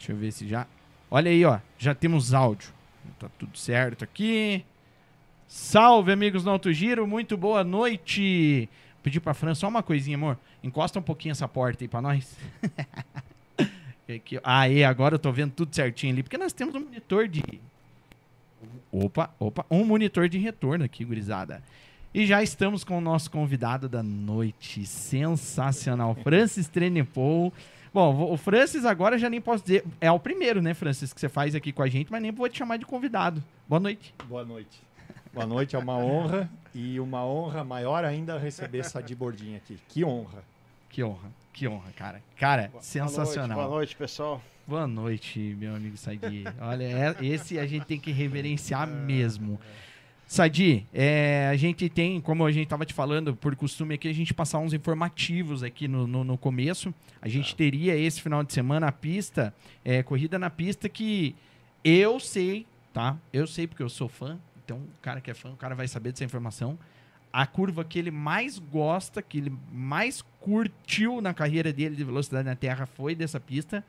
Deixa eu ver se já. Olha aí, ó. Já temos áudio. Tá tudo certo aqui. Salve, amigos do Alto Giro. Muito boa noite. Pedi pra Fran só uma coisinha, amor. Encosta um pouquinho essa porta aí pra nós. aqui, Aê, agora eu tô vendo tudo certinho ali. Porque nós temos um monitor de. Opa, opa. Um monitor de retorno aqui, gurizada. E já estamos com o nosso convidado da noite. Sensacional. Francis Trenepol. Bom, o Francis agora já nem posso dizer. É o primeiro, né, Francis, que você faz aqui com a gente, mas nem vou te chamar de convidado. Boa noite. Boa noite. Boa noite, é uma honra. E uma honra maior ainda receber Sadi Bordinha aqui. Que honra. Que honra, que honra, cara. Cara, boa sensacional. Noite, boa noite, pessoal. Boa noite, meu amigo Sadi. Olha, é, esse a gente tem que reverenciar mesmo. Sadi, é, a gente tem, como a gente estava te falando, por costume aqui, a gente passar uns informativos aqui no, no, no começo. A gente tá. teria esse final de semana a pista, é, corrida na pista que eu sei, tá? Eu sei porque eu sou fã, então, o cara que é fã, o cara vai saber dessa informação. A curva que ele mais gosta, que ele mais curtiu na carreira dele de velocidade na Terra foi dessa pista.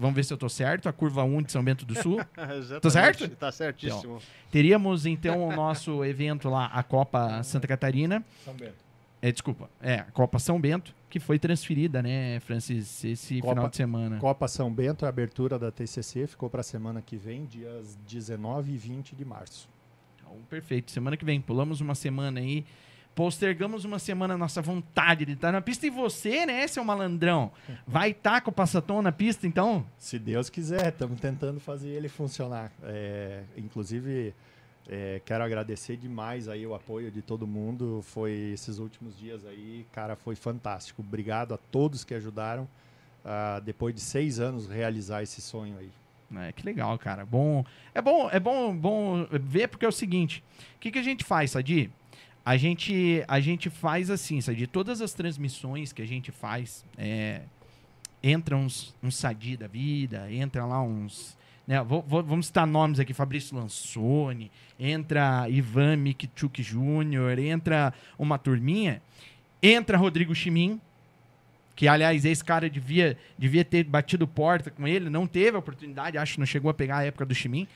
Vamos ver se eu tô certo. A curva 1 de São Bento do Sul. tô certo? Tá certíssimo. Então, teríamos então o nosso evento lá, a Copa Santa Catarina. São Bento. É, desculpa. É, a Copa São Bento, que foi transferida, né, Francis, esse Copa, final de semana. Copa São Bento, a abertura da TCC, ficou para a semana que vem, dias 19 e 20 de março. Então, perfeito. Semana que vem, pulamos uma semana aí. Postergamos uma semana a nossa vontade de estar na pista. E você, né, seu malandrão, vai estar tá com o Passatom na pista, então? Se Deus quiser, estamos tentando fazer ele funcionar. É, inclusive, é, quero agradecer demais aí o apoio de todo mundo. Foi esses últimos dias aí, cara, foi fantástico. Obrigado a todos que ajudaram uh, depois de seis anos realizar esse sonho aí. É, que legal, cara. Bom, é bom, é bom, bom ver porque é o seguinte: o que, que a gente faz, Sadi? A gente, a gente faz assim, Sadi. Todas as transmissões que a gente faz, é, entra uns, uns Sadi da vida, entra lá uns. Né, vou, vou, vamos citar nomes aqui: Fabrício Lansoni, entra Ivan Mikchuk Jr., entra uma turminha, entra Rodrigo Chimin, que aliás esse cara devia, devia ter batido porta com ele, não teve a oportunidade, acho que não chegou a pegar a época do Chimin.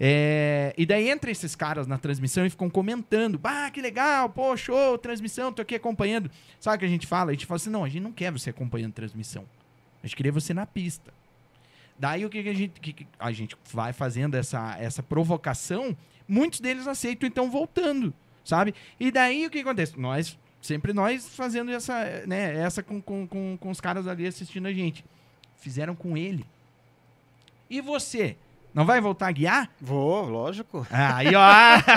É, e daí entra esses caras na transmissão e ficam comentando: Ah, que legal, pô, show, transmissão, tô aqui acompanhando. Sabe o que a gente fala? A gente fala assim: não, a gente não quer você acompanhando transmissão. A gente queria você na pista. Daí o que, que a gente. Que, a gente vai fazendo essa, essa provocação, muitos deles aceitam, então voltando, sabe? E daí o que acontece? Nós Sempre nós fazendo essa, né, essa com, com, com, com os caras ali assistindo a gente. Fizeram com ele. E você? Não vai voltar a guiar? Vou, lógico. Aí, ó.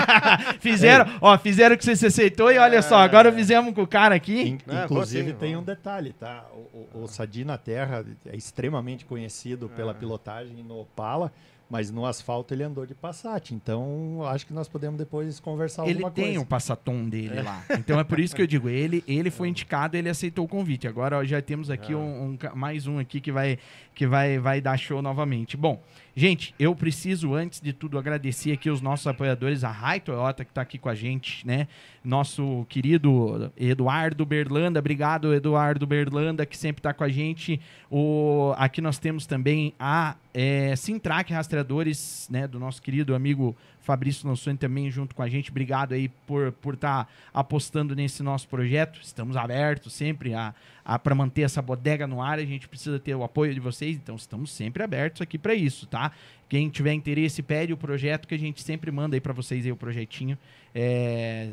fizeram, ó, fizeram o que você aceitou e olha só, agora fizemos com o cara aqui. In, inclusive tem um detalhe, tá? O, o, o Sadi na Terra é extremamente conhecido pela pilotagem no Opala. Mas no asfalto ele andou de Passat, então acho que nós podemos depois conversar ele alguma coisa. Ele tem o Passatom dele é. lá. Então é por isso que eu digo, ele, ele foi indicado, ele aceitou o convite. Agora ó, já temos aqui é. um, um, mais um aqui que vai que vai, vai dar show novamente. Bom, gente, eu preciso antes de tudo agradecer aqui os nossos apoiadores, a Rai Toyota que está aqui com a gente, né? Nosso querido Eduardo Berlanda, obrigado Eduardo Berlanda que sempre está com a gente. O aqui nós temos também a é, Sintrack Rastreadores, né, do nosso querido amigo Fabrício Lansoni também junto com a gente. Obrigado aí por estar por tá apostando nesse nosso projeto. Estamos abertos sempre a, a para manter essa bodega no ar. A gente precisa ter o apoio de vocês, então estamos sempre abertos aqui para isso, tá? Quem tiver interesse, pede o projeto que a gente sempre manda aí para vocês aí o projetinho. É...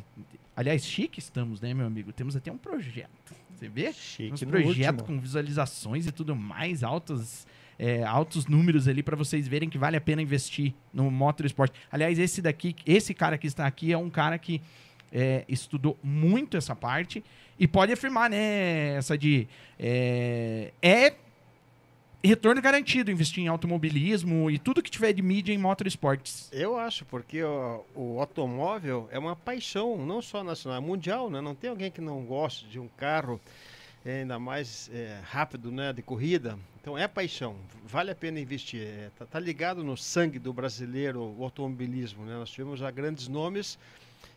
Aliás, chique estamos, né, meu amigo? Temos até um projeto. Você vê? Chique um projeto com visualizações e tudo mais, altas é, altos números ali para vocês verem que vale a pena investir no motorsport. Aliás, esse daqui, esse cara que está aqui é um cara que é, estudou muito essa parte e pode afirmar, né, essa de é, é retorno garantido investir em automobilismo e tudo que tiver de mídia em motorsports. Eu acho, porque o, o, automóvel é uma paixão, não só nacional, é mundial, né? Não tem alguém que não goste de um carro é, ainda mais é, rápido, né, de corrida. Então é paixão, vale a pena investir. É, tá, tá, ligado no sangue do brasileiro o automobilismo, né? Nós tivemos já grandes nomes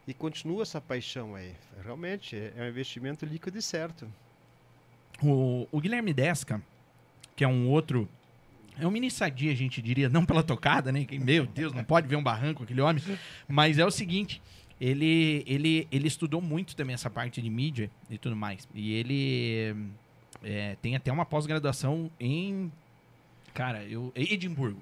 e continua essa paixão aí. Realmente é, é um investimento líquido e certo. O, o Guilherme Desca, que é um outro É um mini sadia, a gente diria, não pela tocada, né? Que, meu Deus, não pode ver um barranco aquele homem. Mas é o seguinte, ele, ele, ele estudou muito também essa parte de mídia e tudo mais. E ele é, tem até uma pós-graduação em, cara, eu, Edimburgo.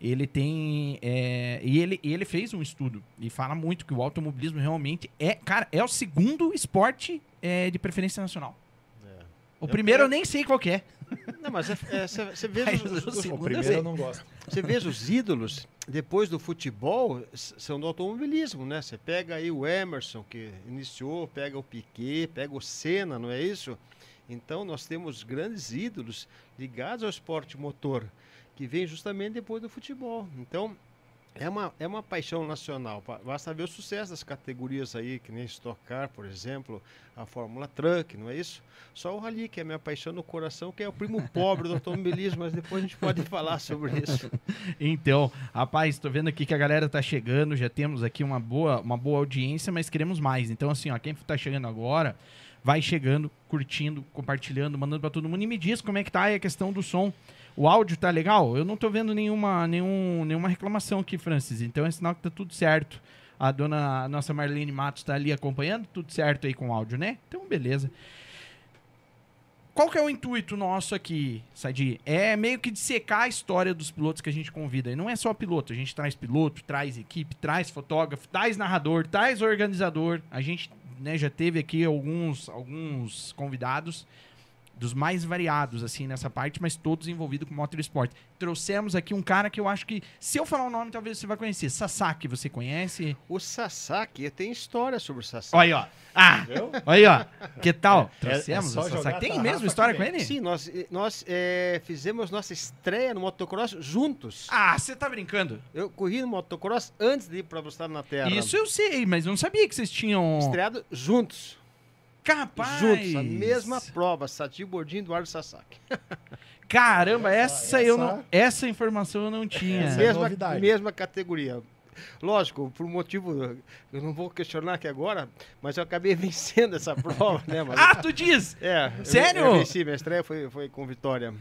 Ele tem. é, e ele, ele fez um estudo e fala muito que o automobilismo realmente é, cara, é o segundo esporte é, de preferência nacional. É. O primeiro eu nem sei qual é. Não, mas você vê os, os- O segundo primeiro sei. eu não gosto. Você vê os ídolos, depois do futebol, são do automobilismo, né? Você pega aí o Emerson, que iniciou, pega o Piquet, pega o Senna, não é isso? Então, nós temos grandes ídolos ligados ao esporte motor, que vem justamente depois do futebol. Então, é uma, é uma paixão nacional. Basta ver o sucesso das categorias aí, que nem Stock Car, por exemplo, a Fórmula Truck, não é isso? Só o Rally, que é a minha paixão no coração, que é o primo pobre do automobilismo, mas depois a gente pode falar sobre isso. Então, rapaz, tô vendo aqui que a galera tá chegando, já temos aqui uma boa, uma boa audiência, mas queremos mais. Então, assim, ó, quem tá chegando agora, vai chegando, curtindo, compartilhando, mandando pra todo mundo e me diz como é que tá aí a questão do som. O áudio tá legal? Eu não tô vendo nenhuma, nenhum, nenhuma reclamação aqui, Francis. Então é sinal que tá tudo certo. A dona, a nossa Marlene Matos tá ali acompanhando, tudo certo aí com o áudio, né? Então, beleza. Qual que é o intuito nosso aqui, Sadi? É meio que dissecar a história dos pilotos que a gente convida. E não é só piloto, a gente traz piloto, traz equipe, traz fotógrafo, traz narrador, traz organizador. A gente né, já teve aqui alguns, alguns convidados dos mais variados, assim, nessa parte, mas todos envolvidos com motorsport. Trouxemos aqui um cara que eu acho que, se eu falar o nome, talvez você vai conhecer. Sasaki, você conhece? O Sasaki, tem história sobre o Sasaki. Olha aí, ó. Ah, olha aí, ó. Que tal? É- é Trouxemos só o Sasaki. Tem a mesmo história com ele? Sim, nós, eh, nós eh, fizemos nossa estreia no motocross juntos. Ah, você tá brincando? Eu corri no motocross antes de ir para Velocidade na Terra. Isso eu sei, mas eu não sabia que vocês tinham. Estreado juntos. Capaz! Juntos, a mesma prova. Sati Bordinho e Eduardo Sasaki. Caramba, essa, eu essa- não. Essa informação eu não tinha. Essa é mesma, novidade. mesma categoria. Lógico, por um motivo, eu não vou questionar aqui agora, mas eu acabei vencendo essa prova, né? Mas, Ah, tu diz! é, eu- sério? Eu, venci, minha estreia foi, foi com vitória.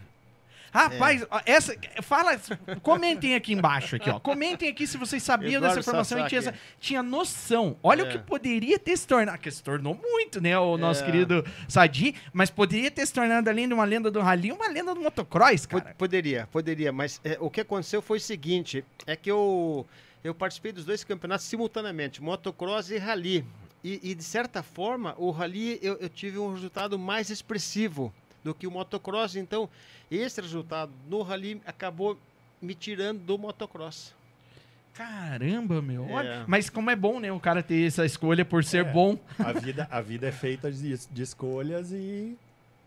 Rapaz, ó, essa. Fala. Comentem aqui embaixo, aqui, ó. Comentem aqui se vocês sabiam Eduardo dessa informação e tinha, Sasaki. tinha noção. Olha o É. que poderia ter se tornado. Que se tornou muito, né? O nosso É. querido Sadi, mas poderia ter se tornado, além de uma lenda do rally, uma lenda do motocross, cara. Poderia, poderia, mas é, o que aconteceu foi o seguinte: é que eu, eu participei dos dois campeonatos simultaneamente, motocross e rally. E, e, de certa forma, o rally eu, eu tive um resultado mais expressivo do que o motocross. Então, esse resultado no rally acabou me tirando do motocross. Caramba, meu. É. Olha, mas como é bom, né? O cara ter essa escolha por ser É. bom. A vida, a vida é feita de, de escolhas e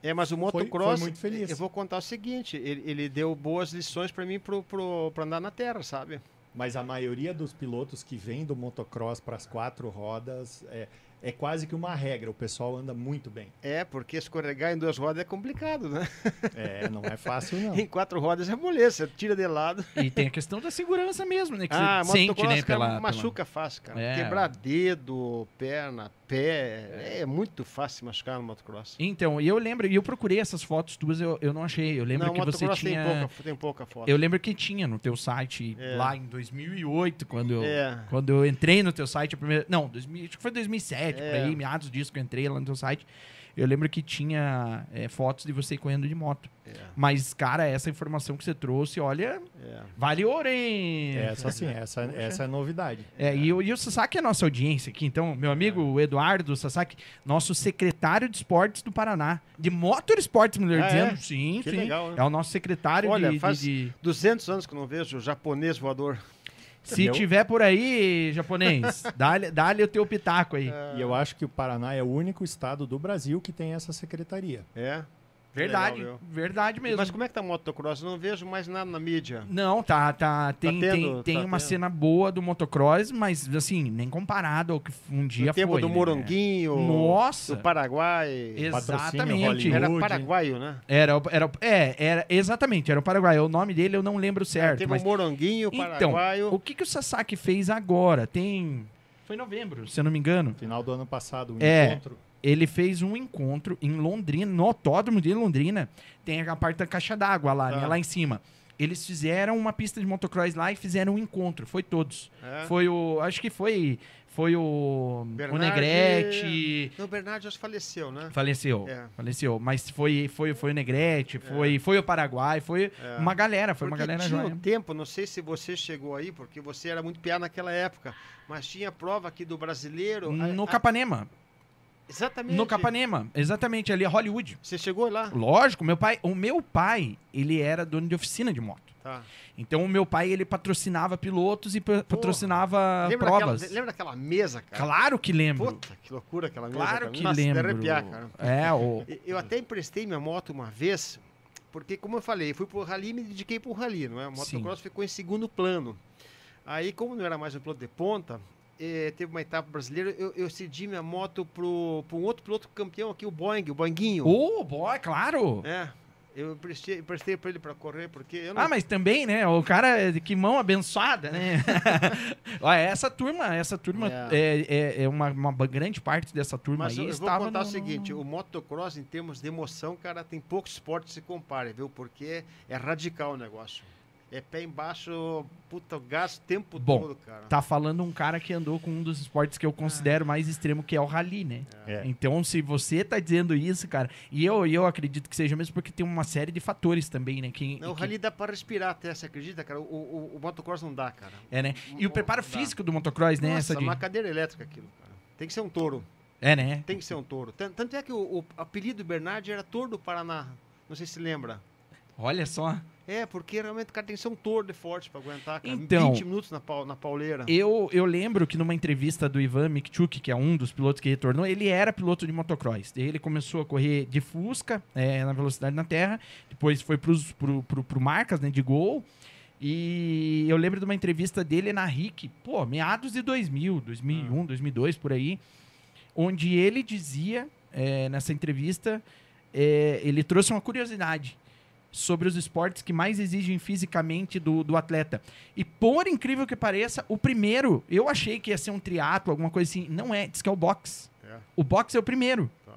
É, mas o Foi- foi motocross, muito feliz. eu vou contar o seguinte: ele, ele deu boas lições para mim pro, pro, pra andar na terra, sabe? Mas a maioria dos pilotos que vêm do motocross para as quatro rodas é, é quase que uma regra. O pessoal anda muito bem. É, porque escorregar em duas rodas é complicado, né? É, não é fácil, não. Em quatro rodas é moleza, você tira de lado. E tem a questão da segurança mesmo, né? Que Ah, você sente, né? Pela, pela- machuca fácil, cara. É. Quebrar dedo, perna, pé, é. muito fácil machucar no motocross. Então, e eu lembro, e eu procurei essas fotos tuas, eu, eu não achei. Eu lembro não, que você tinha. tem pouca, tem pouca foto. Eu lembro que tinha no teu site É. lá em 2008, quando eu, É. quando eu entrei no teu site a primeira, não, 2000, acho que foi 2007, por É. aí, meados disso que eu entrei lá no teu site. Eu lembro que tinha é, fotos de você correndo de moto. É, Mas, cara, essa informação que você trouxe, olha, é. vale ouro, hein? Essa sim, essa, essa é novidade. É, e, o- e o Sasaki é a nossa audiência aqui. Então, meu amigo o Eduardo Sasaki, nosso secretário de esportes do Paraná. De motorsports, melhor Ah, dizendo. é? Sim, Que sim. legal, né? É o nosso secretário Olha, de, de- faz- de- 200 anos que eu não vejo o japonês voador. Se Entendeu? tiver por aí, japonês, dá-lhe dá-lhe o teu pitaco aí. E eu acho que o Paraná é o único estado do Brasil que tem essa secretaria. É. verdade, legal, verdade mesmo. Mas como é que tá o motocross? Eu não vejo mais nada na mídia. Não, tá, tá. Tem, tendo, tem, tem tá uma tendo. cena boa do motocross, mas assim, nem comparado ao que um dia no tempo foi. do né? Moronguinho, Nossa! do Paraguai. Exatamente. Era paraguaio, né? Era, o- era, é, era, exatamente, era o Paraguai. O nome dele eu não lembro certo. Teve mas o Moronguinho, o Então, paraguaio. o que, que o Sasaki fez agora? Tem. Foi em novembro, se eu não me engano. Final do ano passado, um É. encontro. Ele fez um encontro em Londrina, no autódromo de Londrina. Tem a parte da caixa d'água lá, Tá. né, lá em cima. eles fizeram uma pista de motocross lá e fizeram um encontro. Foi todos. É. Foi o. Acho que foi. Foi o. O Negrete. Não, o Bernardo já faleceu, né? Faleceu. É. Faleceu. Mas foi, foi, foi o Negrete, foi, foi o Paraguai, foi É. uma galera, foi uma Porque galera tinha joia. um tempo, não sei se você chegou aí, porque você era muito piá naquela época, mas tinha prova aqui do brasileiro. No a- Capanema. Exatamente. No Capanema. Exatamente, ali, Hollywood. Você chegou lá? Lógico, meu pai, o meu pai, ele era dono de oficina de moto. Tá. Então o meu pai, ele patrocinava pilotos e pa- patrocinava Lembra provas. daquela, lembra daquela mesa, cara? Claro que lembro. Puta, que loucura aquela mesa. claro cara. que Nossa, lembro. arrepiar, cara. É, o Eu até emprestei minha moto uma vez, porque, como eu falei, fui pro rally e me dediquei pro rally, não é? O Sim. motocross ficou em segundo plano. Aí, como não era mais um piloto de ponta, eh, teve uma etapa brasileira, eu, eu cedi minha moto pro, pro um outro piloto campeão aqui, o Boeing, o Boinguinho. Ô, boy, claro. É, eu emprestei, emprestei pra ele pra correr, porque não... Ah, mas também, né? O cara, que mão abençoada, né? Olha, essa turma, essa turma, é, é, é uma, uma grande parte dessa turma Mas aí eu, eu vou estava contar no- o seguinte, o motocross, em termos de emoção, cara, tem poucos esportes que se compare, viu? Porque é radical o negócio. É pé embaixo, puta, gasto o tempo Bom, todo, cara. Tá falando um cara que andou com um dos esportes que eu considero mais extremo, que é o rally, né? É. Então, se você tá dizendo isso, cara, e eu, e eu acredito que seja mesmo porque tem uma série de fatores também, né? Que, Não, o que- rally dá pra respirar até, você acredita, cara? O, o, o motocross não dá, cara. É, né? E o preparo Dá. físico do motocross, né? Nossa, essa de... uma cadeira elétrica aquilo, cara. Tem que ser um touro. É, né? Tem que ser um touro. Tan- Tanto é que o, o apelido do Bernardi era Touro do Paraná. Não sei se lembra. Olha só. É, porque realmente o cara tem que ser um touro de forte pra aguentar, cara. Então- 20 minutos na, pau- na pauleira. Eu, eu lembro que numa entrevista do Ivan Mikchuk, que é um dos pilotos que retornou, ele era piloto de motocross. Ele começou a correr de Fusca, é, na velocidade na terra, depois foi pros, pro, pro, pro marcas, né, de gol. E eu lembro de uma entrevista dele na RIC, pô, meados de 2000, 2001, 2002, por aí, onde ele dizia, é, nessa entrevista, é, ele trouxe uma curiosidade sobre os esportes que mais exigem fisicamente do, do atleta. E por incrível que pareça, o primeiro, eu achei que ia ser um triatlo, alguma coisa assim. Não é, diz que é o boxe. É, O boxe é o primeiro. tá.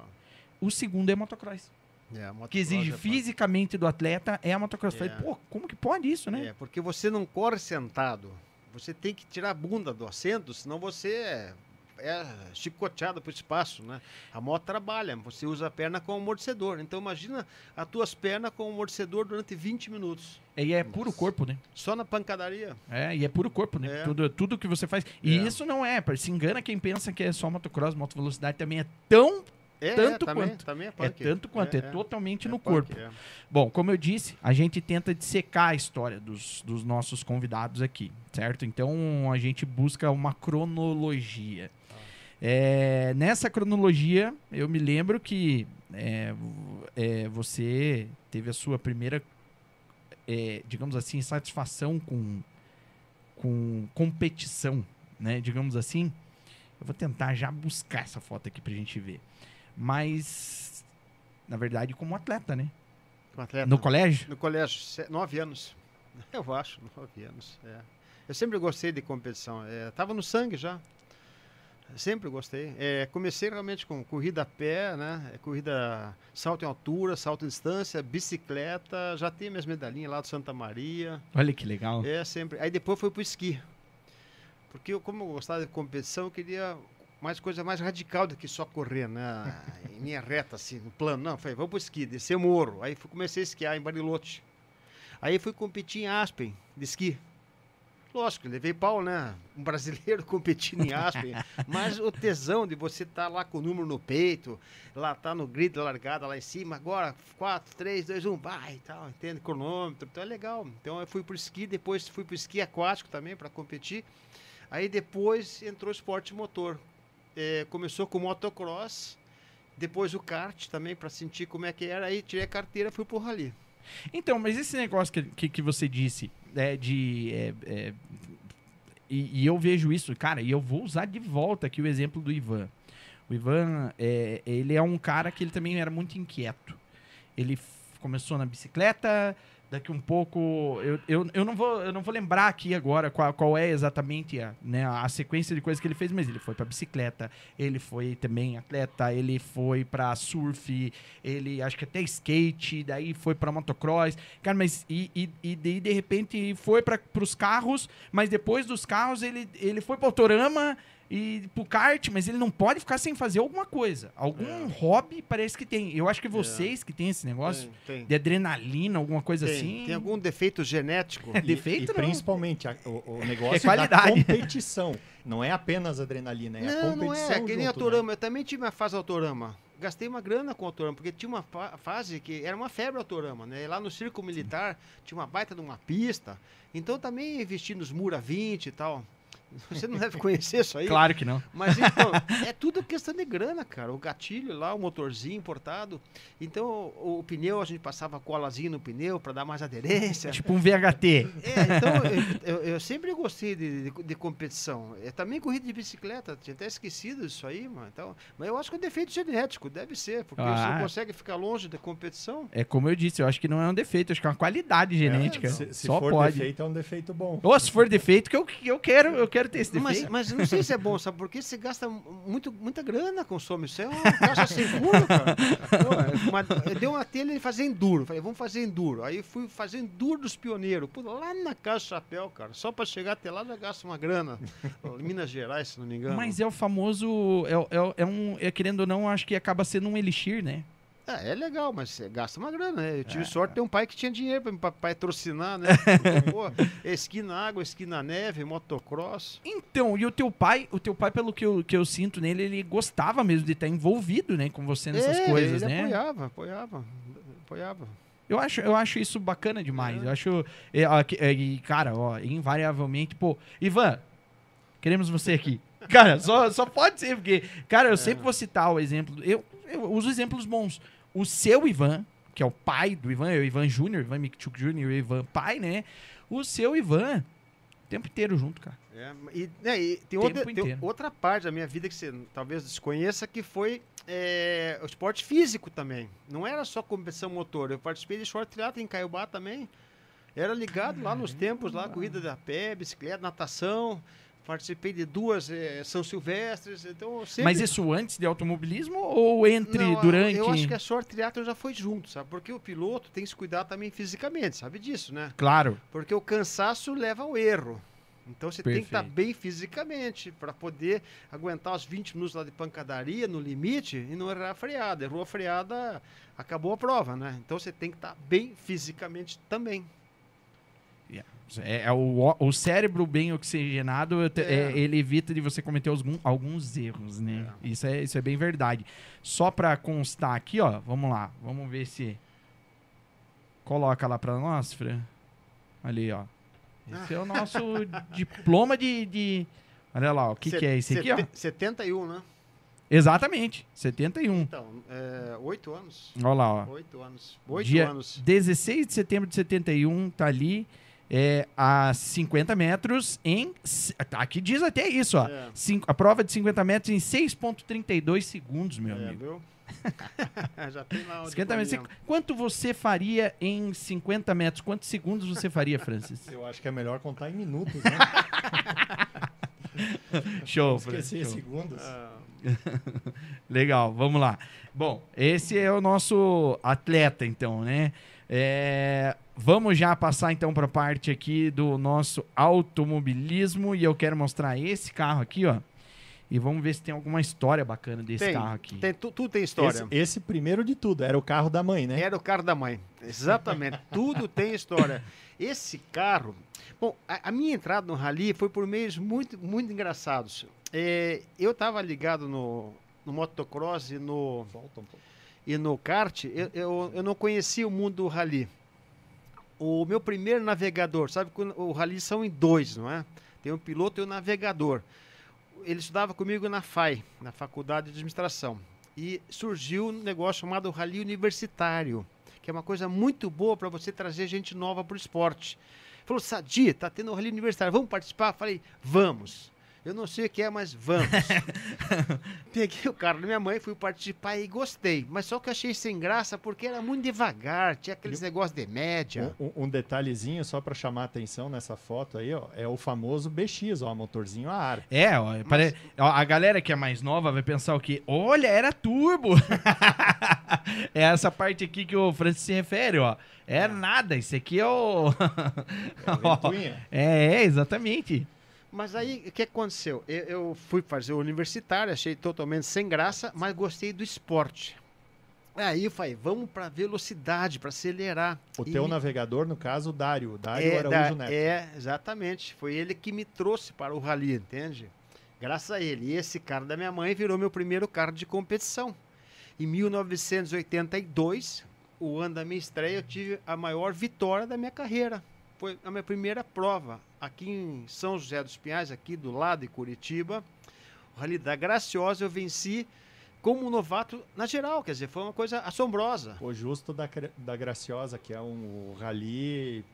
O segundo é motocross. É, motocross Que exige é fisicamente do atleta é a motocross. É. Falei, pô, como que pode isso, né? É, porque você não corre sentado. Você tem que tirar a bunda do assento, senão você é, é chicoteado pro espaço, né? A moto trabalha, você usa a perna como amortecedor. Então imagina as tuas pernas com amortecedor durante 20 minutos. E é puro corpo, né? Só na pancadaria. É, e é puro corpo, né? É. Tudo, tudo que você faz. E É. isso não é, se engana quem pensa que é só motocross, moto velocidade também é tão, É, Tanto é, também, quanto. Também é, é tanto quanto, é, é, totalmente é no punk, corpo. é. Bom, como eu disse, a gente tenta dissecar a história dos, dos nossos convidados aqui, certo? Então a gente busca uma cronologia. É, nessa cronologia, eu me lembro que é, é, você teve a sua primeira, é, digamos assim, satisfação com, com competição, né? Digamos assim. Eu vou tentar já buscar essa foto aqui pra gente ver. Mas, na verdade, como atleta, né? Um atleta. No colégio? No colégio, nove anos. Eu acho, nove anos. é. Eu sempre gostei de competição. É, tava no sangue já. Sempre gostei. É, comecei realmente com corrida a pé, né? É, Corrida salto em altura, salto em distância, bicicleta. Já tenho minhas medalhinhas lá do Santa Maria. Olha que legal. É, sempre. Aí depois foi pro esqui. Porque eu, como eu gostava de competição, eu queria mais coisa mais radical do que só correr, né? em linha reta, assim, no plano. Não, falei, vamos pro esqui, descer o morro. Aí fui, comecei a esquiar em Bariloche. Aí fui competir em Aspen, de esqui. Lógico, levei pau, né? Um brasileiro competindo em Aspen. mas o tesão de você estar lá com o número no peito, lá tá no grid da largada lá em cima, agora 4, 3, 2, 1, vai e tal, entende? Cronômetro, então é legal. Então eu fui pro esqui, depois fui pro esqui aquático também para competir. Aí depois entrou esporte motor. É, começou com motocross, depois o kart também para sentir como é que era. Aí tirei a carteira, fui pro rally. Então, mas esse negócio que, que, que você disse, é, de. é, e, e eu vejo isso, cara, e eu vou usar de volta aqui o exemplo do Ivan. O Ivan, é, ele é um cara que ele também era muito inquieto. Ele começou na bicicleta, daqui um pouco. Eu, eu, eu, não, vou, eu não vou lembrar aqui agora qual, qual é exatamente a, né, a sequência de coisas que ele fez, mas ele foi pra bicicleta, ele foi também atleta, ele foi pra surf, ele acho que até skate, daí foi pra motocross. Cara, mas e, e, e daí de repente foi para pros carros, mas depois dos carros ele, ele foi pro Autorama e pro kart, mas ele não pode ficar sem fazer alguma coisa. Algum É. hobby parece que tem. Eu acho que vocês que tem esse negócio Tem, tem. de adrenalina, alguma coisa Tem, assim. tem algum defeito genético? É E- defeito e, não. principalmente a- o, o negócio É qualidade. da competição. Não é apenas adrenalina, é a Não, não competição. é. Que nem junto, Autorama. Eu também tive uma fase Autorama. Gastei uma grana com Autorama, porque tinha uma fa- fase que era uma febre Autorama, né? Lá no Circo Militar tinha uma baita de uma pista. Então também investi nos Mura 20 e tal. Você não deve conhecer isso aí. Claro que não. Mas então, é tudo questão de grana, cara. O gatilho lá, o motorzinho importado. Então, o, o pneu, a gente passava colazinho no pneu para dar mais aderência. Tipo um VHT. É, então, eu, eu- eu sempre gostei de, de- de competição. É, também corrida de bicicleta, tinha até esquecido disso aí, mano. Então, mas eu acho que é defeito genético, deve ser, porque você Ah. não consegue ficar longe da competição. É como eu disse, eu acho que não é um defeito, acho que é uma qualidade genética. Se, se Só for pode. defeito, é um defeito bom. Ou se for defeito, que eu, que eu quero, eu quero ter esse Mas, defeito. mas não sei se é bom, sabe? Porque você gasta muito, muita grana, consome. Isso é uma caixa sem fundo, cara. Pô, uma, eu dei uma telha de fazer enduro. Falei, vamos fazer enduro. Aí fui fazer enduro dos pioneiros. Pô, lá na Casa Chapéu, cara. Só pra chegar até lá já gasta uma grana. Minas Gerais, se não me engano. Mas é o famoso. É, é, é um. É, querendo ou não, acho que acaba sendo um elixir, né? É, é legal, mas você gasta uma grana, né? Eu É. tive sorte de ter um pai que tinha dinheiro pra me pa- patrocinar, né? Pô, esqui na água, esqui na neve, motocross. Então, e o teu pai, o teu pai, pelo que eu, que eu sinto nele, ele gostava mesmo de estar envolvido, né, com você nessas é, coisas, ele né? apoiava, apoiava, apoiava. Eu acho, eu acho isso bacana demais. É. Eu acho. é, é, cara, ó, invariavelmente, pô. Ivan, queremos você aqui. Cara, só, só pode ser, porque, cara, eu sempre vou citar o exemplo. Eu, eu uso exemplos bons. O seu Ivan, que é o pai do Ivan, é o Ivan Júnior, Ivan Mikchuk Júnior, o Ivan pai, né? O seu Ivan, o tempo inteiro junto, cara. É, e, né, e tem, outra, tem outra parte da minha vida que você talvez desconheça, que foi é, o esporte físico também. Não era só competição motor. Eu participei de short triathlon em Caiobá também. Era ligado lá nos tempos, lá, corrida da pé, bicicleta, natação. Participei de duas é, São Silvestres. Então, sempre... Mas isso antes de automobilismo ou entre, Não, durante? Eu acho que a short triathlon já foi junto, sabe? Porque o piloto tem que se cuidar também fisicamente, sabe disso, né? Claro. Porque o cansaço leva ao erro. Então você tem que estar Perfeito. bem fisicamente para poder aguentar os 20 minutos lá de pancadaria no limite e não errar a freada. Errou a freada, acabou a prova, né? Então você tem que estar bem fisicamente também. É, é o, o cérebro bem oxigenado, te- É. é, ele evita de você cometer alguns erros, né? Isso, é, isso é bem verdade. Só pra constar aqui, ó, vamos lá. Vamos ver se... Coloca lá pra nós, Fran. Ali, ó. Esse é o nosso diploma de, de... Olha lá, o que, que é esse aqui, ó? Sete- 71, né? Exatamente, 71. Então, é, 8 anos. Olha lá, ó. 8 anos. 8 Dia anos. 16 de setembro de 71, tá ali é, a 50 metros em. Aqui diz até isso, ó. É. Cinco- a prova de 50 metros em 6,32 segundos, meu É, amigo. viu? Já tem lá o 50 metros. Quanto você faria em 50 metros? Quantos segundos você faria, Francis? Eu acho que é melhor contar em minutos, né? Show, Francis. Esquecer show. segundos. Legal, vamos lá. Bom, esse é o nosso atleta, então, né? É, vamos já passar então para a parte aqui do nosso automobilismo e eu quero mostrar esse carro aqui, ó. E vamos ver se tem alguma história bacana desse tem, carro aqui. tem, tu, tudo tem história. Esse, esse primeiro de tudo, era o carro da mãe, né? Era o carro da mãe. Exatamente. Tudo tem história. Esse carro. Bom, a, a minha entrada no rally foi por meios muito, muito engraçados. É, eu estava ligado no, no motocross e no, Volta um pouco. E no kart. Eu, eu, eu não conhecia o mundo do rally. O meu primeiro navegador, sabe que o rally são em dois, não é? Tem o piloto e o navegador. Ele estudava comigo na FAI, na Faculdade de Administração. E surgiu um negócio chamado rally universitário, que é uma coisa muito boa para você trazer gente nova para o esporte. Falou, Sadi, tá tendo um rally universitário, vamos participar? Falei, vamos. Eu não sei o que é, mas vamos. Peguei o carro da minha mãe, fui participar e gostei. Mas só que eu achei sem graça porque era muito devagar, tinha aqueles negócios de média. Um, um detalhezinho só para chamar a atenção nessa foto aí, ó, é o famoso BX, ó, motorzinho a ar. É, ó, pare- ó, a galera que é mais nova vai pensar o quê? Olha, era turbo. é essa parte aqui que o Francis se refere, ó. É nada, isso aqui é o... É é, é, exatamente. Mas aí, o que aconteceu? Eu, eu fui fazer o universitário, achei totalmente sem graça, mas gostei do esporte. Aí eu falei, vamos para velocidade, para acelerar. O E teu navegador, no caso, o Dário. O Dário é, Araújo da- Neto. é, exatamente. Foi ele que me trouxe para o rally, entende? Graças a ele. E esse carro da minha mãe virou meu primeiro carro de competição. Em 1982, o ano da minha estreia, eu tive a maior vitória da minha carreira. Foi a minha primeira prova aqui em São José dos Pinhais, aqui do lado de Curitiba. O Rally da Graciosa eu venci como novato na geral, quer dizer, foi uma coisa assombrosa. O Justo da, da Graciosa, que é um rally,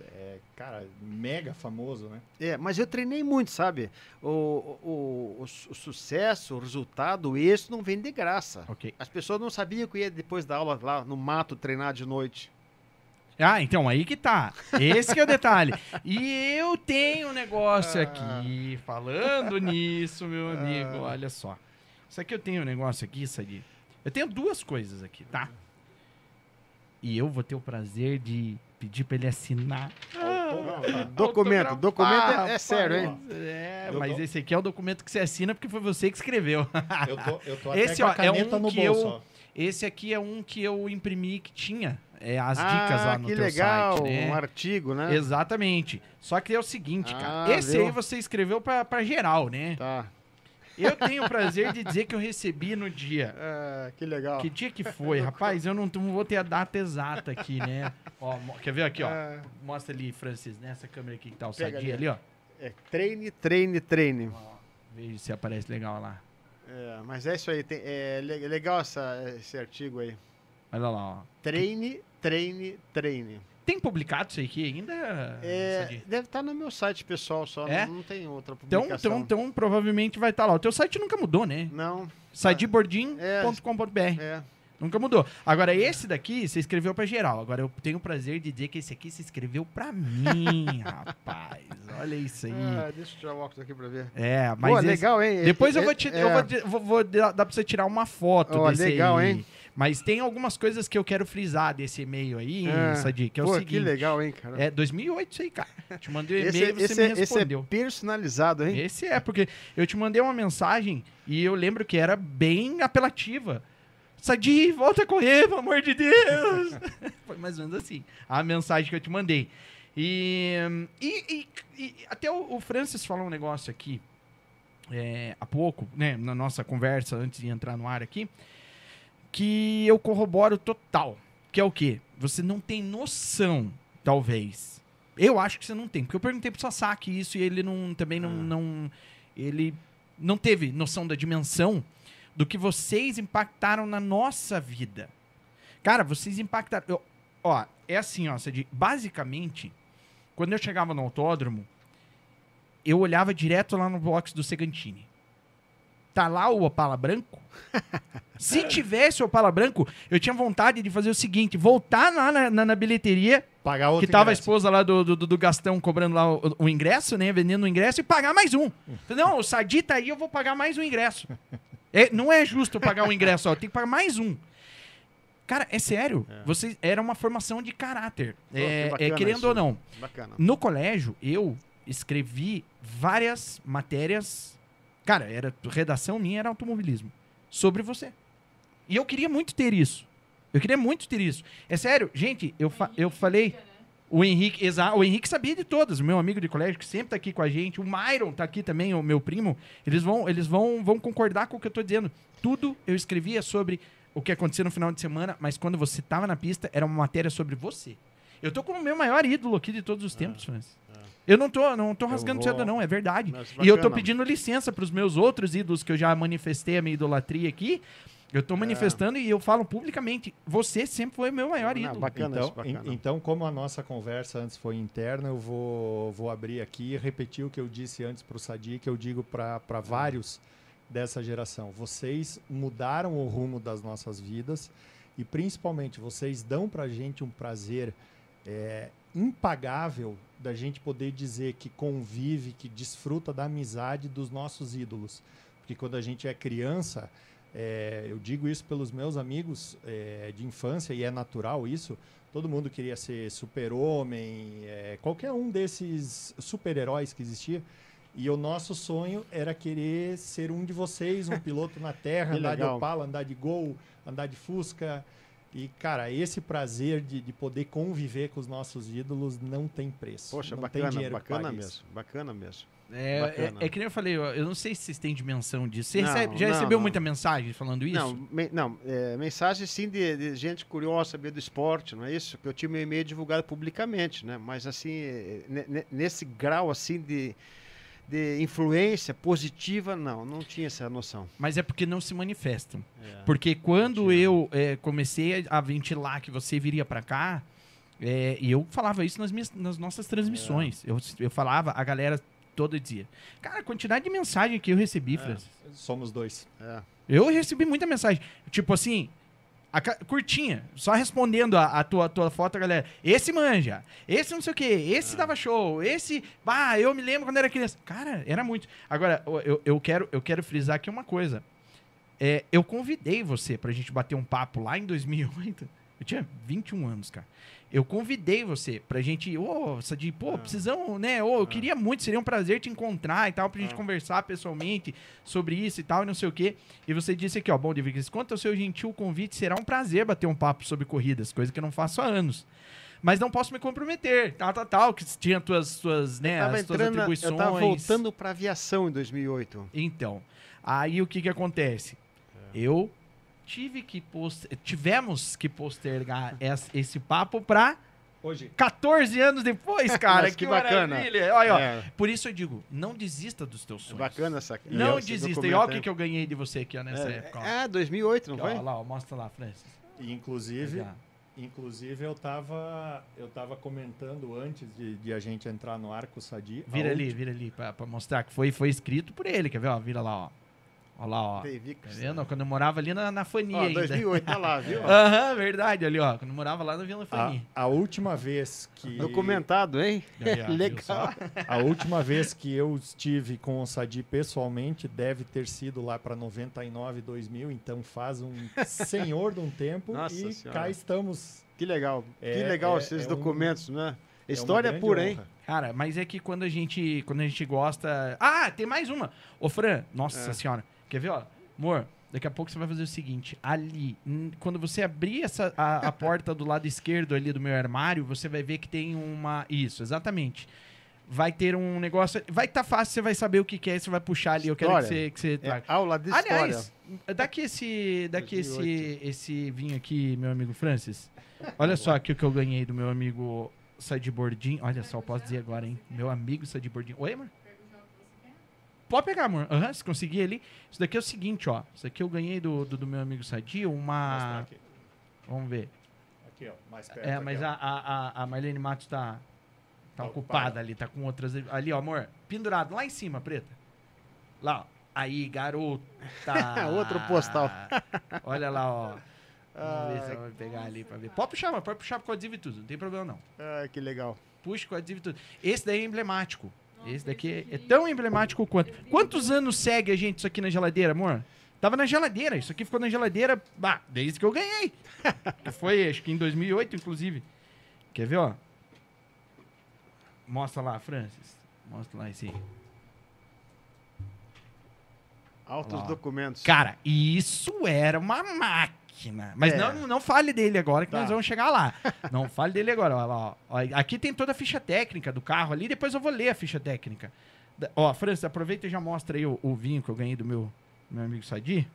é, cara, mega famoso, né? É, mas eu treinei muito, sabe? O, o, o, o sucesso, o resultado, o êxito não vem de graça. Ok. As pessoas não sabiam que eu ia depois da aula lá no mato treinar de noite. Ah, então, aí que tá. Esse que é o detalhe. E eu tenho um negócio aqui, falando nisso, meu amigo, olha só. Isso aqui eu tenho um negócio aqui, Sadi. Eu tenho duas coisas aqui, tá? E eu vou ter o prazer de pedir pra ele assinar. Documento, documento é, é sério, hein? É, mas tô- esse aqui é o documento que você assina porque foi você que escreveu. Eu tô, eu tô até Esse, com ó, a caneta é um no que bolso, eu- ó. Esse aqui é um que eu imprimi que tinha é, as ah, dicas lá no que teu legal, site, né? um artigo, né? Exatamente. Só que é o seguinte, Ah, cara. Esse viu? aí você escreveu pra, pra geral, né? Tá. Eu tenho o prazer de dizer que eu recebi no dia. Ah, que legal. Que dia que foi? Rapaz, eu não, não vou ter a data exata aqui, né? Ó, quer ver aqui, ó? Ah, Mostra ali, Francis, nessa câmera aqui que tá o Pega sadia ali. ali, ó. é, treine, treine, treine. Veja se aparece legal lá. É, mas é isso aí, tem- é le- legal essa- esse artigo aí. Olha lá, ó. Treine, treine, treine. Tem publicado isso aqui ainda? É, deve estar no meu site pessoal só, É? não, não tem outra Então, publicação. então, então, provavelmente vai estar lá. O teu site nunca mudou, né? Não, sadibordin.com.br. é. Nunca mudou. Agora, esse daqui, você escreveu pra geral. Agora, eu tenho o prazer de dizer que esse aqui você escreveu pra mim, rapaz. Olha isso aí. Ah, deixa eu tirar o óculos aqui pra ver. É, mas Pô, esse- legal, hein? Depois eu É, vou te, é, eu vou, vou, vou dar pra você tirar uma foto Ó, desse legal, aí. hein? Mas tem algumas coisas que eu quero frisar desse e-mail aí, É. Sadi, que é Pô, o que seguinte. legal, hein, cara? É 2008 isso aí, cara. Te mandei um e-mail e você esse, me é- esse é respondeu. personalizado, hein? Esse é, porque eu te mandei uma mensagem e eu lembro que era bem apelativa. Sadi, volta a correr, pelo amor de Deus! Foi mais ou menos assim, a mensagem que eu te mandei. E, e, e- e até o, o Francis falou um negócio aqui é, há pouco, né, na nossa conversa antes de entrar no ar aqui, que eu corroboro total. Que é o quê? Você não tem noção, talvez. Eu acho que você não tem, porque eu perguntei pro Sasaki isso e ele não, também não, Ah. não ele não teve noção da dimensão do que vocês impactaram na nossa vida. Cara, vocês impactaram. eu- ó, é assim, ó, Sadi, basicamente, quando eu chegava no autódromo, eu olhava direto lá no box do Segantini. Tá lá o Opala branco? Se tivesse o Opala branco, eu tinha vontade de fazer o seguinte: voltar lá na, na- na bilheteria, Pagar outro que tava a ingresso. esposa lá do, do, do Gastão cobrando lá o, o ingresso, né? Vendendo o ingresso e pagar mais um. Não, o Sadi tá aí, eu vou pagar mais um ingresso. É, não é justo pagar um ingresso, ó, eu tenho que pagar mais um. Cara, é sério. Vocês, era uma formação de caráter. que É, é, bacana querendo isso. ou não. Bacana. No colégio, eu escrevi várias matérias. Cara, era redação minha era automobilismo. Sobre você. E eu queria muito ter isso. Eu queria muito ter isso. É sério, gente, eu, fa- eu falei. O Henrique, exa o Henrique sabia de todas, o meu amigo de colégio, que sempre tá aqui com a gente. O Myron tá aqui também, o meu primo. Eles vão, eles vão, vão concordar com o que eu tô dizendo. Tudo eu escrevia sobre o que acontecia no final de semana, mas quando você tava na pista, era uma matéria sobre você. Eu tô com o meu maior ídolo aqui de todos os tempos, Francis. Eu não tô, não tô rasgando vou- seda, não, é verdade. Mas E eu tô pedindo licença pros meus outros ídolos que eu já manifestei a minha idolatria aqui, Eu tô manifestando e eu falo publicamente, você sempre foi o meu maior Não, ídolo. bacana então, isso, bacana. en- então, como a nossa conversa antes foi interna, eu vou, vou abrir aqui e repetir o que eu disse antes para o Sadi, que eu digo para vários dessa geração. Vocês mudaram o rumo das nossas vidas e, principalmente, vocês dão para a gente um prazer é, impagável da gente poder dizer que convive, que desfruta da amizade dos nossos ídolos. Porque quando a gente é criança, é, eu digo isso pelos meus amigos é, de infância e é natural isso. Todo mundo queria ser super-homem, é, qualquer um desses super-heróis que existia. E o nosso sonho era querer ser um de vocês, um piloto na terra, andar de legal. Opala, andar de Gol, andar de Fusca. E, cara, esse prazer de, de poder conviver com os nossos ídolos não tem preço. Poxa, não bacana, tem dinheiro bacana mesmo. isso. Bacana mesmo. É, é, Bacana. é que nem eu falei, eu, não sei se vocês têm dimensão disso. Você Não, recebe- já não, recebeu não. muita mensagem falando isso? Não, me- não é, mensagem sim de, de gente curiosa saber do esporte, não é isso? Que eu tinha meu e-mail divulgado publicamente, né? Mas assim, é, ne- ne- nesse grau assim de, de influência positiva, não, não tinha essa noção. Mas é porque não se manifestam. É. Porque quando Mentira. eu é, comecei a ventilar que você viria pra cá, é, e eu falava isso nas, minhas, nas nossas transmissões. Eu, eu falava, a galera toda dizia. Cara, a quantidade de mensagem que eu recebi, Francis. Somos dois. É. Eu recebi muita mensagem. Tipo assim, a curtinha, só respondendo a, a tua, tua foto, a galera. Esse manja, esse não sei o quê, esse dava show, esse. Bah, eu me lembro quando era criança. Cara, era muito. Agora, eu- eu, eu, quero, eu quero frisar aqui uma coisa. É, eu convidei você pra gente bater um papo lá em 2008. Eu tinha 21 anos, cara. Eu convidei você pra gente, ô, Sadi, pô, Ah. precisamos, né? Ô, eu queria muito, seria um prazer te encontrar e tal, pra gente Ah. conversar pessoalmente sobre isso e tal, e não sei o quê. E você disse aqui, ó, bom, David, quanto ao seu gentil convite, será um prazer bater um papo sobre corridas, coisa que eu não faço há anos. Mas não posso me comprometer, tal, tal, tal, que tinha tuas, suas, né, as tuas na- atribuições. eu tava voltando para aviação em 2008. Então, aí o que que acontece? É. Eu tive que post... tivemos que postergar es- esse papo pra Hoje, 14 anos depois, cara. Mas que, que bacana. maravilha. Olha, ó, É, Por isso eu digo, não desista dos teus é sonhos. bacana essa. Não desista. E olha o que, que eu ganhei de você aqui ó, nessa época. ó. É, é, 2008, não Aqui, foi? ó, lá, ó, mostra lá, Francis. e inclusive, Já. inclusive eu tava, eu tava comentando antes de, de a gente entrar no Arco Sadi. a Vira ali, vira ali, pra, pra mostrar que foi, foi escrito por ele. Quer ver? Ó, vira lá, ó. Ó lá, ó. Que- Tá vendo? Quando eu morava ali na, na Fania Ó, ainda. 2008, tá lá, viu? Aham, verdade, ali, ó. Quando eu morava lá na Vila Fania. A, a última vez que Documentado, hein? Aí, ó, Legal. só? a última vez que eu estive com o Sadi pessoalmente deve ter sido lá para 99, 2000, então faz um senhor de um tempo Nossa e Senhora. cá estamos. Que legal. que É- legal é- esses é um- documentos, né? É História grande pura, honra. hein? Cara, mas é que quando a gente, quando a gente gosta... Ah, tem mais uma. Ô, Fran, nossa É. senhora. Quer ver, ó? Amor, daqui a pouco você vai fazer o seguinte. Ali, quando você abrir essa, a, a porta do lado esquerdo ali do meu armário, você vai ver que tem uma... Isso, exatamente. Vai ter um negócio... Vai estar fácil, você vai saber o que, que é, você vai puxar ali. Eu quero que História. você, que você É traga. aula de história. Aliás, daqui esse, daqui esse, 2008. esse vinho aqui, meu amigo Francis. Olha só aqui o que eu ganhei do meu amigo Sideboardinho. Olha só, eu posso dizer agora, hein? Meu amigo Sideboardinho. Oi, amor? Pode pegar, amor. Aham, se conseguir ali. Isso daqui é o seguinte, ó. Isso aqui eu ganhei do, do, do meu amigo Sadi, Mostrar uma... aqui. Vamos ver. Aqui, ó, mais perto. É, aqui, mas ó. a, a, a- Marlene Matos tá, tá Tá ocupada ali, tá com outras... Ali, ó, amor. Pendurado, lá em cima, preta. Lá, ó. Aí, garota. Outro postal. Olha lá, ó. Vamos ver Ah, se ela vai pegar ali pra ver. Pode puxar, pode puxar com adesivo e tudo. Não tem problema, não. ah, que legal. Puxa com adesivo e tudo. Esse daí é emblemático. Esse daqui é, tão emblemático quanto. Quantos anos segue a gente isso aqui na geladeira, amor? Tava na geladeira. Isso aqui ficou na geladeira, bah, desde que eu ganhei. Que foi, acho que em 2008, inclusive. Quer ver, ó? Mostra lá, Francis. Mostra lá esse aí. Altos lá. documentos. Cara, isso era uma máquina. Mas É. não, não fale dele agora, que Tá. nós vamos chegar lá. Não fale dele agora. Ó, ó. Ó, Aqui tem toda a ficha técnica do carro ali, depois eu vou ler a ficha técnica. Da- Ó, Francis, aproveita e já mostra aí o, o vinho que eu ganhei do meu, meu amigo Sadi.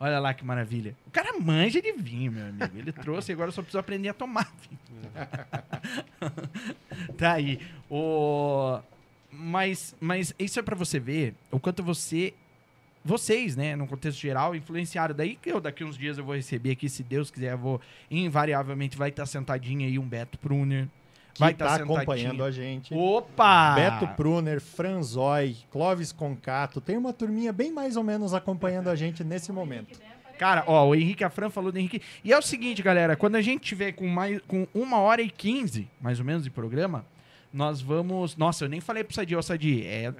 Olha lá que maravilha. O cara manja de vinho, meu amigo. Ele trouxe, agora eu só preciso aprender a tomar vinho. tá aí. O... Mas, mas isso é pra você ver o quanto você vocês, né, no contexto geral, influenciaram. Daí que eu, daqui uns dias, eu vou receber aqui, se Deus quiser, eu vou, invariavelmente, vai estar sentadinho aí um Beto Pruner. Que Vai tá estar sentadinho. acompanhando a gente. Opa! Beto Pruner, Franzói, Clóvis Concato. Tem uma turminha bem mais ou menos acompanhando a gente nesse momento. Cara, ó, o Henrique Afran falou do Henrique. E é o seguinte, galera, quando a gente tiver com mais com uma hora e quinze, mais ou menos, de programa, nós vamos. Nossa, eu nem falei pro Sadi, ó, Sadi, é.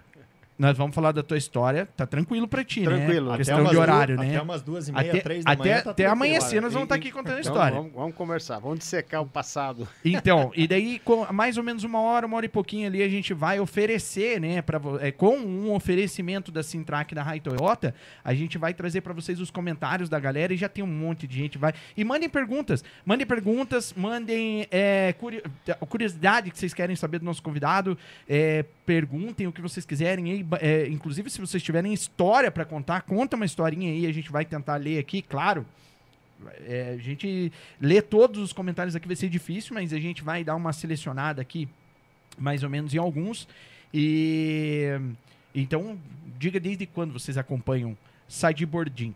Nós vamos falar da tua história. Tá tranquilo pra ti, Tranquilo. né? Até Questão de horário, Até né? umas duas e meia, Até, três da até, manhã. tá até amanhecer nós vamos estar e- aqui contando a Então, história. Vamos, vamos conversar, vamos dissecar o passado. Então, e daí, com mais ou menos uma hora, uma hora e pouquinho ali, a gente vai oferecer, né, pra, é, com um oferecimento da Sintrack da Rai Toyota, a gente vai trazer pra vocês os comentários da galera e já tem um monte de gente, vai. E mandem perguntas, mandem perguntas, mandem é, curi- curiosidade que vocês querem saber do nosso convidado, é, perguntem o que vocês quiserem aí, é, inclusive se vocês tiverem história pra contar, conta uma historinha aí, a gente vai tentar ler aqui, claro. É, a gente ler todos os comentários aqui vai ser difícil, mas a gente vai dar uma selecionada aqui, mais ou menos em alguns. E então, diga desde quando vocês acompanham Sadi Bordim.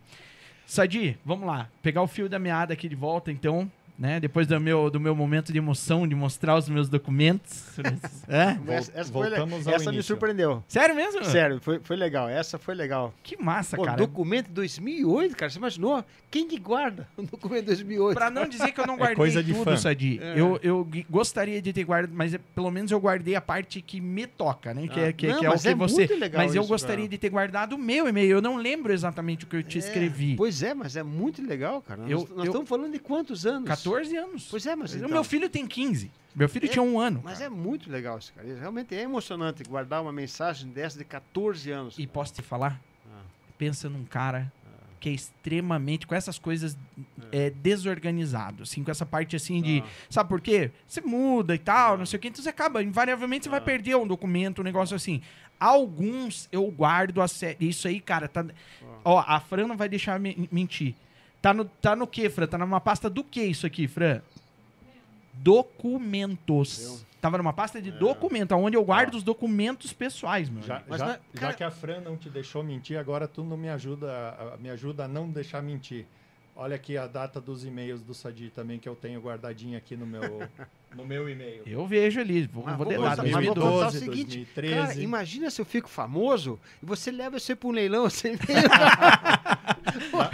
Sadi, vamos lá, pegar o fio da meada aqui de volta, então, né? Depois do meu, do meu momento de emoção, de mostrar os meus documentos. é? Essa essa, foi le- voltamos ao essa me início. surpreendeu. Sério mesmo? Sério, foi, foi legal. Essa foi legal. Que massa, Pô, cara. documento de 2008, cara. Você imaginou? Quem que guarda um documento de 2008? Pra não dizer que eu não guardei coisa de tudo, fã. Sadi. É. Eu, eu gostaria de ter guardado, mas é- pelo menos eu guardei a parte que me toca, né? Que, é, Ah, que, não, que é o mas que é você. muito legal mas eu isso, gostaria cara. de ter guardado o meu e-mail. Eu não lembro exatamente o que eu te É, escrevi. Pois é, mas é muito legal, cara. Eu- nós nós eu- estamos falando de quantos anos? 14 anos. Pois é, mas o então- meu filho tem 15. Meu filho É, tinha um ano. Mas cara. é muito legal isso, cara. Realmente é emocionante guardar uma mensagem dessa de 14 anos. E posso te falar? Ah. Pensa num cara que é extremamente, com essas coisas é, desorganizado, assim, com essa parte assim de. Ah. Sabe por quê? Você muda e tal, não sei o que, então você acaba, invariavelmente você vai Ah. perder um documento, um negócio assim. Alguns eu guardo a sério. Isso aí, cara, tá. Ó, a Fran não vai deixar me- mentir. Tá no, tá no quê, Fran? Tá numa pasta do que isso aqui, Fran? Documentos. Tava numa pasta de documento, onde eu guardo os documentos pessoais, mano. Já, Mas já- não é- já cara- que a Fran não te deixou mentir, agora tu não me ajuda, a- me ajuda a não deixar mentir. Olha aqui a data dos e-mails do Sadi também que eu tenho guardadinho aqui no meu, no meu e-mail. Eu vejo ali. Vou, Mas vou vou delar, contar- mas vou 2012. contar o 2012, seguinte, 2013. Cara, imagina se eu fico famoso e você leva aí pra um leilão assim.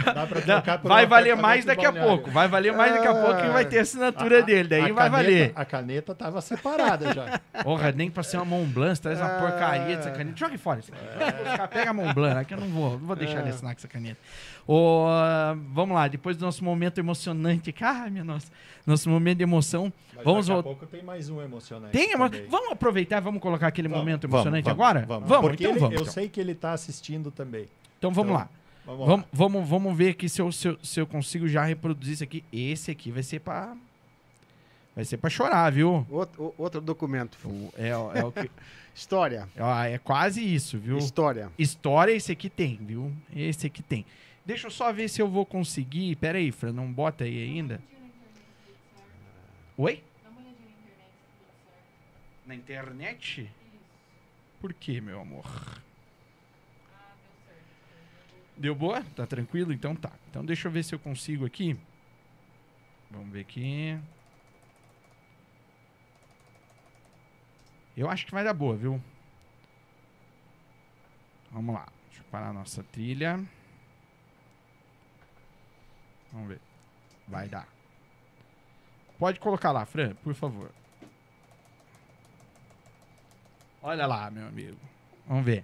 Dá, dá pra Dá- trocar por vai valer mais daqui a pouco. Vai valer mais daqui a pouco e vai ter a assinatura A- dele. Daí vai caneta- valer. A caneta tava separada já. Porra, nem pra ser uma Mont Blanc, você traz uma Ah. porcaria dessa caneta. Jogue fora isso aqui. É. Pega a Mont Blanc, aqui eu não vou, não vou deixar É. ele assinar com essa caneta. Ah, vamos lá, depois do nosso momento emocionante. Ai, minha nossa. Nosso momento de emoção. Mas Vamos daqui a pouco tem mais um emocionante. Tem emo... também. Vamos aproveitar, vamos colocar aquele Vamos, momento emocionante vamos, agora? Vamos, Vamos, Porque então ele- vamos. Eu então. sei que ele tá assistindo também. Então vamos Então, lá. Vamos, Vamos, vamos, vamos ver aqui se eu, se, eu, se eu consigo já reproduzir isso aqui. Esse aqui vai ser pra. Vai ser pra chorar, viu? outro, outro documento. O- É, é, o que- História. é, é quase isso, viu? História. História esse aqui tem, viu? Esse aqui tem. Deixa eu só ver se eu vou conseguir. Pera aí, Fran, não bota aí ainda. Oi? Na internet? Por quê, meu amor? Deu boa? Tá tranquilo? Então tá. Então deixa eu ver se eu consigo aqui. Vamos ver aqui. Eu acho que vai dar boa, viu? Vamos lá. Deixa eu parar a nossa trilha. Vamos ver. Vai dar. Pode colocar lá, Fran, por favor. Olha lá, meu amigo. Vamos ver.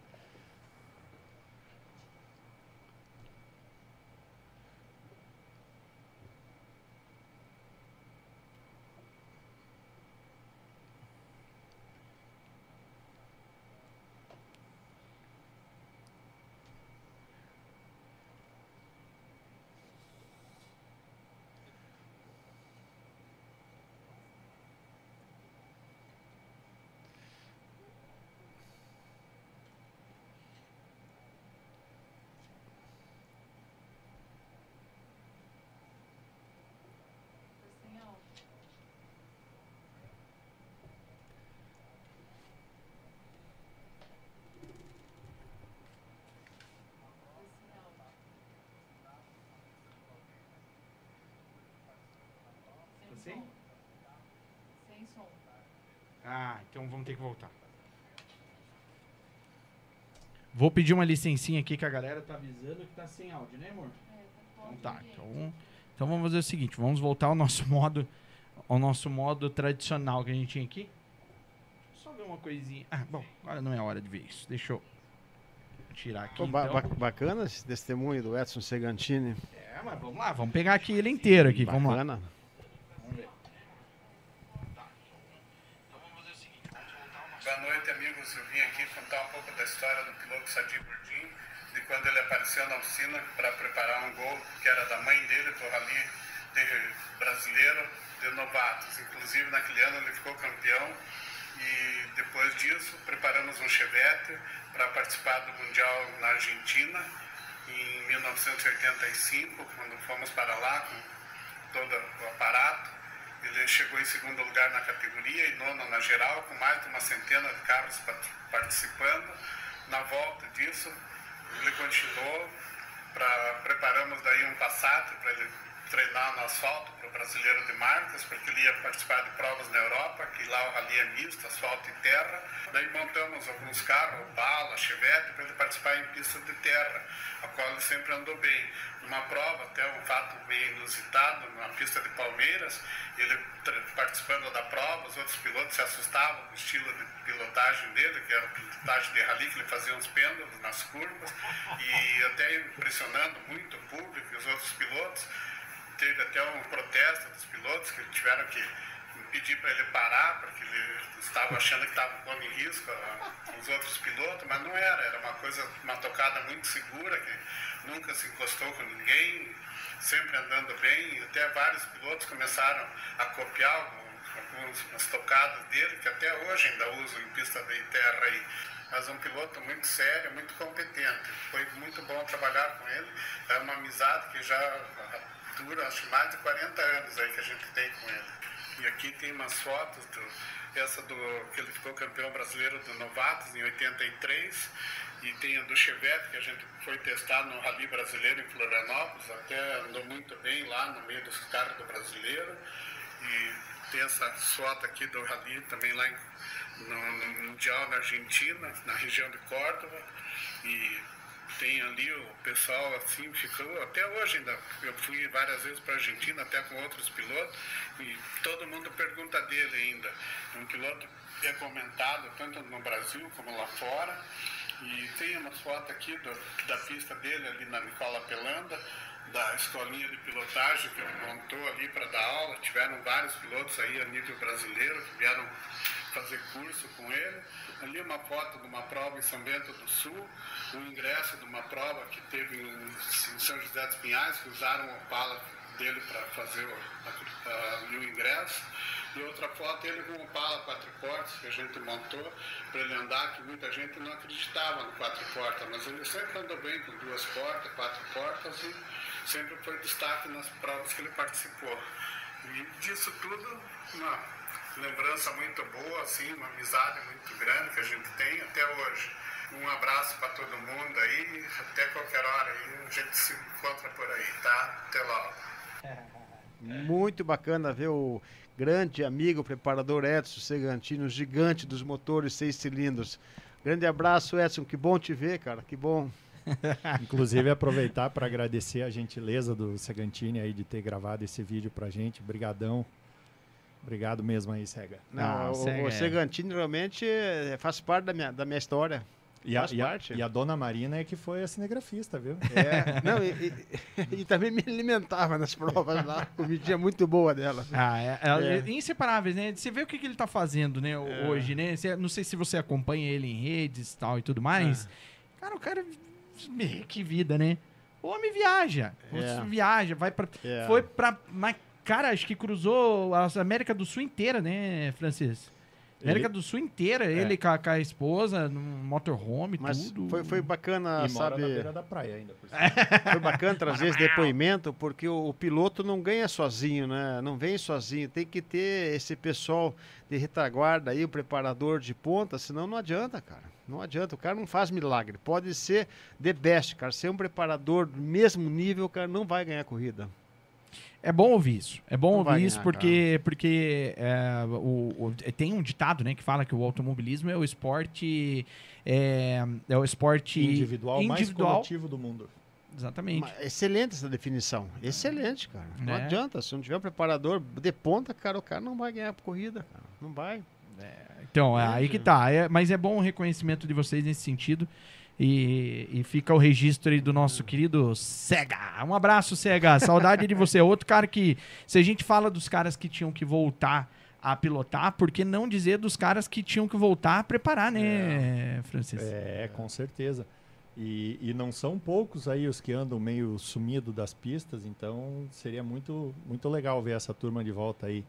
Sem? Sem som. Ah, então vamos ter que voltar. Vou pedir uma licencinha aqui que a galera tá avisando que tá sem áudio, né, amor? É, tá Então tá, então, então vamos fazer o seguinte, vamos voltar ao nosso modo, ao nosso modo tradicional que a gente tinha aqui. Só ver uma coisinha. Ah, bom, agora não é hora de ver isso. Deixa eu tirar aqui. Pô, ba- então. ba- bacana esse testemunho do Edson Segantini. É, mas vamos lá, vamos pegar aqui ele inteiro aqui, vamos lá. Da história do piloto Sadi Burdim, de quando ele apareceu na oficina para preparar um gol que era da mãe dele para o Rally brasileiro de novatos. Inclusive, naquele ano ele ficou campeão e depois disso preparamos um Chevette para participar do Mundial na Argentina em 1985, quando fomos para lá com todo o aparato. Ele chegou em segundo lugar na categoria e nono na geral, com mais de uma centena de carros participando. Na volta disso, ele continuou, pra, preparamos daí um Passat para ele treinar no asfalto para o brasileiro de marcas, porque ele ia participar de provas na Europa, que lá o rally é misto, asfalto e terra. Daí montamos alguns carros, Opala, Chevette, para ele participar em pista de terra, a qual ele sempre andou bem. Numa prova, até um fato meio inusitado, numa pista de Palmeiras, ele participando da prova, os outros pilotos se assustavam com o estilo de pilotagem dele, que era pilotagem de rally, que ele fazia uns pêndulos nas curvas, e até impressionando muito o público e os outros pilotos. Teve até um protesto dos pilotos que tiveram que pedir para ele parar, porque ele estava achando que estava pondo em risco os outros pilotos, mas não era, era uma coisa, uma tocada muito segura, que nunca se encostou com ninguém, sempre andando bem, e até vários pilotos começaram a copiar algumas tocadas dele, que até hoje ainda usam em pista de terra aí. Mas um piloto muito sério, muito competente. Foi muito bom trabalhar com ele. É uma amizade que já dura acho, mais de 40 anos aí que a gente tem com ele. E aqui tem umas fotos, do, essa do que ele ficou campeão brasileiro do Novatos em 83, e tem a do Chevette, que a gente foi testar no Rally Brasileiro em Florianópolis, até andou muito bem lá no meio dos caras do brasileiro. E tem essa foto aqui do Rally também lá em, no, no Mundial na Argentina, na região de Córdoba. E tem ali o pessoal assim, ficou até hoje ainda. Eu fui várias vezes para a Argentina, até com outros pilotos, e todo mundo pergunta dele ainda. Um piloto é comentado tanto no Brasil como lá fora. E tem uma foto aqui do- da pista dele ali na Nicola Pelanda, da escolinha de pilotagem que ele montou ali para dar aula. Tiveram vários pilotos aí a nível brasileiro que vieram fazer curso com ele. Ali uma foto de uma prova em São Bento do Sul, um ingresso de uma prova que teve em, São José dos Pinhais, que usaram o Opala dele para fazer o, a- o ingresso. E outra foto ele com o Opala quatro portas que a gente montou para ele andar, que muita gente não acreditava no quatro portas, mas ele sempre andou bem com duas portas, quatro portas e sempre foi destaque nas provas que ele participou. E disso tudo, uma lembrança muito boa, assim, uma amizade muito grande que a gente tem até hoje. Um abraço para todo mundo aí, até qualquer hora aí, a gente se encontra por aí, tá? Até logo. Muito bacana ver o grande amigo preparador Edson Segantini, o gigante dos motores seis cilindros. Grande abraço, Edson. Que bom te ver, cara. Que bom. Inclusive, aproveitar para agradecer a gentileza do Segantini aí de ter gravado esse vídeo pra gente. Brigadão. Obrigado mesmo aí, Sega. Não, Ah, o, Sega o é- Segantini realmente é- faz parte da minha, da minha história. E a, Faz e, a, parte. e a dona Marina é que foi a cinegrafista, viu? É, não, e, e- e também me alimentava nas provas lá. Comidinha muito boa dela. Ah, é, é- É. inseparáveis, né? Você vê o que, que ele tá fazendo, né, É. hoje, né? Você- não sei se você acompanha ele em redes e tal e tudo mais. Cara, o cara. Que vida, né? O homem viaja. É. viaja, vai pra. É. Foi pra. Cara, acho que cruzou a América do Sul inteira, né, Francisco? América do Sul inteira, ele com a, com a esposa, no motorhome, Mas tudo. foi, foi bacana, e mora sabe? na beira da praia ainda. Por cima. Foi bacana trazer esse depoimento, porque o, o piloto não ganha sozinho, né? Não vem sozinho. Tem que ter esse pessoal de retaguarda aí, o preparador de ponta, senão não adianta, cara. Não adianta. O cara não faz milagre. Pode ser the best, cara. Ser um preparador do mesmo nível, o cara não vai ganhar corrida. É bom ouvir isso. É bom Não ouvir isso ganhar, porque, porque é, o, o- tem um ditado né, que fala que o automobilismo é o esporte. É, é o esporte Individual, mais individual. coletivo do mundo. Exatamente. Mas Excelente essa definição. Excelente, cara. Não Né? adianta. Se não tiver um preparador de ponta, cara, o cara não vai ganhar a corrida. Cara. Não vai. Então, é aí que tá. É- mas é bom o reconhecimento de vocês nesse sentido. E, e fica o registro aí do nosso querido Sega. Um abraço, Sega. Saudade de você. Outro cara que, se a gente fala dos caras que tinham que voltar a pilotar, por que não dizer dos caras que tinham que voltar a preparar, né, Francis? É, com certeza. E, e não são poucos aí os que andam meio sumido das pistas, então seria muito, muito legal ver essa turma de volta aí.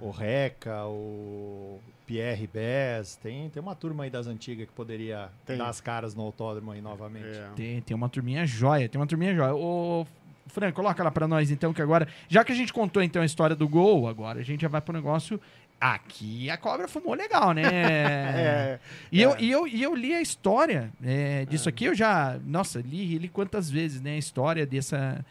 O Reca, o Pierre Bess, tem, tem uma turma aí das antigas que poderia Tem. dar as caras no autódromo aí novamente. É. Tem, tem uma turminha joia, tem uma turminha joia. Ô, Fran, coloca lá pra nós então, que agora, já que a gente contou então a história do gol, agora a gente já vai pro negócio. Aqui a cobra fumou legal, né? É, E, É. eu, e, eu, e eu li a história é, disso aqui, eu já. Nossa, li, li quantas vezes, né? A história dessa.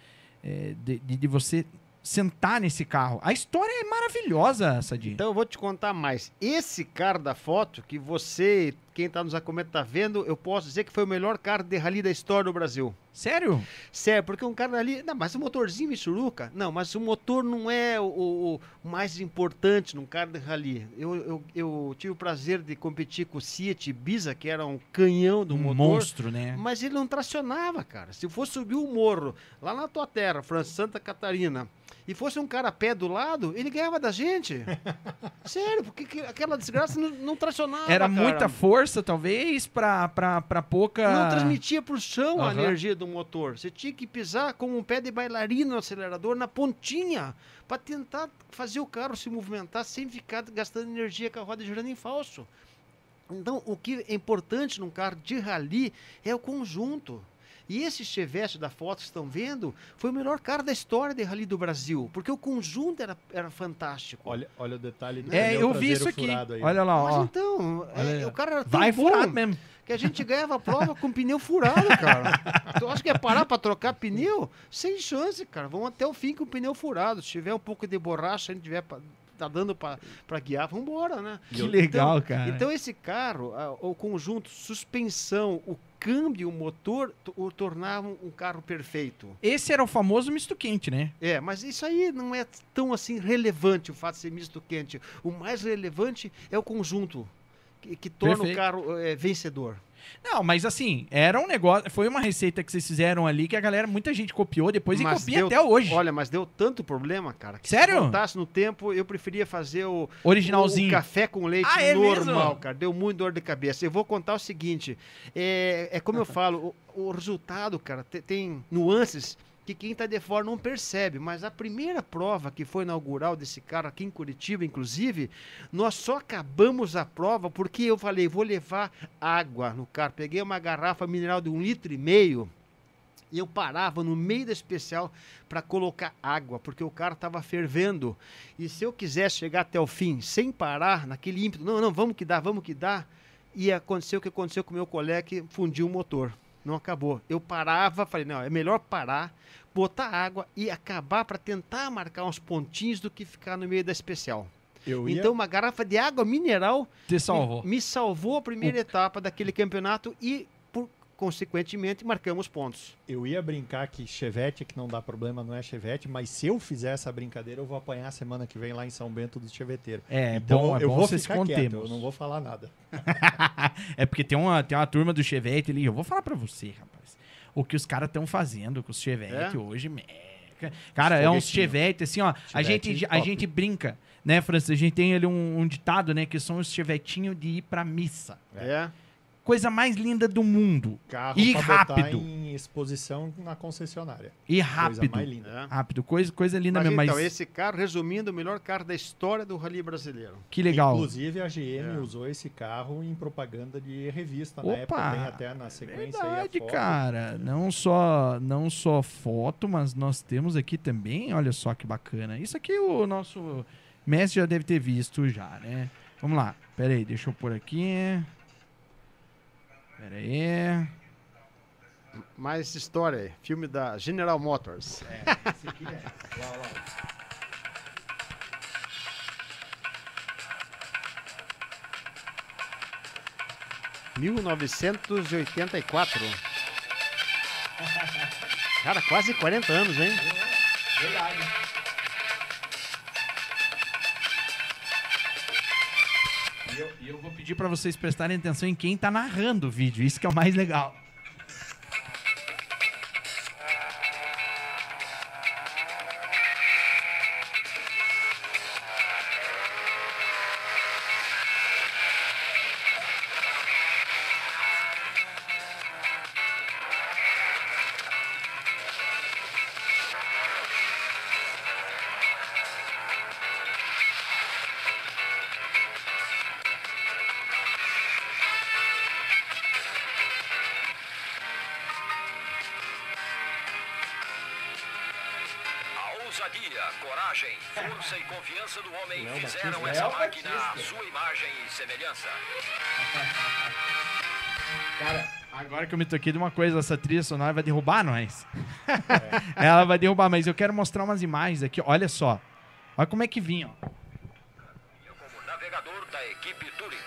é, de, de, de você sentar nesse carro. A história é maravilhosa, Sadi. Então eu vou te contar mais. Esse cara da foto, que você, quem tá nos acompanhando, tá vendo, eu posso dizer que foi o melhor carro de rally da história do Brasil. Sério? Sério, porque um cara ali. Não, mas o motorzinho Michuruca. Não, mas o motor não é o, o- o mais importante num carro de rally. Eu, eu, eu tive o prazer de competir com o Fiat Ibiza, que era um canhão do Um motor. monstro, né? Mas ele não tracionava, cara. Se fosse subir o morro, lá na tua terra, França, Santa Catarina, e fosse um cara a pé do lado, ele ganhava da gente. Sério, porque que- aquela desgraça não, não tracionava. Era cara. muita força, talvez, pra, pra, pra pouca. Não transmitia pro chão a Aham. energia do motor. Você tinha que pisar com um pé de bailarino no acelerador na pontinha para tentar fazer o carro se movimentar sem ficar gastando energia com a roda girando em falso. Então, o que é importante num carro de rally é o conjunto. E esse Chevette da foto que estão vendo foi o melhor carro da história de rally do Brasil, porque o conjunto era, era fantástico. Olha, olha o detalhe do É, pneu eu vi isso aqui. aí. Olha lá, Mas ó. então, é, o cara era tão Vai bom furado mesmo. que a gente ganhava a prova com pneu furado, cara. tu acha que é parar pra trocar pneu? Sem chance, cara. Vamos até o fim com o pneu furado. Se tiver um pouco de borracha, a gente tiver pra, tá dando pra, pra guiar, vambora, né? Que legal, então, cara. Então esse carro, a- o conjunto, suspensão, o câmbio, o motor, to- o tornavam um carro perfeito. Esse era o famoso misto quente, né? É, mas isso aí não é tão assim relevante o fato de ser misto quente. O mais relevante é o conjunto que, que torna Perfeito. o carro é, vencedor. Não, mas assim, era um negócio. Foi uma receita que vocês fizeram ali que a galera, muita gente copiou depois Mas e copia deu- até hoje. Olha, mas deu tanto problema, cara. Que Sério? Se voltasse no tempo, eu preferia fazer o, Originalzinho. o café com leite Ah, é normal, mesmo? cara. Deu muito dor de cabeça. Eu vou contar o seguinte: é, é como eu falo, o, o resultado, cara, te- tem, nuances que quem tá de fora não percebe. Mas a primeira prova que foi inaugural desse cara aqui em Curitiba, inclusive, nós só acabamos a prova porque eu falei, vou levar água no carro. Peguei uma garrafa mineral de um litro e meio. E eu parava no meio da especial para colocar água, porque o carro estava fervendo. E se eu quisesse chegar até o fim sem parar, naquele ímpeto, não, não, vamos que dá, vamos que dá, ia acontecer o que aconteceu com o meu colega que fundiu o motor. Não acabou. Eu parava, falei, não, é melhor parar, botar água e acabar para tentar marcar uns pontinhos do que ficar no meio da especial. Eu ia, Então, uma garrafa de água mineral Te salvou. me, me salvou a primeira etapa daquele campeonato e, por consequentemente, marcamos pontos. eu ia brincar que Chevette que não dá problema, não é Chevette, mas se eu fizer essa brincadeira, eu vou apanhar semana que vem lá em São Bento do Cheveteiro. É, é Então bom, é eu bom vou vocês ficar quieto, eu não vou falar nada. é porque tem uma, tem uma turma do Chevette ali. Eu vou falar pra você, rapaz. O que os caras estão fazendo com os Chevette É? hoje. Cara, é uns foguetinho. Chevette, assim, ó. A gente, a top. gente brinca, né, Francis? A gente tem ali um, um ditado, né? Que são os Chevetinhos de ir pra missa. É. Coisa mais linda do mundo. Carro E pra botar rápido. em exposição na concessionária. E Coisa rápido. mais linda. é. Rápido. Coisa, coisa linda Mas, mesmo. então, Mas esse carro, resumindo, o melhor carro da história do rally brasileiro. que legal. Inclusive a GM É. usou esse carro em propaganda de revista Opa! na época, tem até na sequência Verdade, cara. Não só, não só foto, mas nós temos aqui também, olha só que bacana. Isso aqui o nosso mestre já deve ter visto já, né? Vamos lá. Pera aí, deixa eu pôr aqui. Pera aí. mais história aí. Filme da General Motors. Esse aqui é. Lá, lá. 1984. Cara, quase 40 anos, hein? Verdade. Pedir pra vocês prestarem atenção em quem tá narrando o vídeo. Isso que é o mais legal. Confiança do homem fizeram Batista. essa máquina à sua imagem e semelhança. Cara, agora que eu me toquei de uma coisa, essa trilha sonora vai derrubar nós. Ela vai derrubar, mas eu quero mostrar umas imagens aqui. Olha só. Olha como é que vinha. ó. Como navegador da equipe Turing.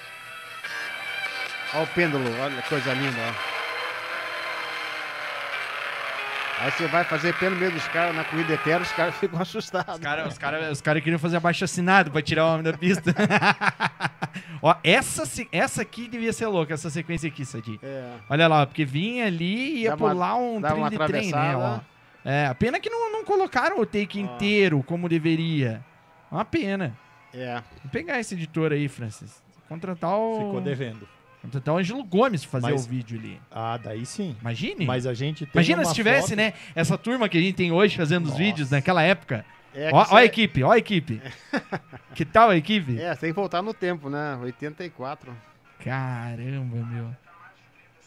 Olha o pêndulo, olha que coisa linda, ó. Aí você vai fazer pé no meio dos caras na corrida eterna, os caras ficam assustados. Os caras os cara, os cara queriam fazer abaixo assinado pra tirar o homem da pista. Ó, essa, se- essa aqui devia ser louca, essa sequência aqui, Sadi. É. Olha lá, porque vinha ali e ia Dá uma- pular um trilho uma de trem, né? Ó. É, a pena que não, não colocaram o take Ó. inteiro como deveria. Uma pena. É. Vou pegar esse editor aí, Francis. Contratar o. Ficou devendo. Contratar o Ângelo Gomes fazer Mas- o vídeo ali. Ah, daí sim. Imagine. Mas a gente tem Imagina uma se tivesse, foto- né? Essa turma que a gente tem hoje fazendo os Nossa. vídeos naquela época. É, Ó, ó a é- equipe, ó a equipe. que tal a equipe? É, tem que voltar no tempo, né? 84. Caramba, meu.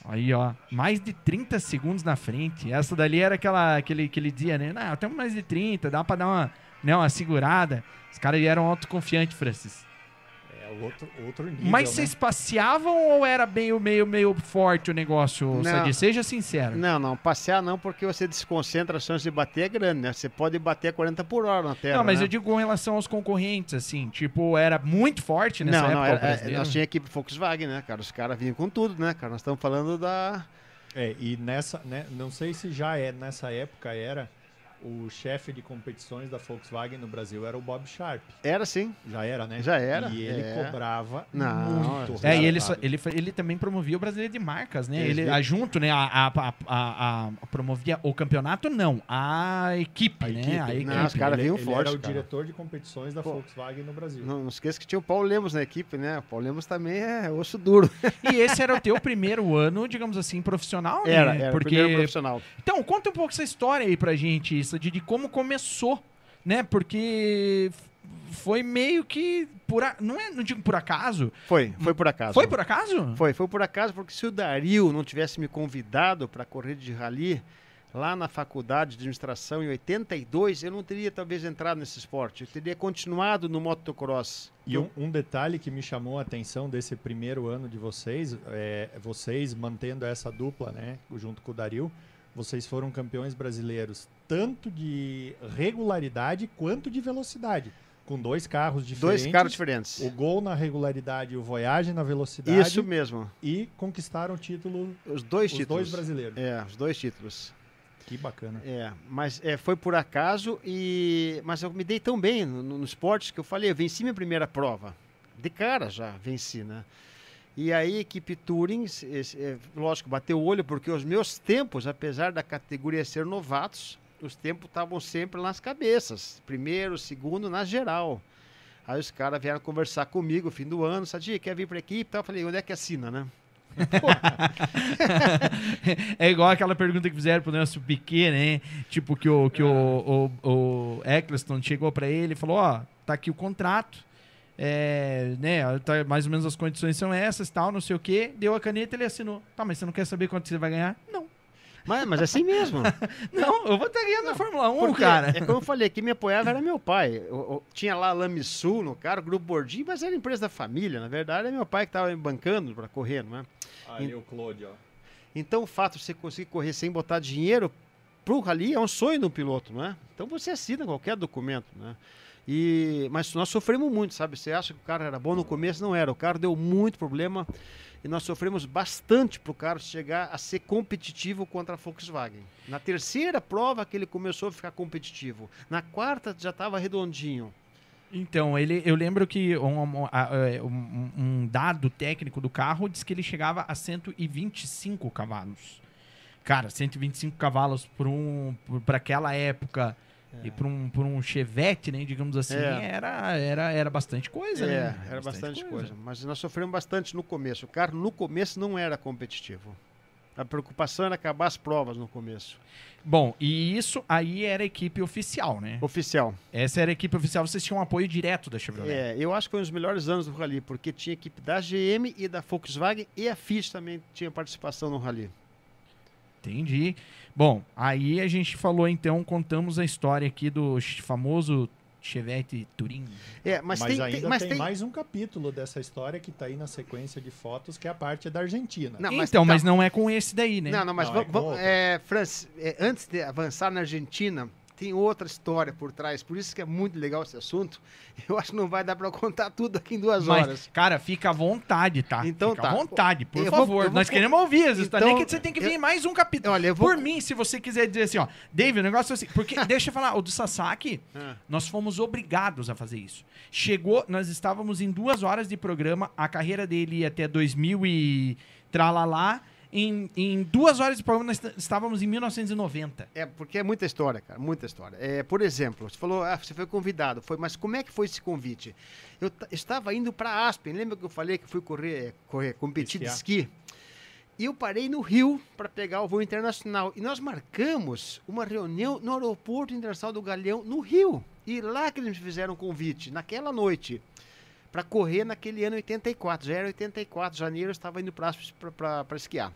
Aí, ó. Mais de 30 segundos na frente. Essa dali era aquela, aquele, aquele dia, né? Não, temos mais de 30, dá pra dar uma, né, uma segurada. Os caras eram autoconfiantes, Francis. É outro, outro nível, Mas né? vocês passeavam ou era meio, meio, meio forte o negócio. Sadi? Seja sincero. Não, não, passear não, porque você desconcentra, a chance de bater é grande, né? Você pode bater a 40 por hora na terra. Não, mas né? eu digo com relação aos concorrentes, assim. Tipo, era muito forte nessa Não, época não, era, é, brasileiro? nós tinha equipe Volkswagen, né, cara? Os caras vinham com tudo, né, cara? Nós estamos falando da. É, e nessa, né, não sei se já é, nessa época era o chefe de competições da Volkswagen no Brasil era o Bob Sharp. Era sim. Já era, né? Já era, E ele é. cobrava Não, muito. É, e ele, só- ele, ele também promovia o brasileiro de marcas, né? Ele, a, junto, né? A, a, a, a- a- promovia o campeonato, não. A equipe, A né? equipe. A equipe. Não, os caras ele, vinham ele forte, era o cara. diretor de competições da Pô. Volkswagen no Brasil. Não, não esqueça que tinha o Paulo Lemos na equipe, né? O Paulo Lemos também é osso duro. E esse era o teu primeiro ano, digamos assim, profissional, né? Era, era o Porque... primeiro profissional. Então, conta um pouco essa história aí pra gente, isso de, de como começou, né? Porque foi meio que por a... não é, não digo por acaso. Foi, foi por acaso. Foi por acaso? Foi, foi por acaso, porque se o Dario não tivesse me convidado para correr de rally lá na faculdade de administração em 82, eu não teria talvez entrado nesse esporte. Eu teria continuado no motocross. E um, um detalhe que me chamou a atenção desse primeiro ano de vocês, é, vocês mantendo essa dupla, né, junto com o Dario, vocês foram campeões brasileiros tanto de regularidade quanto de velocidade, com dois carros diferentes. Dois caras diferentes. O gol na regularidade e o Voyage na velocidade. Isso mesmo. E conquistaram o título, Os dois os títulos. dois brasileiros. É, os dois títulos. Que bacana. É, mas é, foi por acaso e mas eu me dei tão bem no, no, no esporte que eu falei, eu venci minha primeira prova. De cara já venci, né? E aí a equipe Touring, esse- é, lógico, bateu o olho porque os meus tempos, apesar da categoria ser novatos, os tempos estavam sempre nas cabeças. Primeiro, segundo, na geral. Aí os caras vieram conversar comigo no fim do ano, Sadi, quer vir para a equipe? e tal? Eu falei, onde é que assina, né? É igual aquela pergunta que fizeram pro nosso Piquet, né? Tipo, que o, que o, o, o Eccleston chegou pra ele e falou, ó, tá aqui o contrato, é, né, tá, mais ou menos as condições são essas, tal, não sei o quê. Deu a caneta, ele assinou. Tá, mas você não quer saber quanto você vai ganhar? Não. Mas, mas é assim mesmo. Não, eu vou estar ganhando na Fórmula 1, Porque, cara. É como eu falei, quem me apoiava era meu pai. Eu- eu tinha lá a Lamisul no cara, o Grupo Bordinho, mas era empresa da família. Na verdade, é meu pai que estava me bancando para correr, não é? Ali o Claude, ó. Então o fato de você conseguir correr sem botar dinheiro pro rally é um sonho do piloto, não é? Então você assina qualquer documento, né? E, mas nós sofremos muito, sabe? Você acha que o cara era bom no começo? Não era. O carro deu muito problema e nós sofremos bastante para o carro chegar a ser competitivo contra a Volkswagen. Na terceira prova que ele começou a ficar competitivo. Na quarta já estava redondinho. Então, ele, eu lembro que um, um, é, um- um dado técnico do carro diz que ele chegava a 125 cavalos. Cara, 125 cavalos para um, para aquela época e para um, por um Chevette, né, digamos assim, É. era, era, era bastante coisa, É, né? era bastante coisa. Mas nós sofremos bastante no começo. O carro no começo não era competitivo. A preocupação era acabar as provas no começo. Bom, e isso aí era a equipe oficial, né? Oficial. Essa era a equipe oficial, vocês tinham um apoio direto da Chevrolet. É, eu acho que foi um dos melhores anos do Rally, porque tinha equipe da GM e da Volkswagen e a Fiat também tinha participação no Rally. Entendi. Bom, aí a gente falou então, contamos a história aqui do famoso Chevette Turing. É, mas, Mas, tem, ainda tem- mas tem, tem- mais um capítulo dessa história que tá aí na sequência de fotos, que é a parte da Argentina. Não, mas então, tá- mas não é com esse daí, né? Não, não, mas Não, vamos, é vamos- é, Francis, é, antes de avançar na Argentina, tem outra história por trás. Por isso que é muito legal esse assunto. Eu acho que não vai dar para contar tudo aqui em duas Mas, horas. cara, fica à vontade, tá? Então fica tá. à vontade, por Eu vou- favor. eu vou Nós queremos ouvir as. Nem Então, que você tem que eu- vir mais um capítulo. Olha, eu vou- Por mim, se você quiser dizer assim, ó, David, o negócio é assim. Porque, deixa eu falar, o do Sasaki, Ah. nós fomos obrigados a fazer isso. Chegou, nós estávamos em duas horas de programa, a carreira dele ia até 2000 e tralalá. Em, em duas horas de programa, nós est- estávamos em 1990. É, porque é muita história, cara, muita história. É, por exemplo, você falou, ah, você foi convidado, foi, mas como é que foi esse convite? Eu ta- estava indo para Aspen, lembra que eu falei que fui correr, correr competir de esqui? E eu parei no Rio para pegar o voo internacional. E nós marcamos uma reunião no aeroporto internacional do Galeão, no Rio. E lá que eles me fizeram um convite, naquela noite, para correr naquele ano 84. Já era 84, janeiro, eu estava indo para Aspen para esquiar.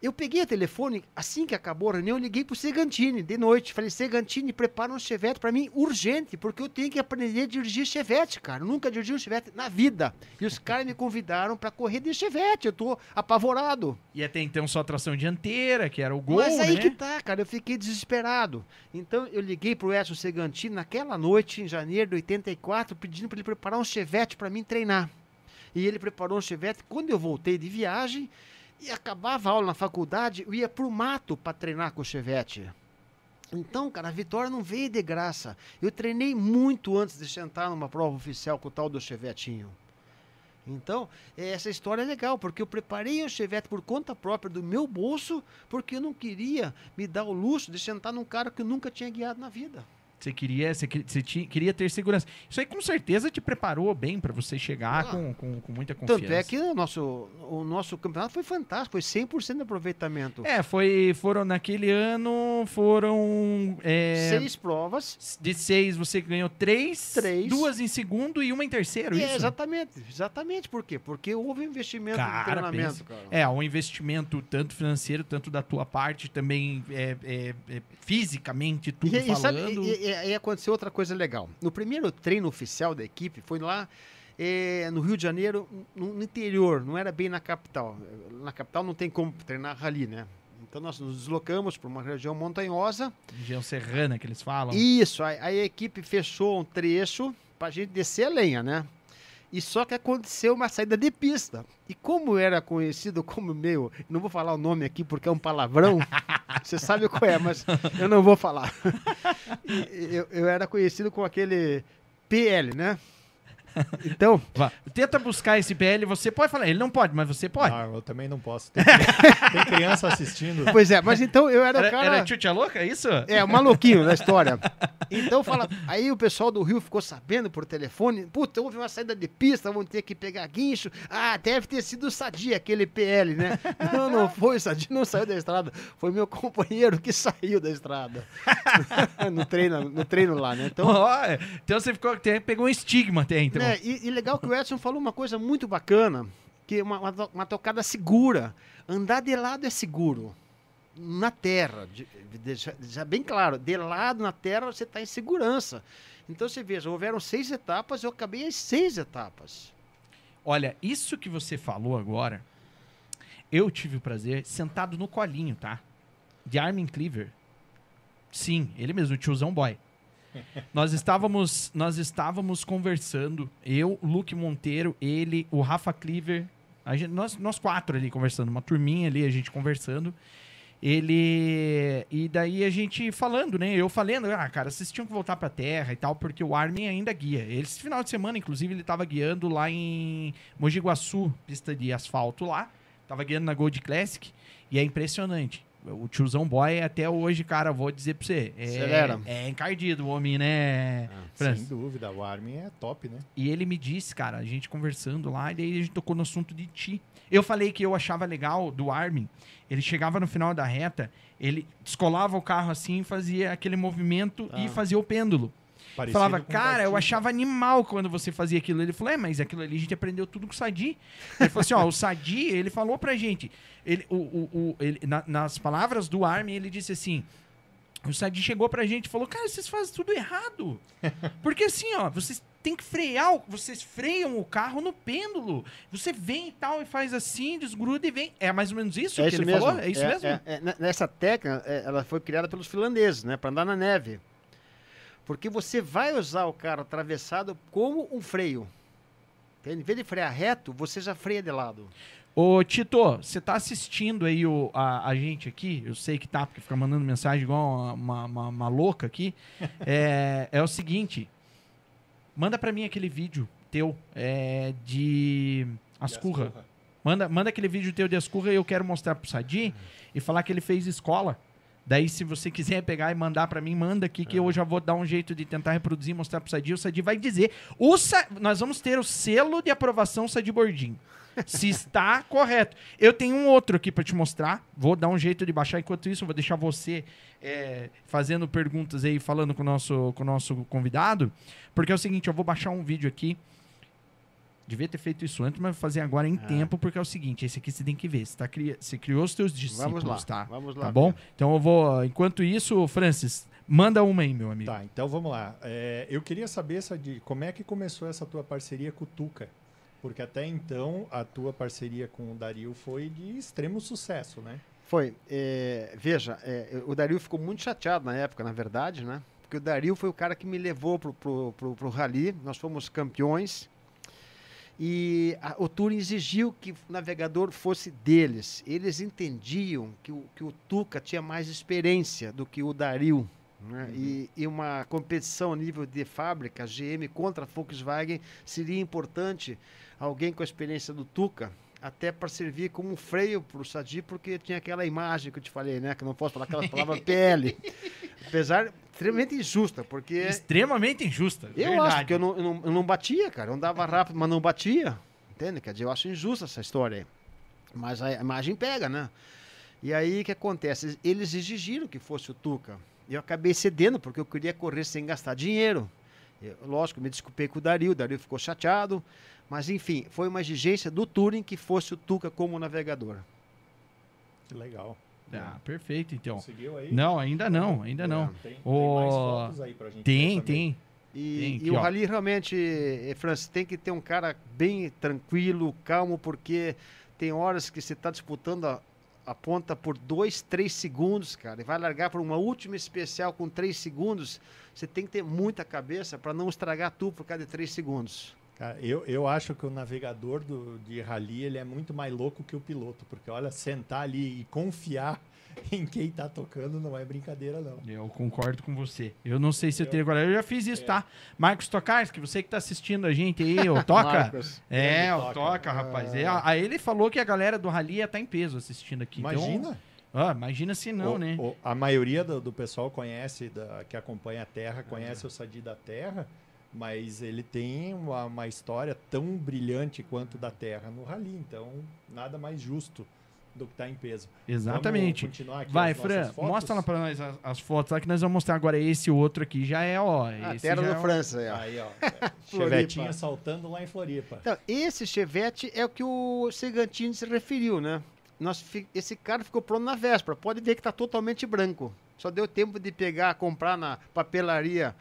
Eu peguei o telefone, assim que acabou a reunião, eu liguei pro Segantini de noite. Falei, Segantini, prepara um chevette para mim urgente, porque eu tenho que aprender a dirigir chevette, cara. Eu nunca dirigi um chevette na vida. E os caras me convidaram para correr de chevette. Eu tô apavorado. E até então só tração dianteira, que era o gol, Mas aí né? que tá, cara, eu fiquei desesperado. Então eu liguei pro Edson Segantini naquela noite, em janeiro de 84, pedindo para ele preparar um chevette para mim treinar. E ele preparou um chevette. Quando eu voltei de viagem e acabava a aula na faculdade, eu ia pro mato para treinar com o chevette. Então, cara, a vitória não veio de graça. Eu treinei muito antes de sentar numa prova oficial com o tal do chevetinho. Então, essa história é legal, porque eu preparei o Chevette por conta própria do meu bolso, porque eu não queria me dar o luxo de sentar num cara que eu nunca tinha guiado na vida. Você queria, você, você tinha- queria ter segurança. Isso aí com certeza te preparou bem pra você chegar Ah. com, com, com muita confiança. Tanto é que o nosso, o nosso campeonato foi fantástico, foi 100% de aproveitamento. É, foi, foram naquele ano, foram é, Seis provas. de seis, você ganhou três, Três. duas em segundo e uma em terceiro, é, isso? exatamente, exatamente. Por quê? Porque houve investimento no Cara, treinamento, pensa. cara. É, um investimento tanto financeiro, tanto da tua parte, também é, é, é, fisicamente, tudo E, e sabe, falando. e, e- e aconteceu outra coisa legal. No primeiro treino oficial da equipe, foi lá eh, no Rio de Janeiro, no, no interior, não era bem na capital. Na capital não tem como treinar rally, né? Então nós nos deslocamos para uma região montanhosa. Região serrana que eles falam. Isso, aí, aí a equipe fechou um trecho para a gente descer a lenha, né? E só que aconteceu uma saída de pista. E como era conhecido como meu, não vou falar o nome aqui porque é um palavrão, você sabe qual é, mas eu não vou falar. Eu, eu era conhecido com aquele PL, né? Então, Vá, Tenta buscar esse PL, você pode falar, ele não pode, mas você pode. Ah, eu também não posso. Tem, tem criança assistindo. pois é, mas então eu era o era, cara. era tchutcha louca, é isso? É, o maluquinho da história. Então fala. Aí o pessoal do Rio ficou sabendo por telefone. Puta, houve uma saída de pista, vão ter que pegar guincho. Ah, deve ter sido o Sadia, aquele PL, né? Não, não foi o Sadia, não saiu da estrada. Foi meu companheiro que saiu da estrada. no, treino, no treino lá, né? Então. Ó, então você ficou, pegou um estigma até, então. É, e, e legal que o Edson falou uma coisa muito bacana, que é uma, uma, uma tocada segura. Andar de lado é seguro. Na terra, de- de- deixar bem claro, de lado na terra você está em segurança. Então você veja, houveram seis etapas, eu acabei as seis etapas. Olha, isso que você falou agora Eu tive o prazer, sentado no colinho, tá? De Armin Cleaver. Sim, ele mesmo, o tiozão boy. Nós estávamos, nós estávamos conversando, eu, Luke Monteiro, ele, o Rafa Cleaver, gente- nós, nós quatro ali conversando, uma turminha ali, a gente conversando. Ele. E daí a gente falando, né? Eu falando, ah, cara, vocês tinham que voltar pra terra e tal, porque o Armin ainda guia. Ele, Esse final de semana, inclusive, ele tava guiando lá em Mogi Guaçu, pista de asfalto lá. Tava guiando na Gold Classic. E é impressionante. O tiozão boy até hoje, cara, vou dizer pra você. É, Acelera. é encardido o homem, né? Franz? Sem dúvida, o Armin é top, né? E ele me disse, cara, a gente conversando lá, e daí a gente tocou no assunto de ti. Eu falei que eu achava legal do Armin. Ele chegava no final da reta, ele descolava o carro assim, fazia aquele movimento e Ah. fazia o pêndulo. Parecido Falava, cara, eu achava animal quando você fazia aquilo. Ele falou, é, mas aquilo ali a gente aprendeu tudo com o Sadi. Ele falou assim, ó, o Sadi, ele falou pra gente, ele, o, o, o- ele, na- nas palavras do Armin, ele disse assim, o Sadi chegou pra gente e falou, cara, vocês fazem tudo errado. Porque assim, ó, vocês têm que frear, o- vocês freiam o carro no pêndulo. Você vem e tal, e faz assim, desgruda e vem. É mais ou menos isso que ele falou? É isso mesmo? é- é- nessa técnica, é, ela foi criada pelos finlandeses, né? Para andar na neve. Porque você vai usar o carro atravessado como um freio. Em vez de frear reto, você já freia de lado. Ô, Tito, você tá assistindo aí o, a, a gente aqui? Eu sei que tá, porque fica mandando mensagem igual uma, uma, uma- uma louca aqui. É, é o seguinte, manda pra mim aquele vídeo teu é, de Ascurra. Manda, manda aquele vídeo teu de Ascurra e eu quero mostrar pro Sadi e falar que ele fez escola. Daí, se você quiser pegar e mandar pra mim, manda aqui que eu já vou dar um jeito de tentar reproduzir e mostrar pro Sadi. O Sadi vai dizer. O Sa- Nós vamos ter o selo de aprovação Sadi Bordim. Se está correto. Eu tenho um outro aqui pra te mostrar. Vou dar um jeito de baixar. Enquanto isso, eu vou deixar você é, fazendo perguntas aí, falando com o nosso, com o nosso convidado. Porque é o seguinte, eu vou baixar um vídeo aqui. Devia ter feito isso antes, mas vou fazer agora em tempo, porque é o seguinte, esse aqui você tem que ver. Você, tá cri... você criou os teus discípulos, Vamos lá. tá? Vamos lá. Tá bom? ver. Então eu vou. Enquanto isso, Francis, manda uma aí, meu amigo. Tá, então vamos lá. É, eu queria saber, Sadi, como é que começou essa tua parceria com o Tuca? Porque até então a tua parceria com o Dario foi de extremo sucesso, né? Foi. é, veja, é, o Dario ficou muito chateado na época, na verdade, né? Porque o Dario foi o cara que me levou pro, pro, pro, pro rally. Nós fomos campeões. E a- o Touring exigiu que o navegador fosse deles. Eles entendiam que o, que o Tuca tinha mais experiência do que o Dario. né? E, e uma competição a nível de fábrica, GM contra a Volkswagen, seria importante alguém com a experiência do Tuca, até para servir como um freio para o Sadi, porque tinha aquela imagem que eu te falei, né? Que eu não posso falar aquelas palavras PL. Apesar extremamente injusta, porque Extremamente injusta. eu verdade. acho que eu não, eu, não, eu não batia, cara. Eu andava rápido, mas não batia. Entende? Quer dizer, eu acho injusta essa história aí. Mas a imagem pega, né? E aí o que acontece? Eles exigiram que fosse o Tuca. E eu acabei cedendo, porque eu queria correr sem gastar dinheiro. Eu, lógico, me desculpei com o Dario, o Dario ficou chateado. Mas enfim, foi uma exigência do Touring que fosse o Tuca como navegador. Que legal. Ah, perfeito, então. Conseguiu aí? Não, ainda não, ainda não. Tem, tem Ô, mais fotos aí pra gente Tem, tem. E, Tem e o ó. rally realmente, eh, Francis, tem que ter um cara bem tranquilo, calmo, porque tem horas que você está disputando a, a ponta por dois, três segundos, cara, e vai largar para uma última especial com três segundos. Você tem que ter muita cabeça para não estragar tudo por causa de três segundos. Cara, eu, eu acho que o navegador do, de rally ele é muito mais louco que o piloto, porque olha, sentar ali e confiar em quem tá tocando não é brincadeira, não. Eu concordo com você. Eu não sei se eu, Eu- teria agora. Eu já fiz isso, É. tá? Marcos Tokarski, você que tá assistindo a gente aí, ô, toca. Marcos. É, o Toca. toca, rapaz. É, Ah. aí ele falou que a galera do Rally ia estar em peso assistindo aqui. Então, Imagina. ah, imagina se não, O- né? o- a maioria do, do pessoal conhece, da, que acompanha a Terra, conhece o Sadi da Terra, mas ele tem uma, uma história tão brilhante quanto da Terra no rally, então nada mais justo do que estar em peso. Exatamente. Vamos continuar aqui Vai, Fran, fotos? mostra lá pra nós as, as fotos lá que nós vamos mostrar agora. Esse outro aqui já é, ó. A esse terra do é. França. aí, ó. Aí, ó. Chevetinho saltando lá em Floripa. Então, esse Chevette é o que o Segantini se referiu, né? Nós, fi- esse cara ficou pronto na véspera. Pode ver que está totalmente branco. Só deu tempo de pegar, comprar na papelaria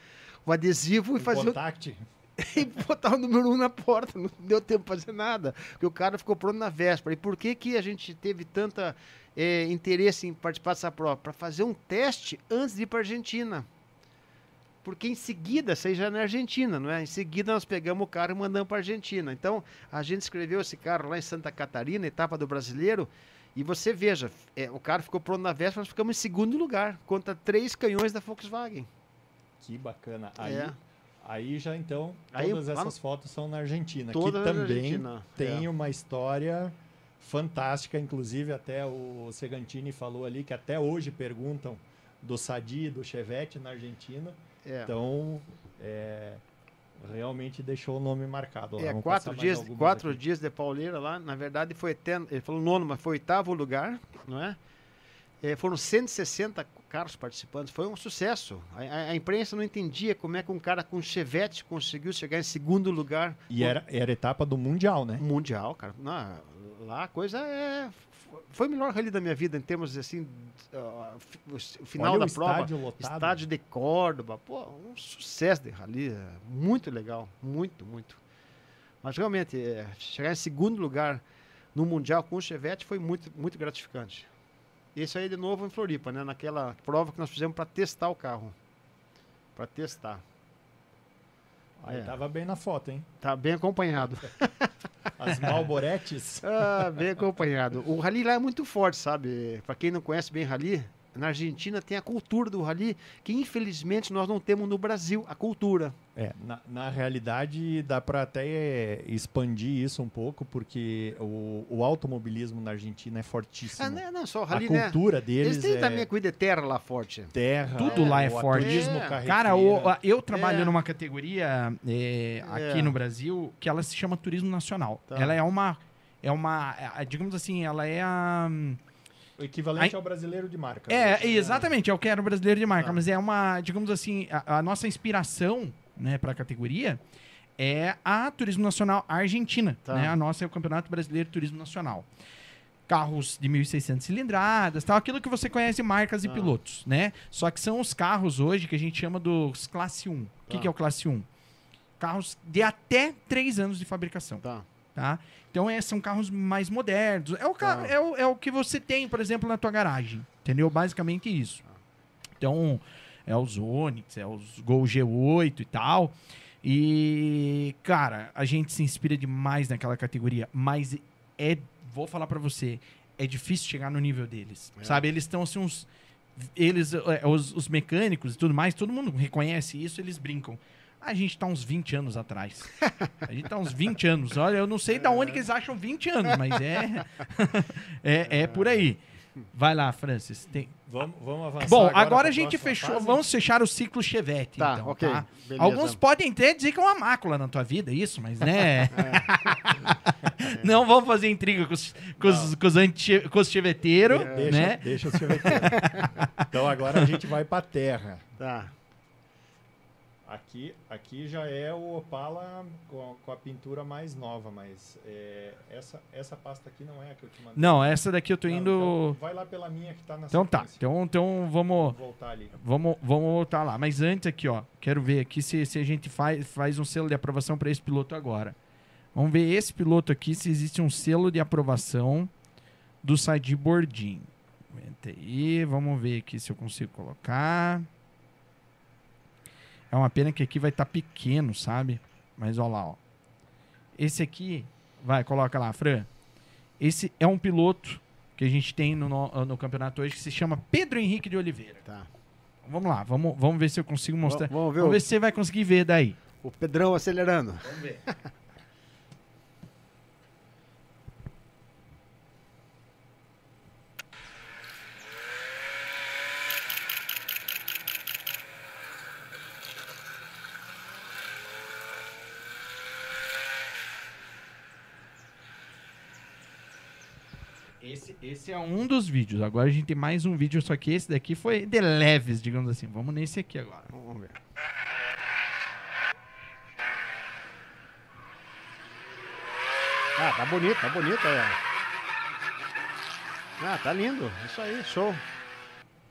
o adesivo e O fazer o contact. e botar o número um na porta. Não deu tempo pra fazer nada. Porque o cara ficou pronto na véspera. E por que, que a gente teve tanta eh, interesse em participar dessa prova? Para fazer um teste antes de ir para Argentina. Porque em seguida, isso aí já é na Argentina, não é? Em seguida nós pegamos o carro e mandamos para Argentina. Então, a gente escreveu esse carro lá em Santa Catarina, etapa do brasileiro, e você veja, é, o cara ficou pronto na véspera, nós ficamos em segundo lugar, contra três canhões da Volkswagen. Que bacana. Aí, É. aí já então, Aí, todas no- essas fotos são na Argentina, que também Argentina, tem é. uma história fantástica. Inclusive, até o Segantini falou ali que até hoje perguntam do Sadi do Chevette na Argentina. É. Então, é, realmente deixou o nome marcado. lá. É, Vamos quatro dias, quatro aqui. dias de pauleira lá, na verdade foi até, ele falou nono, mas foi oitavo lugar, não é? É, foram 160 carros participantes, foi um sucesso. A, a- a imprensa não entendia como é que um cara com Chevette conseguiu chegar em segundo lugar E era, era etapa do Mundial, né? mundial, cara. Não, lá a coisa é foi o melhor rally da minha vida em termos assim, o final Olha da prova. estádio lotado. Estádio de Córdoba, pô, um sucesso de rally, é muito legal, muito, muito. Mas realmente, é, chegar em segundo lugar no Mundial com o Chevette foi muito, muito gratificante. Esse aí de novo em Floripa, né? Naquela prova que nós fizemos para testar o carro. Para testar. Aí É. tava bem na foto, hein? Tá bem acompanhado. As Malboretes. Ah, bem acompanhado. O rally lá é muito forte, sabe? Para quem não conhece bem rally, na Argentina tem a cultura do rally que infelizmente nós não temos no Brasil, a cultura. É, na, na realidade dá para até é, expandir isso um pouco, porque o, o automobilismo na Argentina é fortíssimo. Ah, não, não só o a rally, né? cultura deles Eles têm é também a corrida de terra lá forte. terra. Tudo lá é o forte. turismo É. Cara, o- a- eu trabalho É. numa categoria é, aqui É. no Brasil que ela se chama Turismo Nacional. Tá. Ela é uma. É uma. é, digamos assim, ela é a. o equivalente Aí- ao brasileiro de marca. É, né? exatamente, é o que era o brasileiro de marca, Tá. mas é uma, digamos assim, a, a nossa inspiração, né, para a categoria é a Turismo Nacional Argentina, Tá. né? A nossa é o Campeonato Brasileiro de Turismo Nacional. Carros de 1.600 cilindradas, tal, aquilo que você conhece marcas e Tá. pilotos, né? Só que são os carros hoje que a gente chama dos classe 1. O que, Tá. que é o classe 1? Carros de até 3 anos de fabricação Tá. tá? Então é, são carros mais modernos. É o, ca- Tá. é, o, é o que você tem, por exemplo, na tua garagem. Entendeu? Basicamente isso. Então, é os Onix, é os Gol G8 e tal. E, cara, a gente se inspira demais naquela categoria, mas é, vou falar pra você, é difícil chegar no nível deles. É. Sabe? Eles estão assim uns eles é, os, os mecânicos e tudo mais, todo mundo reconhece isso, eles brincam. A gente tá uns 20 anos atrás. A gente tá uns 20 anos. Olha, eu não sei da onde que eles acham 20 anos, mas é é, é por aí. Vai lá, Francis. Tem- Vamos, vamos avançar. Bom, agora, agora a gente fechou. fase? Vamos fechar o ciclo Chevette, Tá, então, ok. tá? Alguns podem até dizer que é uma mácula na tua vida, isso, mas né? não vamos fazer intriga com os, com os, com os, anti, com os cheveteiros, Deixa, né? deixa os cheveteiros. então agora a gente vai para terra. Tá. Aqui, aqui já é o Opala com, com a pintura mais nova, mas é, essa, essa pasta aqui não é a que eu te mandei. Não, essa daqui eu tô Não, indo. então vai lá pela minha que tá na Então tá. Então, então vamos. Voltar ali. Vamos, vamos voltar lá. Mas antes aqui, ó. Quero ver aqui se, se a gente faz, faz um selo de aprovação para esse piloto agora. Vamos ver esse piloto aqui se existe um selo de aprovação do Sadi Bordim. Aguenta aí, vamos ver aqui se eu consigo colocar. É uma pena que aqui vai estar pequeno, sabe? Mas olha lá, ó. Esse aqui, vai, coloca lá, Fran. Esse é um piloto que a gente tem no, no, no campeonato hoje que se chama Pedro Henrique de Oliveira. Tá. Vamos lá, vamos, vamos ver se eu consigo mostrar. Vamos ver Vamos o- ver se você vai conseguir ver daí. O Pedrão acelerando. Vamos ver. Esse, é um dos vídeos. Agora a gente tem mais um vídeo, só que esse daqui foi de leves, digamos assim. Vamos nesse aqui agora. Vamos ver. Ah, tá bonito, tá bonito. Ah, tá lindo. Isso aí, show.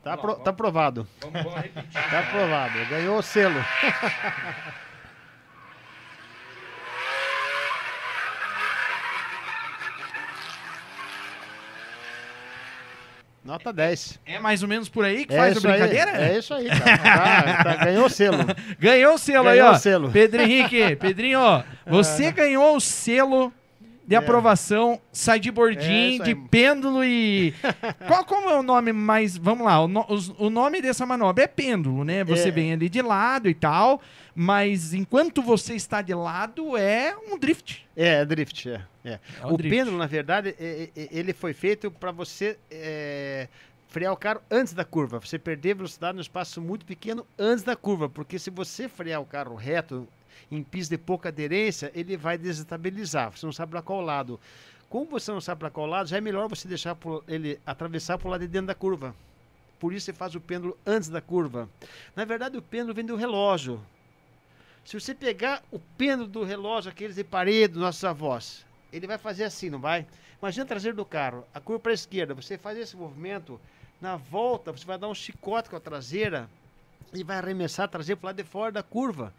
Tá, Vamos lá, apro- vamos. tá aprovado. Tá aprovado. Ganhou o selo. Nota 10. É mais ou menos por aí que É faz a isso aí, brincadeira? É isso aí. Tá- tá- ganhou o selo. Ganhou o selo aí, Ganhou ó. o selo. Pedro Henrique, Pedrinho, ó, você ganhou o selo de É. aprovação Sadi É Bordim, isso de aí. pêndulo e. Qual como é o nome mais. Vamos lá, o, no- os- o nome dessa manobra é pêndulo, né? Você É. vem ali de lado e tal, mas enquanto você está de lado é um drift. É, é drift, é. É. É o drift. pêndulo, na verdade, é- é- ele foi feito para você é, frear o carro antes da curva. Você perder velocidade num espaço muito pequeno antes da curva, porque se você frear o carro reto em pista de pouca aderência, ele vai desestabilizar. Você não sabe para qual lado. Como você não sabe para qual lado, já é melhor você deixar por- ele atravessar por lá de dentro da curva. Por isso você faz o pêndulo antes da curva. Na verdade, o pêndulo vem do relógio. Se você pegar o pêndulo do relógio, aqueles de parede nossos avós, ele vai fazer assim, não vai? Imagina o traseiro do carro, a curva para a esquerda, você faz esse movimento, na volta você vai dar um chicote com a traseira e vai arremessar a traseira para lado de fora da curva.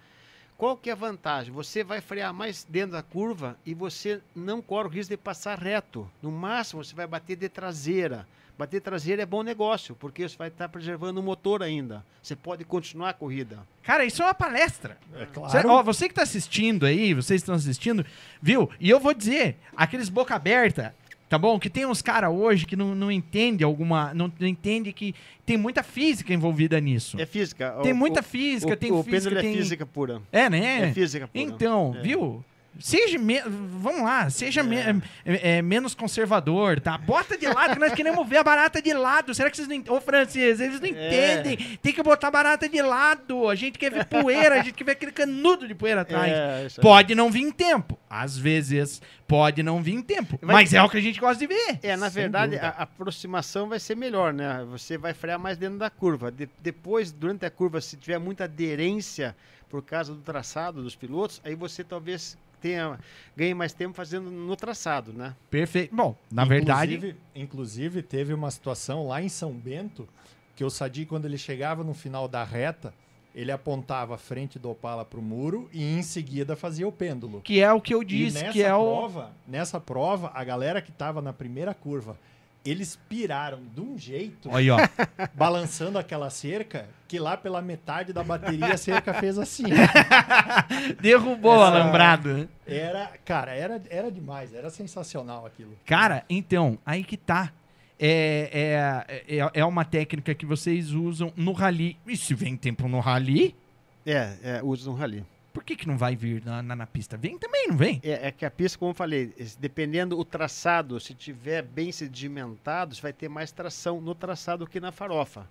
Qual que é a vantagem? Você vai frear mais dentro da curva e você não corre o risco de passar reto. No máximo, você vai bater de traseira. Bater traseira é bom negócio, porque você vai estar preservando o motor ainda. Você pode continuar a corrida. Cara, isso é uma palestra. É claro. ó, você que tá assistindo aí, vocês estão assistindo, viu? E eu vou dizer, aqueles boca aberta, tá bom? Que tem uns caras hoje que não, não entende alguma. Não, não entende que tem muita física envolvida nisso. É física. Tem O- muita o- física, o, tem o física. pêndulo tem... é física pura. É, né? É física pura. Então, É. viu? Seja. me- Vamos lá, seja me- é, é, menos conservador, tá? Bota de lado, que nós queremos ver a barata de lado. Será que vocês não entendem? Ô, Francis, eles não É. entendem. Tem que botar a barata de lado. A gente quer ver poeira, a gente quer ver aquele canudo de poeira atrás. É. Pode não vir em tempo. Às vezes, pode não vir em tempo. Vai- Mas é o que a gente gosta de ver. É, na Sem verdade, dúvida. a aproximação vai ser melhor, né? Você vai frear mais dentro da curva. De- depois, durante a curva, se tiver muita aderência por causa do traçado dos pilotos, aí você talvez tenha ganhe mais tempo fazendo no traçado, né? Perfeito. Bom, na verdade. Inclusive, inclusive, teve uma situação lá em São Bento que o Sadi, quando ele chegava no final da reta, ele apontava a frente do Opala para o muro e em seguida fazia o pêndulo. Que é o que eu E disse, nessa que é o. prova, nessa prova, a galera que estava na primeira curva, eles piraram de um jeito, Olha, ó. balançando aquela cerca, que lá pela metade da bateria a cerca fez assim. Derrubou o alambrado. Era, cara, era, era demais, era sensacional aquilo. Cara, então, aí que tá. É, é, é, é uma técnica que vocês usam no rally. E se vem tempo no rally, É, é uso no rally. Por que, que não vai vir na, na, na pista? Vem também, não vem? É, é que a pista, como eu falei, dependendo o traçado, se tiver bem sedimentado, você vai ter mais tração no traçado que na farofa.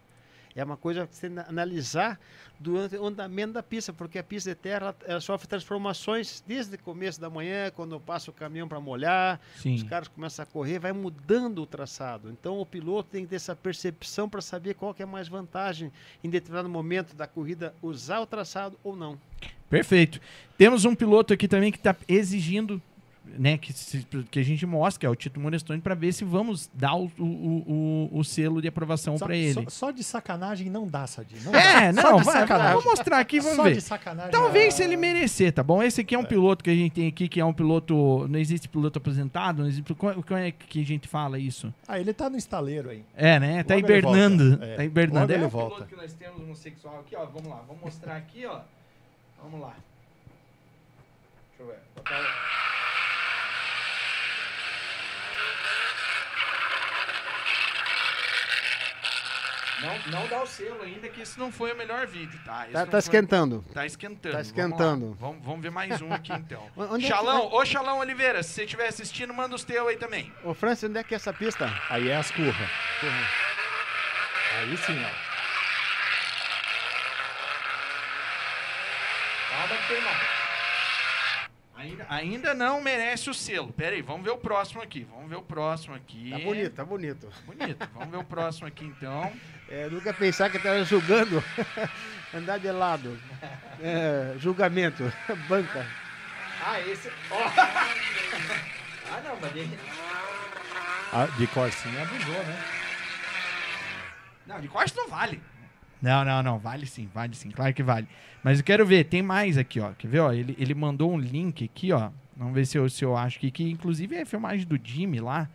É uma coisa que você na- analisar durante o andamento da pista, porque a pista de terra ela, ela sofre transformações desde o começo da manhã, quando passa o caminhão para molhar, os Sim. caras começam a correr, vai mudando o traçado. Então o piloto tem que ter essa percepção para saber qual que é mais vantagem em determinado momento da corrida usar o traçado ou não. Perfeito. Temos um piloto aqui também que está exigindo né, que, se- que a gente mostre, que é o Tito Monestone, para ver se vamos dar o, o, o, o selo de aprovação para ele. só- só de sacanagem não dá, Sadi. Não É, dá. Só não, de vai, sacanagem. vou mostrar aqui, vamos Só ver. de sacanagem. Talvez ah, se ele merecer, tá bom? Esse aqui é um piloto que a gente tem aqui, que é um piloto. Não existe piloto apresentado, não existe. Como como é que a gente fala isso? Ah, ele tá no estaleiro aí. É, né? Tá Logo ele hibernando. volta. É, Tá hibernando. É ele um volta. piloto que nós temos homossexual aqui, ó. Vamos lá, vamos mostrar aqui, ó. Vamos lá. Deixa eu ver. Botar Não, não dá o selo ainda, que esse não foi o melhor vídeo, tá? Esse Tá, tá foi- esquentando. Tá esquentando. Tá vamos esquentando. lá. Vamos, vamos ver mais um aqui então. Onde é que- Xalão, ô Xalão Oliveira, se você estiver assistindo, manda os teus aí também. Ô, Francis, onde é que é essa pista? Aí é as curras. Aí sim, ó. Calma que tem mais. Ainda, ainda não merece o selo. Pera aí, vamos ver o próximo aqui. Vamos ver o próximo aqui. Tá bonito, tá bonito. Bonito. Vamos ver o próximo aqui então. É, nunca pensar que tava julgando andar de lado. É, julgamento, banca. Ah, esse. ah, não, mas ele... Ah, de Corsinha abusou, né? Não, de corte não vale. Não, não, não. Vale sim, vale sim. Claro que vale. Mas eu quero ver, tem mais aqui, ó. Quer ver, ó? Ele, ele mandou um link aqui, ó. Vamos ver se eu, se eu acho que, que inclusive é a filmagem do Jimmy lá.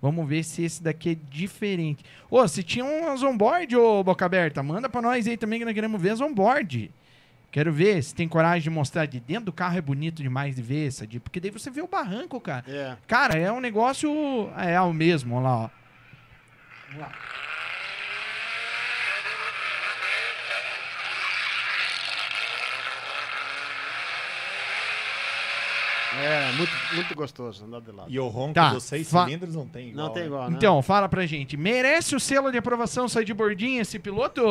Vamos ver se esse daqui é diferente. Ô, se tinha umas onboard, ô Boca Aberta, manda pra nós aí também que nós queremos ver as onboard. Quero ver se tem coragem de mostrar de dentro do carro é bonito demais de ver, Sadi, porque daí você vê o barranco, cara. É. Cara, é um negócio é o mesmo, olha lá, ó. É, muito, muito gostoso andar de lado. E o ronco Tá, dos seis fa- cilindros não tem igual. Não tem né? igual, né? Então, fala pra gente, merece o selo de aprovação sair de bordinha esse piloto?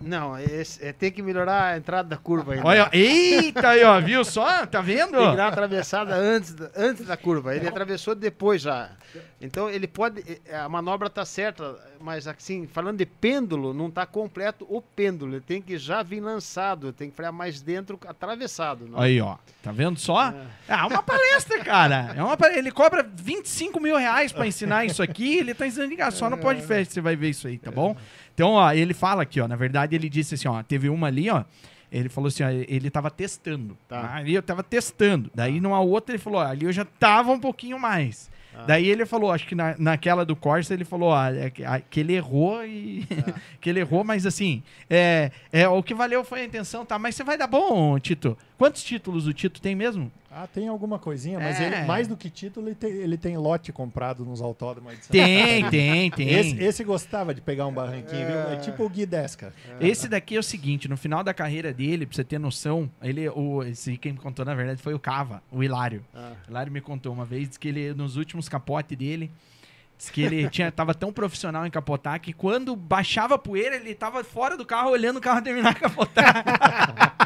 Não, esse, é, tem que melhorar a entrada da curva ainda. Olha, eita aí, ó, viu só? Tá vendo? Tem que dar uma atravessada antes, da- antes da curva. Ele atravessou depois já. Então ele pode. eh, A manobra tá certa, mas assim, falando de pêndulo, não tá completo o pêndulo. Ele tem que já vir lançado, tem que frear mais dentro, atravessado. Não? Aí, ó. Tá vendo só? É uma palestra, cara. É uma pale- Ele cobra 25 mil reais pra ensinar isso aqui. Ele tá ensinando ligar só no podcast. Você vai ver isso aí, tá bom? Então, ó, ele fala aqui, ó. Na verdade, ele disse assim, ó. Teve uma ali, ó. Ele falou assim, ó, ele tava testando. Tá. Ali eu tava testando. Daí numa outra ele falou, ó, ali eu já tava um pouquinho mais. Daí ele falou, acho que na, naquela do Corsa ele falou, ó, é que, ele errou e. que ele errou, mas assim, é, é, o que valeu foi a intenção, tá? Mas você vai dar bom, Tito. Quantos títulos o Tito tem mesmo? Ah, tem alguma coisinha, mas É. ele, mais do que título, ele tem, ele tem lote comprado nos autódromos de Santa Tem, tem, tem. Esse, esse gostava de pegar um barranquinho, viu? É tipo o Gui Desca. Esse daqui é o seguinte, no final da carreira dele, pra você ter noção, ele, o, esse quem me contou, na verdade, foi o Cava, o Hilário. Ah. O Hilário me contou uma vez, que ele, nos últimos capotes dele, diz que ele tinha, tava tão profissional em capotar que quando baixava a poeira, ele tava fora do carro, olhando o carro terminar de capotar.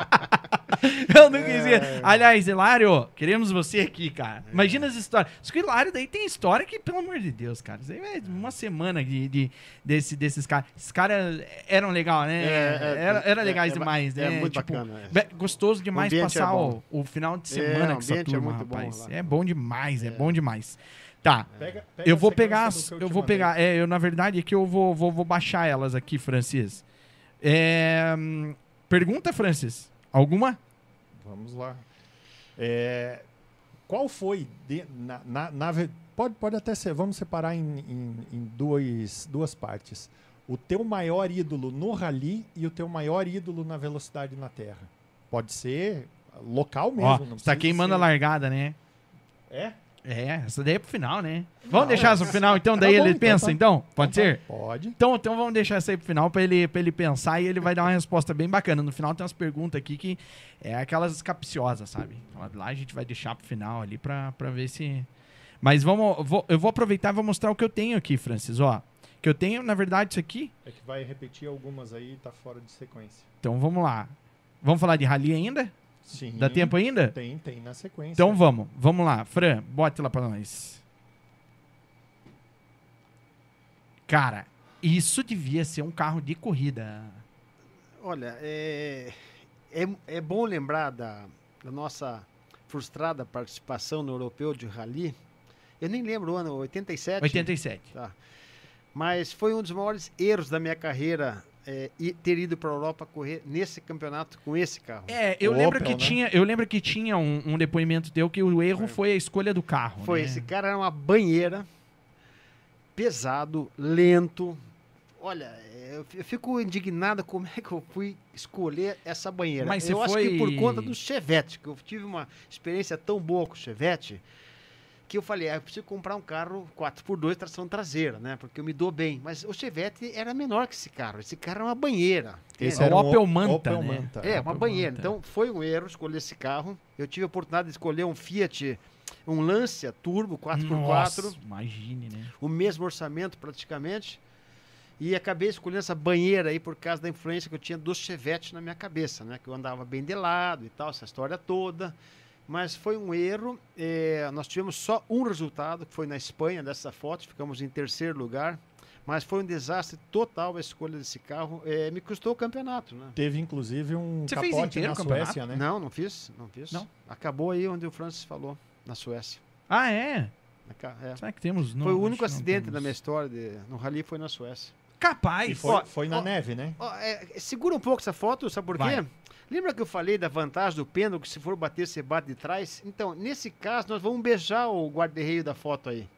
Eu não quisia. Aliás, Hilário, queremos você aqui, cara. Imagina as histórias. Só que o Hilário daí tem história que, pelo amor de Deus, cara. Isso aí é uma semana de, de- desse, desses caras. Esses caras eram legal, né? É, é, era, era é, legais é demais, é né? muito Tipo, bacana, é. Gostoso demais é passar bom. o, o final de É, semana o com essa é turma, bom rapaz. lá. É bom demais, é, bom demais. Tá. Pega- pega Eu vou pegar, as- eu eu vou pegar, é, eu na verdade aqui eu vou, vou, vou baixar elas aqui, Francis. É, hum, pergunta, Francis. Alguma? Vamos lá. É, qual foi, de- na, na- na pode, pode até ser, vamos separar em, em, em dois, duas partes. O teu maior ídolo no rally e o teu maior ídolo na velocidade na terra. Pode ser local mesmo. Ó, não você tá precisa queimando a ser- largada, né? É? É, essa daí é pro final, né? Vamos Não, deixar essa pro final, então, daí Tá bom, ele então pensa, tá. então? Pode Então ser? tá, Pode. Então, então vamos deixar essa aí pro final pra ele, pra ele pensar e ele vai dar uma resposta bem bacana. No final tem umas perguntas aqui que é aquelas capciosas, sabe? Então, Lá a gente vai deixar pro final ali pra, pra ver se. Mas vamos. eu vou- eu vou aproveitar e vou mostrar o que eu tenho aqui, Francis. Ó. Que eu tenho, na verdade, isso aqui. É que vai repetir algumas aí e tá fora de sequência. Então vamos lá. Vamos falar de rally ainda? Sim. Dá tempo ainda? Tem, tem na sequência. Então vamos, vamos lá. Fran, bote lá pra nós. Cara, isso devia ser um carro de corrida. Olha, é, é, é bom lembrar da, da nossa frustrada participação no Europeu de Rally. Eu nem lembro o ano, 87? 87. Tá. Mas foi um dos maiores erros da minha carreira é, e ter ido para a Europa correr nesse campeonato com esse carro. É, eu O lembro Opel, que né? tinha, eu lembro que tinha um, um depoimento teu que o erro foi a escolha do carro. Foi, né? esse cara era uma banheira, pesado, lento. Olha, eu fico indignado como é que eu fui escolher essa banheira. Mas você eu acho que por foi- conta do Chevette, que eu tive uma experiência tão boa com o Chevette, que eu falei, ah, eu preciso comprar um carro 4x2 tração traseira, né? Porque eu me dou bem. Mas o Chevette era menor que esse carro. Esse carro era uma banheira. Esse É o era um Opel Manta, Opel né? Manta. É, uma Opel banheira. Manta. Então foi um erro escolher esse carro. Eu tive a oportunidade de escolher um Fiat, um Lancia Turbo 4x4, Nossa, imagine, né? o mesmo orçamento praticamente. E acabei escolhendo essa banheira aí por causa da influência que eu tinha do Chevette na minha cabeça, né? Que eu andava bem de lado e tal, essa história toda. Mas foi um erro. eh, nós tivemos só um resultado, que foi na Espanha, dessa foto. Ficamos em terceiro lugar. Mas foi um desastre total a escolha desse carro. Eh, me custou o campeonato, né? Teve inclusive um Você fez capote inteiro na campeonato? Suécia, né? Não, não fiz, não fiz. Não? Acabou aí onde o Francis falou, na Suécia. Ah, é? É. Será que temos? Não, Foi o único acidente da minha história de, no rally foi na Suécia. Capaz. E foi, Ó, foi na ó, neve, né? Ó, é, segura um pouco essa foto, sabe por quê? Vai. Lembra que eu falei da vantagem do pêndulo, que se for bater, você bate de trás? Então, nesse caso, nós vamos beijar o guarda-reio da foto aí.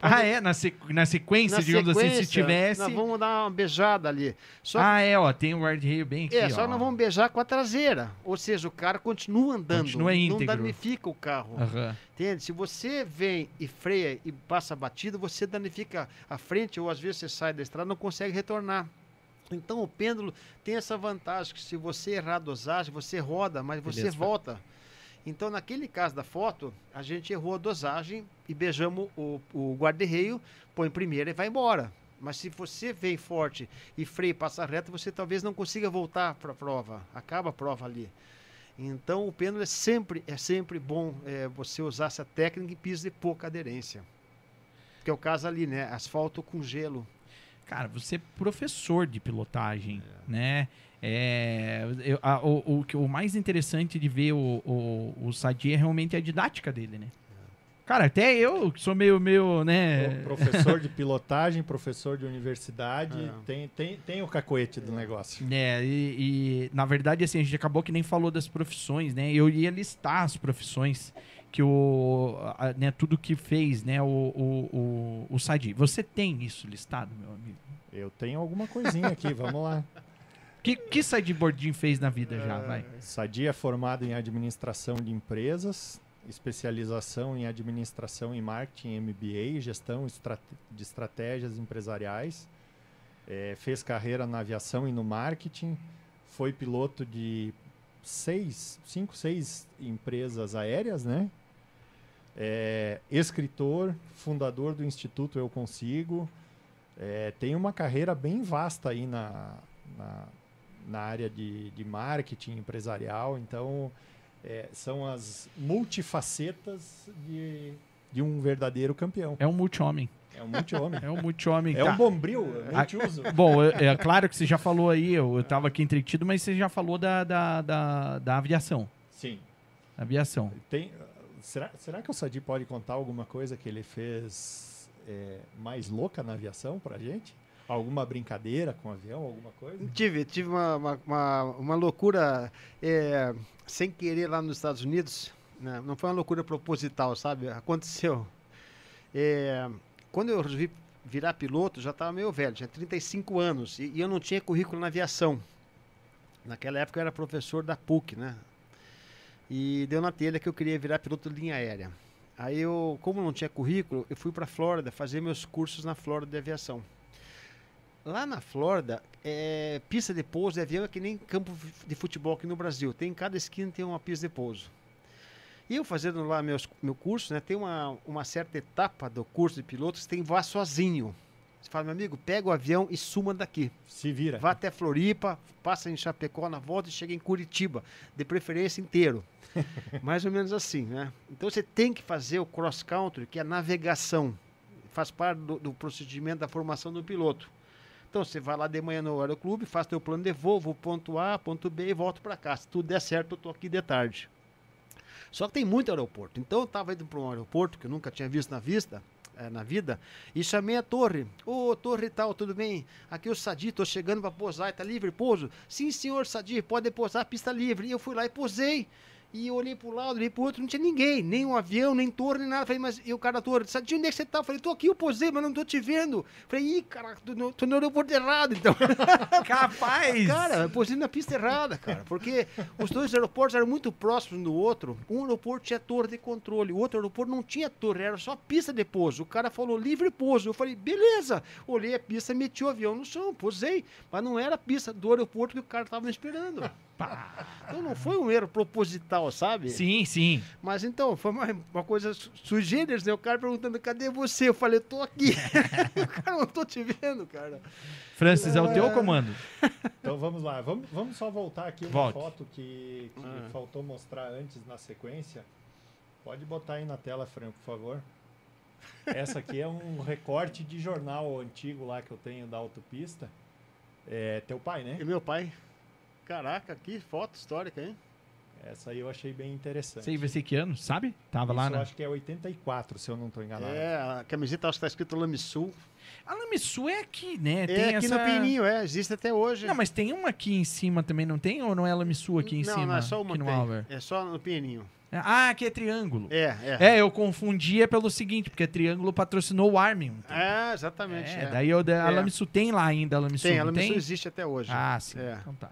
Ah, é? Na, sequ- na sequência, Na digamos assim, se sequência, tivesse. Nós vamos dar uma beijada ali. Só Ah, é, ó, tem o guarda-reio bem aqui, É, só ó. nós vamos beijar com a traseira. Ou seja, o cara continua andando. Continua Não íntegro. danifica o carro. Aham. Entende? Se você vem e freia e passa a batida, você danifica a frente ou às vezes você sai da estrada e não consegue retornar. Então o pêndulo tem essa vantagem que se você errar a dosagem, você roda, mas você Beleza. volta. Então naquele caso da foto, a gente errou a dosagem e beijamos o, o guarda-reio, põe primeiro e vai embora. Mas se você vem forte e freia e passa reto, você talvez não consiga voltar para a prova. Acaba a prova ali. Então o pêndulo é sempre, é sempre bom é, você usar essa técnica e piso de pouca aderência. Que é o caso ali, né? Asfalto com gelo. Cara, você é professor de pilotagem, né? É, eu- a- o, o, o mais interessante de ver o, o, o Sadi é realmente a didática dele, né? Cara, até eu, que sou meio, meio, né? Pro- Professor de pilotagem, professor de universidade, É. tem, tem, tem o cacoete do negócio. É, e, e, na verdade, assim, a gente acabou que nem falou das profissões, né? Eu ia listar as profissões que o. a- né, tudo que fez, né, o, o, o, o Sadi. Você tem isso listado, meu amigo? Eu tenho alguma coisinha aqui, vamos lá. O que, que Sadi Bordin fez na vida já, vai? Sadia é formado em administração de empresas, especialização em administração e marketing, MBA, gestão de estratégias empresariais. Eh, fez carreira na aviação e no marketing. Foi piloto de seis, cinco, seis empresas aéreas, né? É, escritor, fundador do Instituto Eu Consigo. É, tem uma carreira bem vasta aí na, na, na área de, de marketing empresarial. Então, é, são as multifacetas de, de um verdadeiro campeão. É um multi-homem. É um multi-homem. É um multi-homem. É tá. um bombril, multiuso. Bom, é, é claro que você já falou aí, eu, eu tava aqui entretido, mas você já falou da, da, da, da aviação. Sim. Aviação. Tem, será, será que o Sadi pode contar alguma coisa que ele fez é, mais louca na aviação pra gente? Alguma brincadeira com o avião, alguma coisa? Tive, tive uma, uma, uma, uma loucura é, sem querer lá nos Estados Unidos. né? Não foi uma loucura proposital, sabe? Aconteceu. É, quando eu resolvi virar piloto, já estava meio velho, tinha 35 anos. E, e eu não tinha currículo na aviação. Naquela época eu era professor da PUC, né? E deu na telha que eu queria virar piloto de linha aérea. Aí eu, como não tinha currículo, eu fui para Flórida fazer meus cursos na Flórida de aviação. Lá na Flórida, é, pista de pouso de avião é que nem campo de futebol aqui no Brasil. Tem em cada esquina tem uma pista de pouso. E eu fazendo lá meus, meu curso, né, tem uma, uma certa etapa do curso de pilotos que tem voar sozinho. Você fala, meu amigo, pega o avião e suma daqui. Se vira. Vá até Floripa, passa em Chapecó na volta e chega em Curitiba, de preferência inteiro. Mais ou menos assim, né? Então você tem que fazer o cross country, que é a navegação. Faz parte do, do procedimento da formação do piloto. Então você vai lá de manhã no aeroclube, faz teu plano de voo, vou ponto A, ponto B e volto para cá. Se tudo der certo, eu tô aqui de tarde. Só que tem muito aeroporto. Então eu estava indo para um aeroporto que eu nunca tinha visto na vista, eh, na vida, e chamei a torre. Ô, torre tal, tudo bem? Aqui é o Sadi, tô chegando para pousar, tá livre pouso? Sim, senhor Sadi, pode pousar, pista livre. E eu fui lá e posei. E eu olhei pro lado, olhei pro outro, não tinha ninguém, nem um avião, nem torre, nem nada. Falei, mas e o cara da torre, Sadi, onde é que você tá? Falei, tô aqui, eu posei, mas não tô te vendo. Falei, ih, caraca, tô no, tô no aeroporto errado, então. Capaz! Cara, eu posei na pista errada, cara. Porque os dois aeroportos eram muito próximos um do outro. Um aeroporto tinha torre de controle, o outro aeroporto não tinha torre, era só pista de pouso. O cara falou livre pouso. Eu falei, beleza. Olhei a pista, meti o avião no chão, posei. Mas não era a pista do aeroporto que o cara tava me esperando. Então não foi um erro proposital, sabe? Sim, sim. Mas então, foi uma, uma coisa su- sui generis, né? O cara perguntando, cadê você? Eu falei, tô aqui. o cara, não tô te vendo, cara. Francis, é o teu comando. Então vamos lá, vamos, vamos só voltar aqui uma Volte. foto que, que Ah. faltou mostrar antes na sequência. Pode botar aí na tela, Fran, por favor. Essa aqui é um recorte de jornal antigo lá que eu tenho da autopista. É teu pai, né? E meu pai. Caraca, que foto histórica, hein? Essa aí eu achei bem interessante. Sei, vai ser que ano, sabe? Tava lá Isso eu na. acho que é 84, se eu não estou enganado. É, a camiseta acho que tá escrito Lamisul. A Lamissu é aqui, né? É Tem aqui essa... no Pininho, é, existe até hoje. Não, mas tem uma aqui em cima também, não tem? Ou não é a Lamissu aqui em não, cima? Não, é só uma aqui no. Albert? É só no Pininho. Ah, aqui é triângulo. É, é. É, eu confundia pelo seguinte, porque triângulo patrocinou o Armin. um tempo. É, exatamente. É, é. daí eu, a É. Lamissu tem lá ainda, a Lamissu, Tem, ela tem? existe até hoje. Ah, sim. É. Então tá.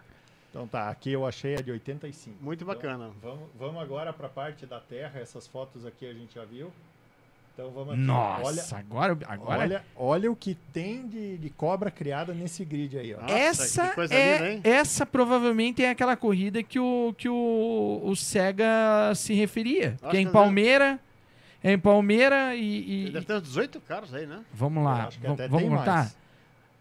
Então tá, aqui eu achei a de 85. Muito bacana. Então, vamos, vamos agora para a parte da terra. Essas fotos aqui a gente já viu. Então vamos aqui. Nossa, Olha, agora, agora olha, olha o que tem de, de cobra criada nesse grid aí, ó. Nossa, essa que coisa é, linda, hein? essa provavelmente é aquela corrida que o que o, o Sega se referia, Acho que é em que Palmeira, é em Palmeira e, e- Deve ter uns 18 carros aí, né? vamos lá, acho que va- até vamos contar. mais.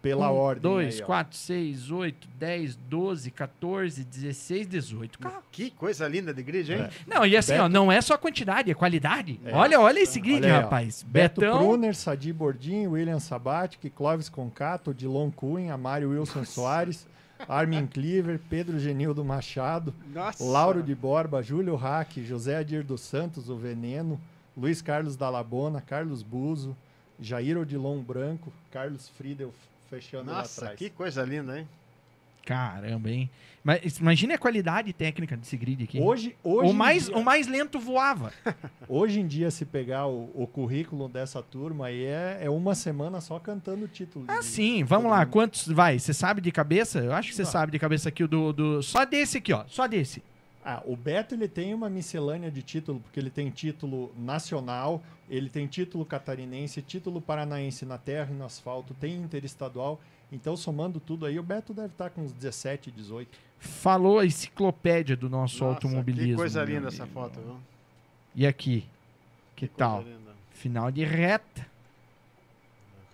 Pela um, ordem. 2, aí, ó. 4, 6, 8, 10, 12, 14, 16, 18 carros. Que coisa linda de grid, hein? É. Não, e assim, Beto- ó, não é só quantidade, é qualidade. É. Olha, olha esse grid, Olha aí, rapaz. Beto Betão, Pruner, Sadi Bordim, William Sabatic, Clóvis Concato, Dilon Cunha, Mário Wilson Soares, Armin Cleaver, Pedro Genildo Machado, Nossa. Lauro de Borba, Júlio Hack, José Adir dos Santos, o Veneno, Luiz Carlos Dalabona, Carlos Buzo, Jair Odilon Branco, Carlos Friedel fechando lá Nossa, que coisa linda, hein? Caramba, hein? Mas imagine a qualidade técnica desse grid aqui. Hoje, hoje, o, mais, dia, o mais lento voava. hoje em dia, se pegar o, o currículo dessa turma aí, é, é uma semana só cantando o título. Ah, de- sim. Vamos lá. mundo. Quantos vai? Você sabe de cabeça? Eu acho que você sabe de cabeça aqui o do, do. Só desse aqui, ó. Só desse. Ah, o Beto ele tem uma miscelânea de título, porque ele tem título nacional, ele tem título catarinense, título paranaense na terra e no asfalto, tem interestadual. Então, somando tudo aí, o Beto deve estar com uns 17, 18. Falou a enciclopédia do nosso Nossa, automobilismo. Que coisa linda essa foto, viu? E aqui? Que, Coisa tal? Final de reta.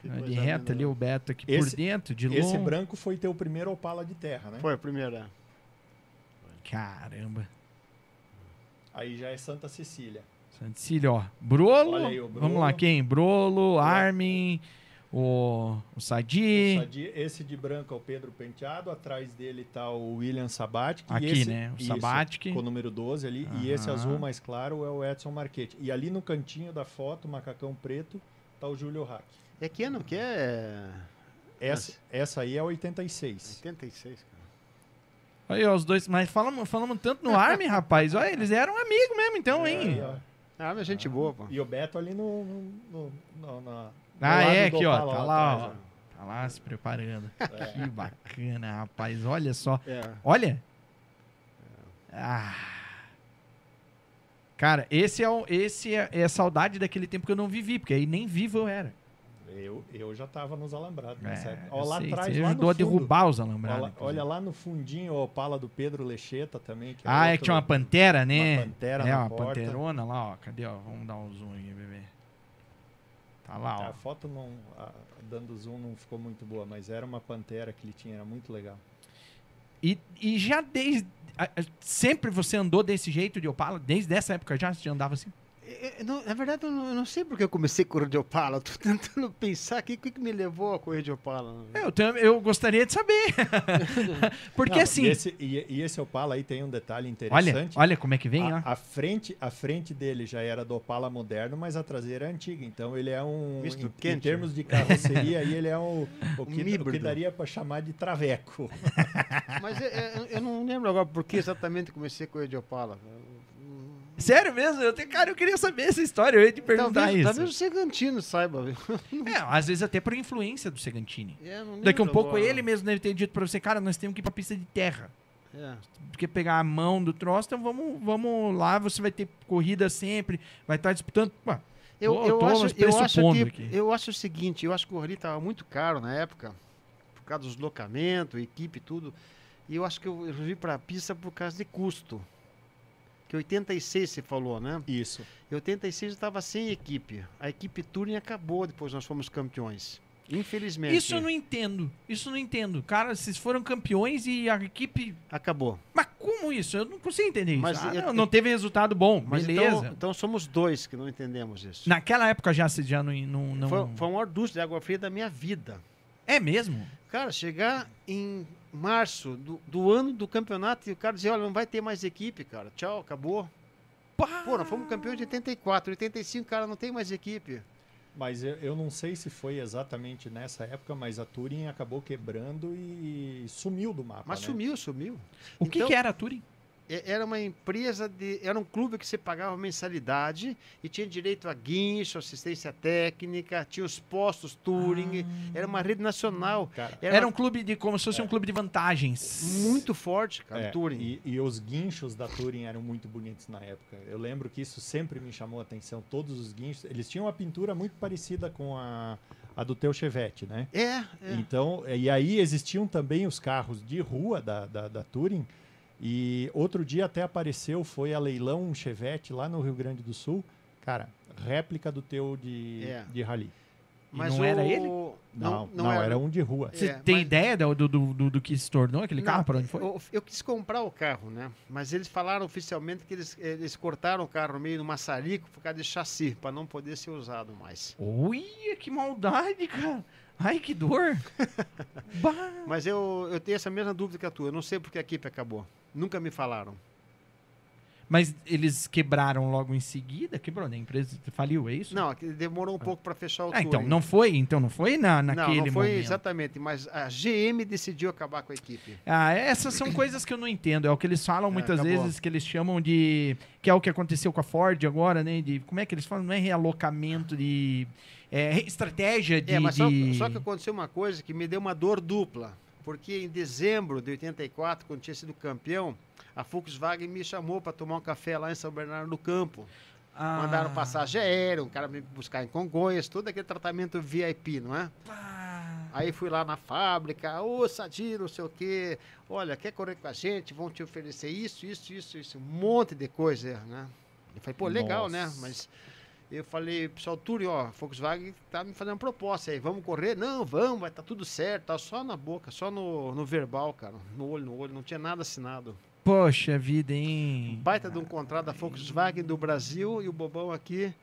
Que Final de reta linda, ali, viu? o Beto aqui Esse- por dentro, de Esse longe. branco foi teu primeiro Opala de terra, né? Foi a primeira. Caramba. Aí já é Santa Cecília. Santicília, ó. Brolo. Olha aí o Vamos lá, Brolo. quem? Brolo, Armin, o, o Sadi. O Sadi- esse de branco é o Pedro Penteado, atrás dele tá o William Sabatic. e Aqui, esse- né? O isso, Sabatic. Com o número 12 ali. E esse azul mais claro é o Edson Marchetti. E ali no cantinho da foto, macacão preto, tá o Júlio Hack. É que ano que é? Essa, essa aí é 86. 86, cara. Aí, ó, os dois. Mas falamos, falamos tanto no Armin, rapaz. Olha, eles eram amigos mesmo, então, hein? Aí, ó. Ah, mas gente boa, pô. E o Beto ali no. no, no- no- na- Ah, é, aqui, ó. Tá lá, atrás, ó. Tá lá se preparando. Que bacana, rapaz. Olha só. É. Olha. Ah. Cara, esse é, o, esse é, é a saudade daquele tempo que eu não vivi, porque aí nem vivo eu era. Eu, eu já tava nos alambrados nessa É, época. Ó, lá sei, atrás, você lá ajudou a derrubar os Olha, alambrados. inclusive. olha lá no fundinho o Opala do Pedro Lecheta também. Que é Ah, é outro- que tinha uma pantera, né? Uma pantera é, uma porta. panterona lá, ó. Cadê, ó? Vamos dar um zoom aí, bebê. Tá lá, ó. A foto não, a- dando zoom não ficou muito boa, mas era uma pantera que ele tinha, era muito legal. E, e já desde. Sempre você andou desse jeito de Opala? Desde essa época já você andava assim? É, é, não, na verdade, eu não, eu não sei porque eu comecei a correr de Opala. Tô tentando pensar aqui o que, que me levou a correr de Opala. né? Eu, tam- eu gostaria de saber. Porque Não, assim. E esse, e, e esse Opala aí tem um detalhe Olha, interessante. olha como é que vem, ó. a, a frente, a frente dele já era do Opala moderno, mas a traseira é antiga. Então ele é um. Misto em, em quente, termos de carroceria, aí ele é um, o, Um que, o que daria para chamar de traveco. Mas é, é, eu não lembro agora por que exatamente comecei a correr de Opala. Sério mesmo? Eu, te- cara, eu queria saber essa história. Eu ia te perguntar Talvez, isso. talvez o Segantino saiba. É, às vezes até por influência do Segantini. É, Daqui a um pouco agora. ele mesmo deve ter dito pra você, cara, nós temos que ir pra pista de terra. É. Porque pegar a mão do troço, então vamos, vamos lá, você vai ter corrida sempre, vai estar disputando. Ué, Eu, eu, tô acho, eu, acho que, aqui. eu acho o seguinte, eu acho que o Rally estava muito caro na época, por causa do deslocamento, equipe e tudo. E eu acho que eu, eu vi para a pista por causa de custo. Que 86 você falou, né? Isso. Em 86 eu estava sem equipe. A equipe Touring acabou depois nós fomos campeões. Infelizmente. Isso eu não entendo. Isso eu não entendo. Cara, vocês foram campeões e a equipe. Acabou. Mas como isso? Eu não consigo entender isso. Mas Ah, eu- não, não teve resultado bom. Mas beleza. então, então somos dois que não entendemos isso. Naquela época já você já não. não, não- Foi, foi a maior ducha de água fria da minha vida. É mesmo? Cara, chegar em março do, do ano do campeonato e o cara dizer, olha, não vai ter mais equipe, cara. Tchau, acabou. Pá! Pô, nós fomos campeões de 84, 85, cara, não tem mais equipe. Mas eu, eu não sei se foi exatamente nessa época, mas a Touring acabou quebrando e sumiu do mapa. Mas né? sumiu, sumiu. O que, Então- que era a Touring? Era uma empresa de. Era um clube que você pagava mensalidade e tinha direito a guincho, assistência técnica, tinha os postos touring. Era uma rede nacional. Cara, Era, Era uma- um clube de como se fosse um clube de vantagens. muito forte, cara, É, touring. E, e os guinchos da Touring eram muito bonitos na época. Eu lembro que isso sempre me chamou a atenção. Todos os guinchos, eles tinham uma pintura muito parecida com a, a do teu Chevette, né? É, é. Então, e aí existiam também os carros de rua da, da, da Touring. E outro dia até apareceu, foi a leilão um Chevette lá no Rio Grande do Sul. Cara, réplica do teu de, É. de rally. E não era ele? Não, não, era. um de rua. Você É, tem mas- ideia do, do, do, do- que se tornou aquele carro? Não, Para onde foi? Eu, eu quis comprar o carro, né? Mas eles falaram oficialmente que eles, eles cortaram o carro no meio do maçarico por causa de chassi, para não poder ser usado mais. Olha, que maldade, cara. Ai, que dor. Mas eu, eu tenho essa mesma dúvida que a tua. Eu não sei porque a equipe acabou. Nunca me falaram. Mas eles quebraram logo em seguida? Quebrou, né? A empresa faliu, é isso? Não, demorou um pouco para fechar o Ah, então, Touring. não foi? Então não foi na, Não, naquele não foi momento? exatamente, mas a GM decidiu acabar com a equipe. Ah, essas são coisas que eu não entendo. É o que eles falam muitas acabou. vezes, que eles chamam de. Que é o que aconteceu com a Ford agora, né? De, como é que eles falam? Não é realocamento de. É, estratégia de. É, mas só, de- só que aconteceu uma coisa que me deu uma dor dupla. Porque em dezembro de 84, quando tinha sido campeão, a Volkswagen me chamou para tomar um café lá em São Bernardo do Campo. Ah, Mandaram passagem aérea, um cara me buscar em Congonhas, todo aquele tratamento VIP, não é? pá. Aí fui lá na fábrica, ô Sadir, não sei o quê, olha, quer correr com a gente? Vão te oferecer isso, isso, isso, isso, um monte de coisa, né? Eu falei, pô, legal, né? Nossa. Mas eu falei, pessoal, Túlio, ó, Volkswagen tá me fazendo uma proposta aí, vamos correr? Não, vamos, vai tá tudo certo, tá só na boca, só no, no verbal, cara, no olho, no olho, não tinha nada assinado. Poxa vida, hein? Baita de um contrato da Volkswagen do Brasil e o bobão aqui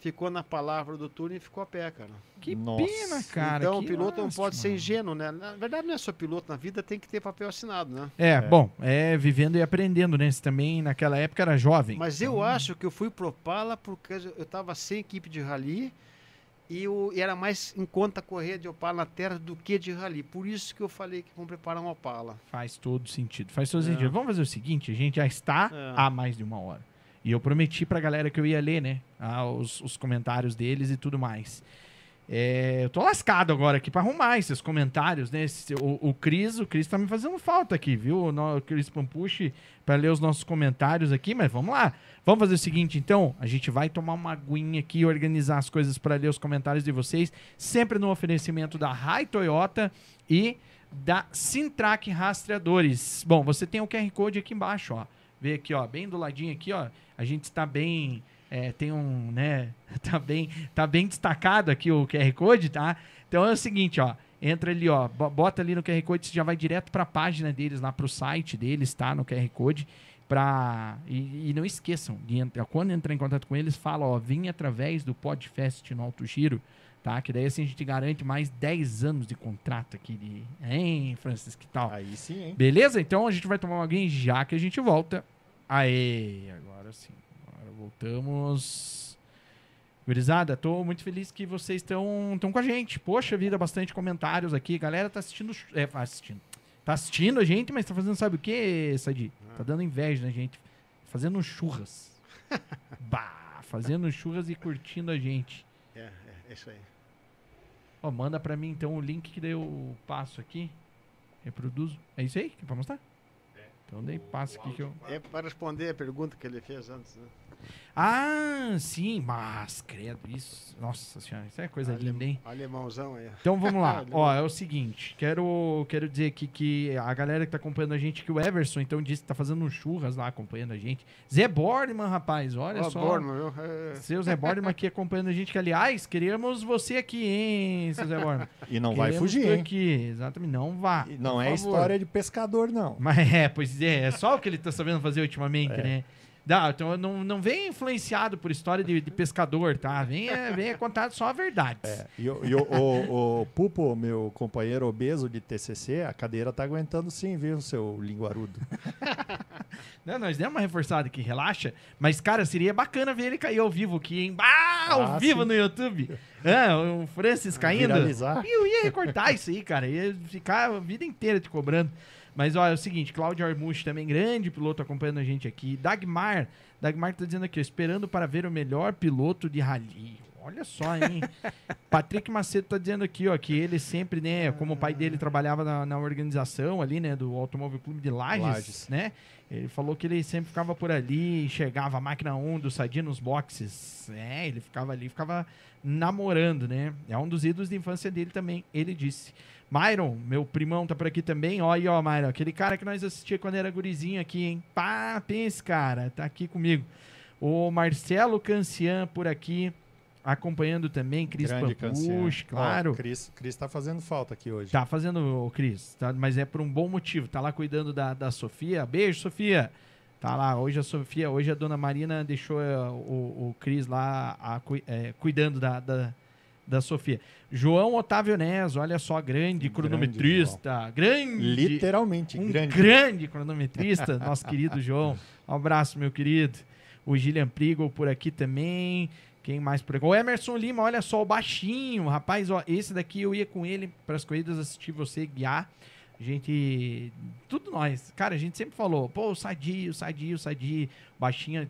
ficou na palavra do Túlio e ficou a pé, cara. Que Nossa. pena, cara. então que o piloto não pode ser ingênuo, né? Na verdade não é só piloto, na vida tem que ter papel assinado, né? É, bom, é vivendo e aprendendo, né? Você também naquela época era jovem. Mas eu acho que eu fui pro Pala porque eu tava sem equipe de rally e, eu, e era mais em conta correr de Opala na terra do que de rally. Por isso que eu falei que vamos preparar um Opala. Faz todo sentido. Faz todo É. sentido. Vamos fazer o seguinte, a gente já está É. há mais de uma hora. E eu prometi pra galera que eu ia ler, né? ah, os, os comentários deles e tudo mais. É, eu tô lascado agora aqui pra arrumar esses comentários, né? Esse- o, o Cris, o Cris tá me fazendo falta aqui, viu? O, o Cris Pampucci pra ler os nossos comentários aqui, mas vamos lá. Vamos fazer o seguinte, então, a gente vai tomar uma aguinha aqui e organizar as coisas pra ler os comentários de vocês, sempre no oferecimento da Rai Toyota e da Sintrack Rastreadores. Bom, você tem o QR Code aqui embaixo, ó. Vê aqui, ó, bem do ladinho aqui, ó. A gente está bem, é, tem um, né, tá bem, tá bem destacado aqui o QR Code, tá? Então é o seguinte, ó, entra ali, ó, bo- bota ali no QR Code, você já vai direto para a página deles, lá pro site deles, tá? No QR Code. Pra... E, e não esqueçam, de entrar, quando entrar em contato com eles, fala, ó, vim através do Podfest no Alto Giro, tá? Que daí assim a gente garante mais 10 anos de contrato aqui de. Hein, Francis, que tal? Aí sim, hein? Beleza? Então a gente vai tomar aguinha já que a gente volta. Aê, agora sim. Agora voltamos. Gurizada, tô muito feliz que vocês estão com a gente. Poxa vida, bastante comentários aqui. Galera tá assistindo. É, assistindo. Tá assistindo a gente, mas tá fazendo sabe o que, Sadi? Tá dando inveja na gente. Fazendo churras. bah, fazendo churras e curtindo a gente. É, é, é isso aí. Ó, manda pra mim então o link que daí eu passo aqui. Reproduzo. É isso aí que é pra mostrar? Então daí passa aqui que eu. É para responder a pergunta que ele fez antes, né? Ah, sim, mas credo, isso. Nossa senhora, isso é coisa Ale- linda, hein? Alemãozão aí. Então vamos lá. Ó, é o seguinte, quero, quero dizer aqui que a galera que tá acompanhando a gente, que o Everson então disse que tá fazendo um churras lá acompanhando a gente. Zé Borneman, rapaz, olha Ó, só. Borman, viu? É, Seu Zé Borneman aqui acompanhando a gente, que aliás, queremos você aqui, hein, seu Zé Borneman. E não vai Queremos fugir, tu hein? aqui, exatamente, não vá. E Não por é favor. história de pescador, não. Mas é, pois é, é só o que ele tá sabendo fazer ultimamente, É. né? Não, então não, não vem influenciado por história de, de pescador, tá? Vem, é, vem contar só a verdade. É, e o, e o, o- o Pupo, meu companheiro obeso de TCC, a cadeira tá aguentando sim, viu, seu linguarudo? Não, nós demos uma reforçada aqui, relaxa. Mas, cara, seria bacana ver ele cair ao vivo aqui, hein? Ao Ah, vivo sim. no YouTube. Ah, o Francis caindo. Viralizar. Eu ia recortar isso aí, cara. Ia ficar a vida inteira te cobrando. Mas olha, é o seguinte, Cláudio Armuche também, grande piloto acompanhando a gente aqui. Dagmar, Dagmar tá dizendo aqui, ó, esperando para ver o melhor piloto de rally. Olha só, hein? Patrick Macedo tá dizendo aqui, ó, que ele sempre, né, como o pai dele trabalhava na, na organização ali, né, do Automóvel Clube de Lages, Lages. né? Ele falou que ele sempre ficava por ali, enxergava a máquina 1 do Sadia nos boxes. É, ele ficava ali, ficava namorando, né? É um dos ídolos de infância dele também, ele disse. Myron, meu primão, tá por aqui também. Ó, aí, ó, Myron, aquele cara que nós assistia quando era gurizinho aqui, hein? Pá, pense, cara, tá aqui comigo. O Marcelo Cancian por aqui, acompanhando também. Cris. Pampuch, claro. Ó, Cris, Cris tá fazendo falta aqui hoje. Tá fazendo, o Cris, tá? mas é por um bom motivo. Tá lá cuidando da, da Sofia. Beijo, Sofia. Tá lá, hoje a Sofia, hoje a dona Marina deixou é, o, o Cris lá a é, cuidando da, da, da Sofia. João Otávio Nes, olha só, grande Grande cronometrista. Grande. Literalmente, um grande. grande cronometrista, nosso querido João. Um abraço, meu querido. O Gillian Prigo por aqui também. Quem mais por aqui? O Emerson Lima, olha só, o baixinho. Rapaz, ó, esse daqui eu ia com ele para as corridas assistir você guiar. A gente. Tudo nós. Cara, a gente sempre falou, pô, o Sadio, o Sadio, o Sadio. Baixinha,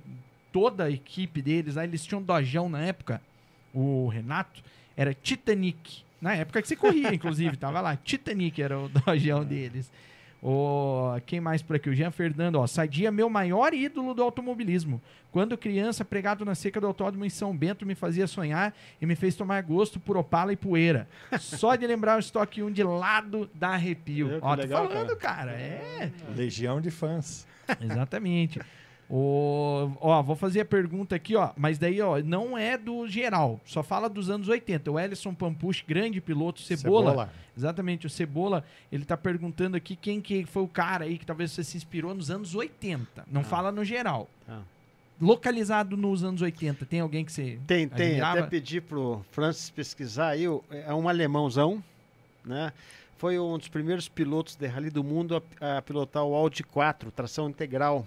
toda a equipe deles, lá, eles tinham um dojão na época. O Renato era Titanic. Na época que você corria, inclusive, tava lá. Titanic era o dojão deles. O, quem mais por aqui? O Jean Fernando, ó. Sadia, meu maior ídolo do automobilismo. Quando criança, pregado na seca do autódromo em São Bento, me fazia sonhar e me fez tomar gosto por opala e poeira. Só de lembrar o estoque 1 de lado dá arrepio. Que ó, tô legal, falando, cara. É. Legião de fãs. Exatamente. O, ó, vou fazer a pergunta aqui, ó. Mas daí, ó, não é do geral. Só fala dos anos 80. O Ellison Pampuch, grande piloto, Cebola. Exatamente, o Cebola, ele tá perguntando aqui quem que foi o cara aí que talvez você se inspirou nos anos 80. Não fala no geral. Tá. Localizado nos anos 80, tem alguém que você Tem, tem. admirava? Até pedi pro Francis pesquisar aí. É um alemãozão, né? Foi um dos primeiros pilotos de rally do mundo a, a pilotar o Audi 4, tração integral.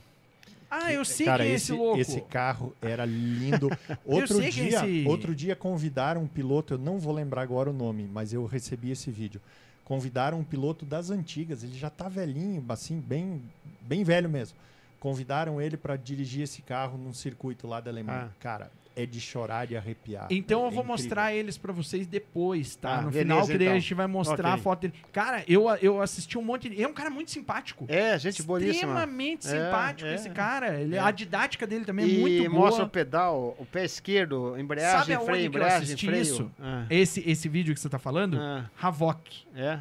Ah, eu sei Cara, quem é esse, esse louco. esse carro era lindo. Outro que é dia, esse- outro dia convidaram um piloto, eu não vou lembrar agora o nome, mas eu recebi esse vídeo. Convidaram um piloto das antigas, ele já tá velhinho, assim, bem, bem velho mesmo. Convidaram ele para dirigir esse carro num circuito lá da Alemanha. Ah. Cara, é de chorar e arrepiar. Então eu É vou incrível. mostrar eles pra vocês depois, tá? Ah, no beleza, final, que daí a então. gente vai mostrar Ok. a foto dele. Cara, eu, eu assisti um monte de... É um cara muito simpático. É, gente boníssima. Extremamente É, simpático é. esse cara. Ele, É. A didática dele também é e muito boa. mostra o pedal, o pé esquerdo, embreagem, Sabe aonde freio, eu embreagem, assisti freio. isso? Ah, Esse, esse vídeo que você tá falando, ah, Havok. é.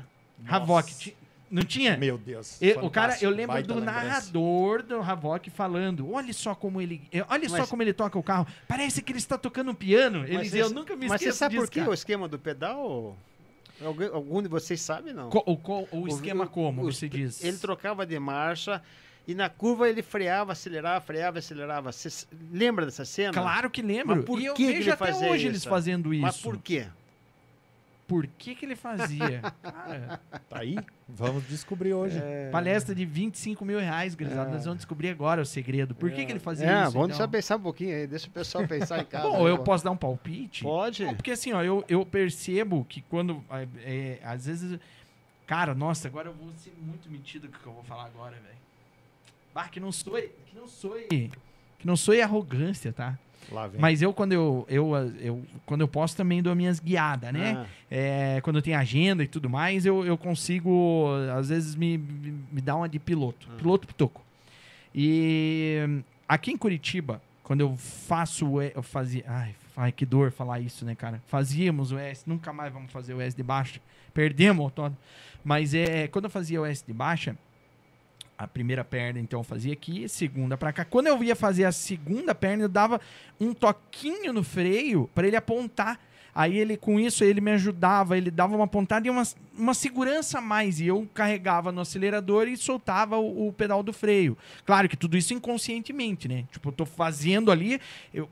Havok. Não tinha? Meu Deus. E- o cara, eu lembro do lembrança. narrador do Havok falando: olha só como ele. eh, Olha só Mas- como ele toca o carro. Parece que ele está tocando um piano. Ele Mas dizia, eu nunca me Mas esqueço você sabe disso, por que cara." o esquema do pedal? Alguém, algum de vocês sabe, não? Co- o, co- o esquema como, os- você diz? Ele trocava de marcha e na curva ele freava, acelerava, freava, acelerava. Você lembra dessa cena? Claro que lembro. Mas por e eu que que vejo ele até hoje eles isso? fazendo isso. Mas por quê? Por que, que ele fazia? Cara, Tá aí? Vamos descobrir hoje. É. palestra de 25 mil reais, gurizada. Nós vamos descobrir agora o segredo. Por que, que ele fazia É, isso? vamos então? deixar pensar um pouquinho aí, deixa o pessoal pensar em casa. Bom, aí, eu pô. posso dar um palpite? Pode? Não, porque assim, ó, eu, eu percebo que quando. é, é, às vezes. Cara, nossa, agora eu vou ser muito metido com o que eu vou falar agora, velho. Bah, que não sou. Que não sou. Que não sou arrogância, tá? Mas eu, quando eu, eu, eu, quando eu posso, também dou minhas guiadas, né? Ah, É, quando eu tenho agenda e tudo mais, eu, eu consigo, às vezes, me, me, dar uma de piloto. Piloto pitoco. E aqui em Curitiba, quando eu faço o eu fazia. Ai, ai, que dor falar isso, né, cara? Fazíamos o S, nunca mais vamos fazer o S de baixa. Perdemos o autódromo. Mas é, quando eu fazia o S de baixa, a primeira perna, então, eu fazia aqui, segunda pra cá. Quando eu ia fazer a segunda perna, eu dava um toquinho no freio para ele apontar. Aí ele, com isso, ele me ajudava, ele dava uma pontada e uma, uma segurança a mais. E eu carregava no acelerador e soltava o, o pedal do freio. Claro que tudo isso inconscientemente, né? Tipo, eu tô fazendo ali, eu,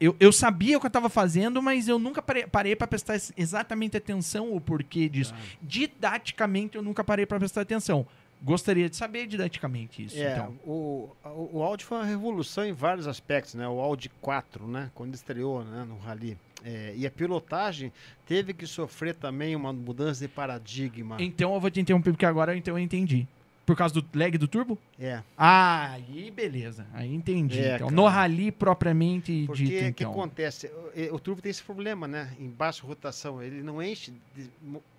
eu, eu sabia o que eu tava fazendo, mas eu nunca parei, para prestar ex- exatamente atenção o porquê disso. Didaticamente, eu nunca parei para prestar atenção. Gostaria de saber didaticamente isso. É, então. o, o, o Audi foi uma revolução em vários aspectos, né? O Audi 4, né? Quando estreou né? no Rally. É, e a pilotagem teve que sofrer também uma mudança de paradigma. Então eu vou te interromper, porque agora então eu entendi. Por causa do lag do turbo? É. Ah, aí beleza. Aí entendi. É, então, cara. no rally propriamente Porque dito, o que então. acontece? O, o turbo tem esse problema, né? Em baixa rotação, ele não enche, de-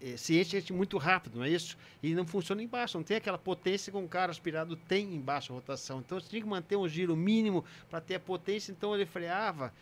eh, se enche, enche muito rápido, não é isso? E não funciona em baixa, não tem aquela potência que um carro aspirado tem em baixa rotação. Então você tinha que manter um giro mínimo para ter a potência, então ele freava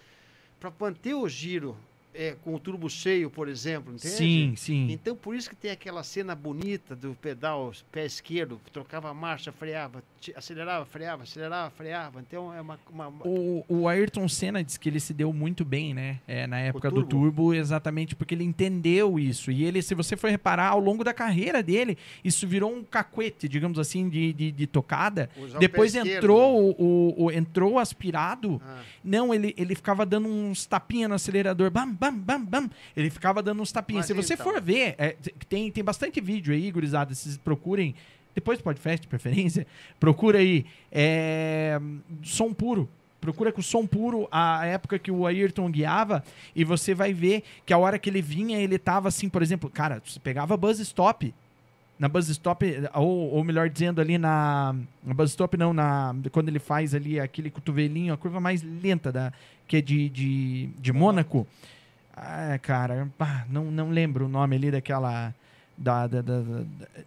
para manter o giro eh, com o turbo cheio, por exemplo, entende? Sim, sim. Então, por isso que tem aquela cena bonita do pedal pé esquerdo, trocava a marcha, freava, acelerava, freava, acelerava, freava. Então, é uma... uma- O, o Ayrton Senna disse que ele se deu muito bem, né? É, na época do turbo? turbo, exatamente porque ele entendeu isso. E ele, se você for reparar, ao longo da carreira dele, isso virou um cacuete, digamos assim, de, de, de tocada. usar Depois entrou o, o- o- entrou aspirado. Ah, Não, ele, ele ficava dando uns tapinhas no acelerador. Bam, bam, bam, bam. Ele ficava dando uns tapinhas. Mas Se você então. for ver, é, tem, tem bastante vídeo aí, gurizada. Vocês procurem. Depois do podcast, de preferência. Procura aí. É, som puro. Procura com som puro a época que o Ayrton guiava e você vai ver que a hora que ele vinha, ele tava assim, por exemplo, cara, você pegava buzz stop. Na buzz stop, ou, ou melhor dizendo, ali na. Na buzz stop, não, na, quando ele faz ali aquele cotovelinho, a curva mais lenta da, que é de, de, de Mônaco. Ah, cara, não, não lembro o nome ali daquela. Da, da, da,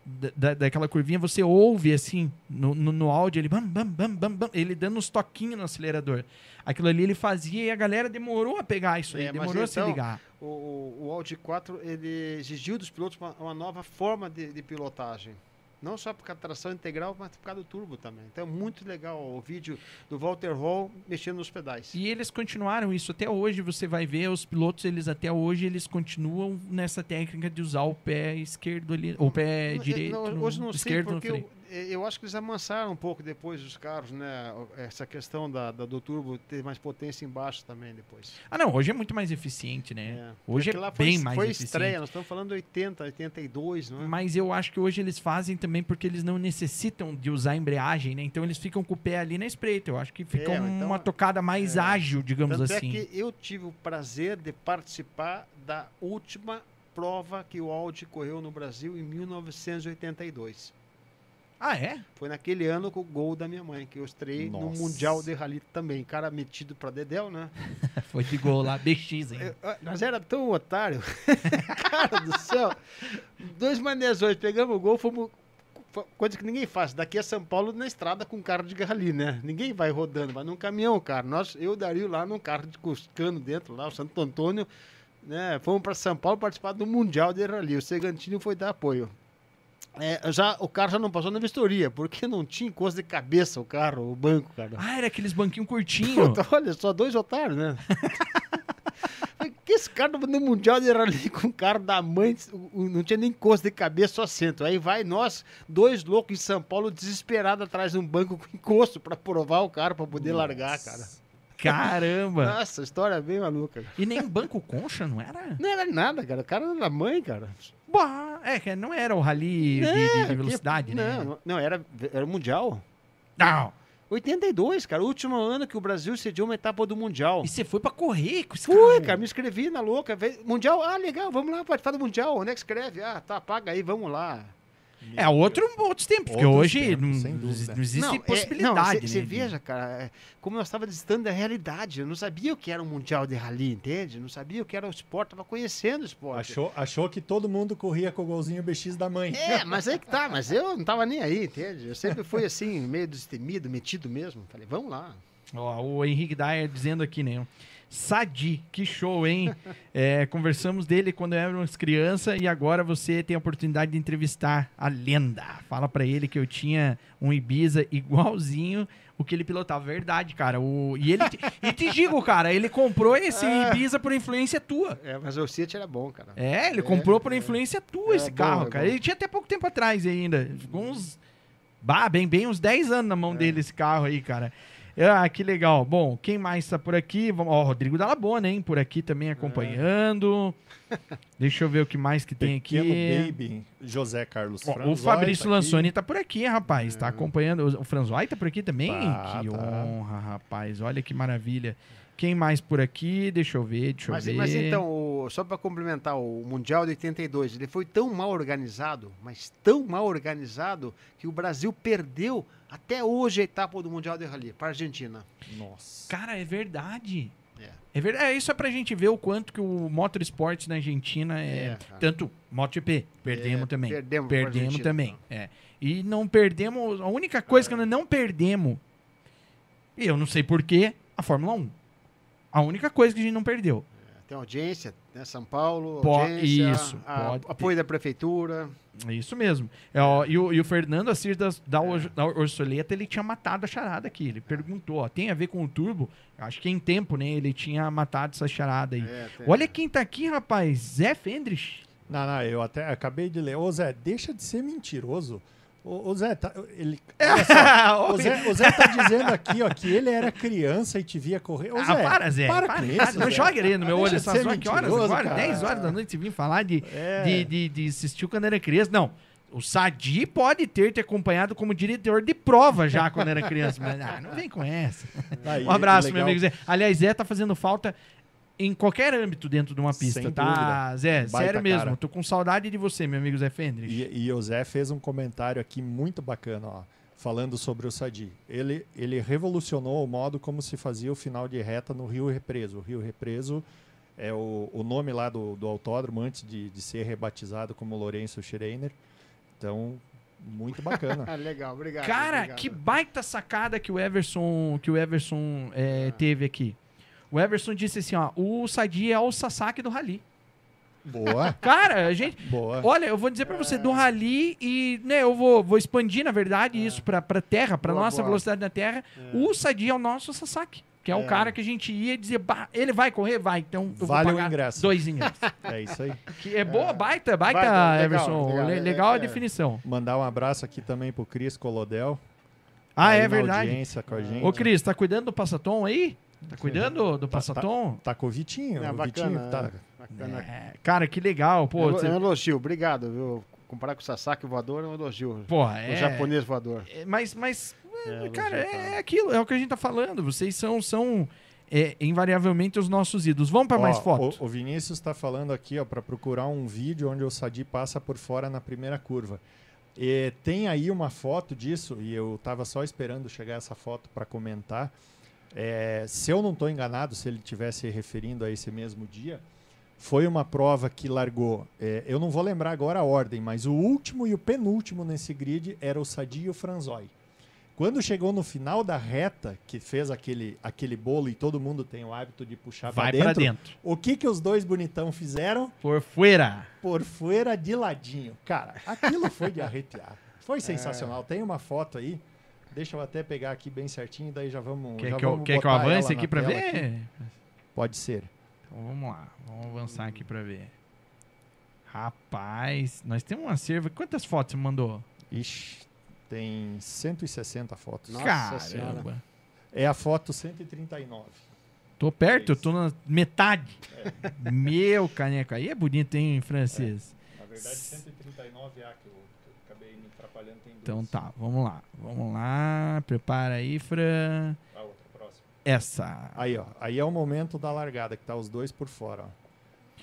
da, da- daquela curvinha, você ouve assim no, no, no áudio, ele bam, bam, bam, bam, ele dando uns toquinhos no acelerador. Aquilo ali ele fazia e a galera demorou a pegar isso aí, É, demorou a se então, ligar. o, o, o Audi 4 ele exigiu dos pilotos uma, nova forma de pilotagem. Não só por causa da tração integral, mas por causa do turbo também. Então é muito legal o vídeo do Walter Hall mexendo nos pedais. E eles continuaram isso até hoje, você vai ver os pilotos, eles até hoje eles continuam nessa técnica de usar o pé esquerdo ali, ou o pé Não, direito, não, no- hoje não sei esquerdo no porque freio. Eu, eu acho que eles amansaram um pouco depois dos carros, né? Essa questão da, da- do turbo ter mais potência embaixo também depois. Ah, não, hoje é muito mais eficiente, né? É. Hoje Porque é lá foi, bem mais Foi eficiente. estreia, nós estamos falando 80, 82, não é? Mas eu acho que hoje eles fazem também porque eles não necessitam de usar embreagem, né? Então eles ficam com o pé ali na espreita. Eu acho que fica É, então, uma tocada mais é. ágil, digamos Tanto assim. é que eu tive o prazer de participar da última prova que o Audi correu no Brasil em 1982. Ah, é? Foi naquele ano com o gol da minha mãe, que eu estreiei no Nossa. Mundial de Rally também. Cara metido pra Dedéu, né? Foi de gol lá, BX, hein? Eu- nós era tão otário. Cara do céu. Dois manezões, pegamos o gol, fomos. fo- Coisa que ninguém faz. Daqui a São Paulo na estrada com carro de rally, né? Ninguém vai rodando, vai num caminhão, cara. Nós, eu o Dario lá num carro de cuscano dentro, lá, o Santo Antônio, né? Fomos para São Paulo participar do Mundial de Rally. O Segantino foi dar apoio. É, já, o carro já não passou na vistoria, porque não tinha encosto de cabeça o carro, o banco, cara. Ah, era aqueles banquinhos curtinhos. Puta, olha só, dois otários, né? Que esse cara no Mundial de Rally com o carro da mãe, não tinha nem encosto de cabeça, só assento. Aí vai nós, dois loucos em São Paulo, desesperados atrás de um banco com encosto pra provar o carro, pra poder largar, cara. Caramba! Nossa, história bem maluca. E nem banco concha, não era? Não era nada, cara. O cara era da mãe, cara. Bah, é, que não era o rally de- de, de velocidade, Que- né? Não, não, não, era, era Mundial. Não. 82, cara. O último ano que o Brasil cediu uma etapa do Mundial. E você foi pra correr com esse Fui, cara, me inscrevi na louca. Mundial, ah, legal, vamos lá participar do Mundial. Onde é que escreve? Ah, tá, paga aí, vamos lá. É outro, outros tempos, porque Outros hoje tempos, não, não existe é, possibilidade, Você né? de- veja, cara, é, como nós estávamos distante da realidade. Eu não sabia o que era um Mundial de Rally, entende? Não sabia o que era o esporte, tava conhecendo o esporte. Achou, achou que todo mundo corria com o golzinho BX da mãe. É, mas aí que tá, mas eu não tava nem aí, entende? Eu sempre fui assim, meio destemido, metido mesmo. Falei, vamos lá. Ó, o Henrique Dyer dizendo aqui, né? Sadi, que show, hein? É, conversamos dele quando éramos criança e agora você tem a oportunidade de entrevistar a lenda. Fala pra ele que eu tinha um Ibiza igualzinho o que ele pilotava. Verdade, cara. O, e, ele, e te digo, cara, ele comprou esse Ibiza por influência tua. É, mas o Fiat era bom, cara. É, ele É, comprou por é. influência tua É esse bom, carro, é cara. bom. Ele tinha até pouco tempo atrás ainda. Ficou uns. Bah, bem, bem uns 10 anos na É. mão dele esse carro aí, cara. Ah, que legal. Bom, quem mais tá por aqui? Ó, o Rodrigo Dalabona, hein? Por aqui também acompanhando. Deixa eu ver o que mais que tem aqui. Pequeno Baby, José Carlos Franzói o Fabrício tá aqui. Lansoni tá por aqui, rapaz. Tá acompanhando. O o Franzói tá por aqui também? Tá, que tá. honra, rapaz. Olha que maravilha. Quem mais por aqui? Deixa eu ver, deixa eu Mas, ver. mas então, o- o, só para complementar, o Mundial de 82, ele foi tão mal organizado, mas tão mal organizado, que o Brasil perdeu até hoje a etapa do Mundial de Rally para a Argentina. Nossa. Cara, é verdade. É. É verdade. É, isso é pra gente ver o quanto que o motorsport na Argentina é. É, tanto MotoGP, perdemos É, também. perdemos Perdemos também. então. É. E não perdemos. A única coisa que nós não perdemos, e eu não sei porquê, a Fórmula 1. A única coisa que a gente não perdeu. Tem audiência, né? São Paulo, Po- audiência, isso, a- pode ter. apoio da prefeitura. É isso mesmo. É, ó, e, o, e o Fernando Assir da, da, Or- da Orsoleta, ele tinha matado a charada aqui. Ele perguntou, ó, tem a ver com o turbo? Acho que em tempo, né? Ele tinha matado essa charada aí. É, Olha quem tá aqui, rapaz. Zé Fendrich. Não, não, eu até acabei de ler. Ô Zé, deixa de ser mentiroso. Ô, ô Zé, tá, ele. É. o, Zé, o Zé tá dizendo aqui, ó, que ele era criança e te via correr. Ô, Ah, Zé, para, Zé. Para, Para, com para, isso. não Zé. joga areia no meu olho. ser horas, que horas agora? cara. 10 horas da noite você vir falar de, É. de, de, de assistir quando era criança. Não. O Sadi pode ter te acompanhado como diretor de prova já quando era criança. Mas ah, não vem com essa. Aí, Um abraço, meu amigo Zé. Aliás, Zé tá fazendo falta em qualquer âmbito dentro de uma pista, Sem tá? dúvida. Zé, Baita sério mesmo. cara. Tô com saudade de você, meu amigo Zé Fendrich. E, e o Zé fez um comentário aqui muito bacana, ó, falando sobre o Sadi. Ele, ele revolucionou o modo como se fazia o final de reta no Rio Represo. O Rio Represo é o, o nome lá do, do autódromo antes de, de ser rebatizado como Lourenço Schreiner. Então, muito bacana. Ah, legal, obrigado. Cara, obrigado. que baita sacada que o Everson, que o Everson é, Ah. teve aqui. O Everson disse assim, ó, o Sadi é o Sasaki do Rally. Boa, Cara, a gente, boa. olha, eu vou dizer pra você, do Rally e, né, eu vou, vou expandir, na verdade, isso pra, pra terra, pra Boa, nossa boa. velocidade na terra. O Sadi é o nosso Sasaki, que é, o É. cara que a gente ia dizer, "Bah, ele vai correr? Vai, então eu Vale vou o pagar ingresso." dois ingressos. É isso aí. que é boa, baita, baita, Baita, legal, Everson. legal, Le- é, legal a é. definição. Mandar um abraço aqui também pro Cris Colodel. Ah, aí é verdade. audiência com a gente. Ô, Cris, tá cuidando do Passatom aí? Tá cuidando do Passatom? Tá com o Vitinho. É, o bacana, Vitinho tá. bacana. É, cara, que legal, pô. é, um- você- é um elogio, obrigado, viu? Comparar com o Sasaki voador é um elogio. Porra, O é. japonês voador. é, Mas, mas É, cara, elogio, é, aquilo, é o que a gente tá falando. Vocês são, são é, invariavelmente os nossos ídolos. Vamos pra mais fotos. O, o Vinícius está falando aqui, ó, para procurar um vídeo onde o Sadi passa por fora na primeira curva. E tem aí uma foto disso, e eu estava só esperando chegar essa foto para comentar. É, se eu não estou enganado, se ele tivesse referindo a esse mesmo dia, foi uma prova que largou. é, eu não vou lembrar agora a ordem, mas o último e o penúltimo nesse grid era o Sadi e o Franzoi. Quando chegou no final da reta, que fez aquele, aquele bolo e todo mundo tem o hábito de puxar pra dentro, dentro. o que que os dois bonitão fizeram? Por fora. Por fora de ladinho. Cara, aquilo foi de arrepiar. Foi sensacional. Tem uma foto aí. Deixa eu até pegar aqui bem certinho, daí já vamos. Quer já que eu, quer que eu avance aqui tela ver? aqui. Pode ser. Então vamos lá. Vamos avançar aqui pra ver. Rapaz, nós temos uma serva. Quantas fotos você mandou? Ixi, tem 160 fotos. Nossa Caramba. Senhora. É a foto 139. Tô perto, É eu tô na metade. Meu caneco. Aí é bonito, hein, francês? Na verdade, 139 A que eu, acabei me atrapalhando. Tem Então tá, vamos lá. Vamos lá. Prepara aí, Fran. A outra, próxima. Essa. Aí, ó. Aí é o momento da largada, que tá os dois por fora, ó.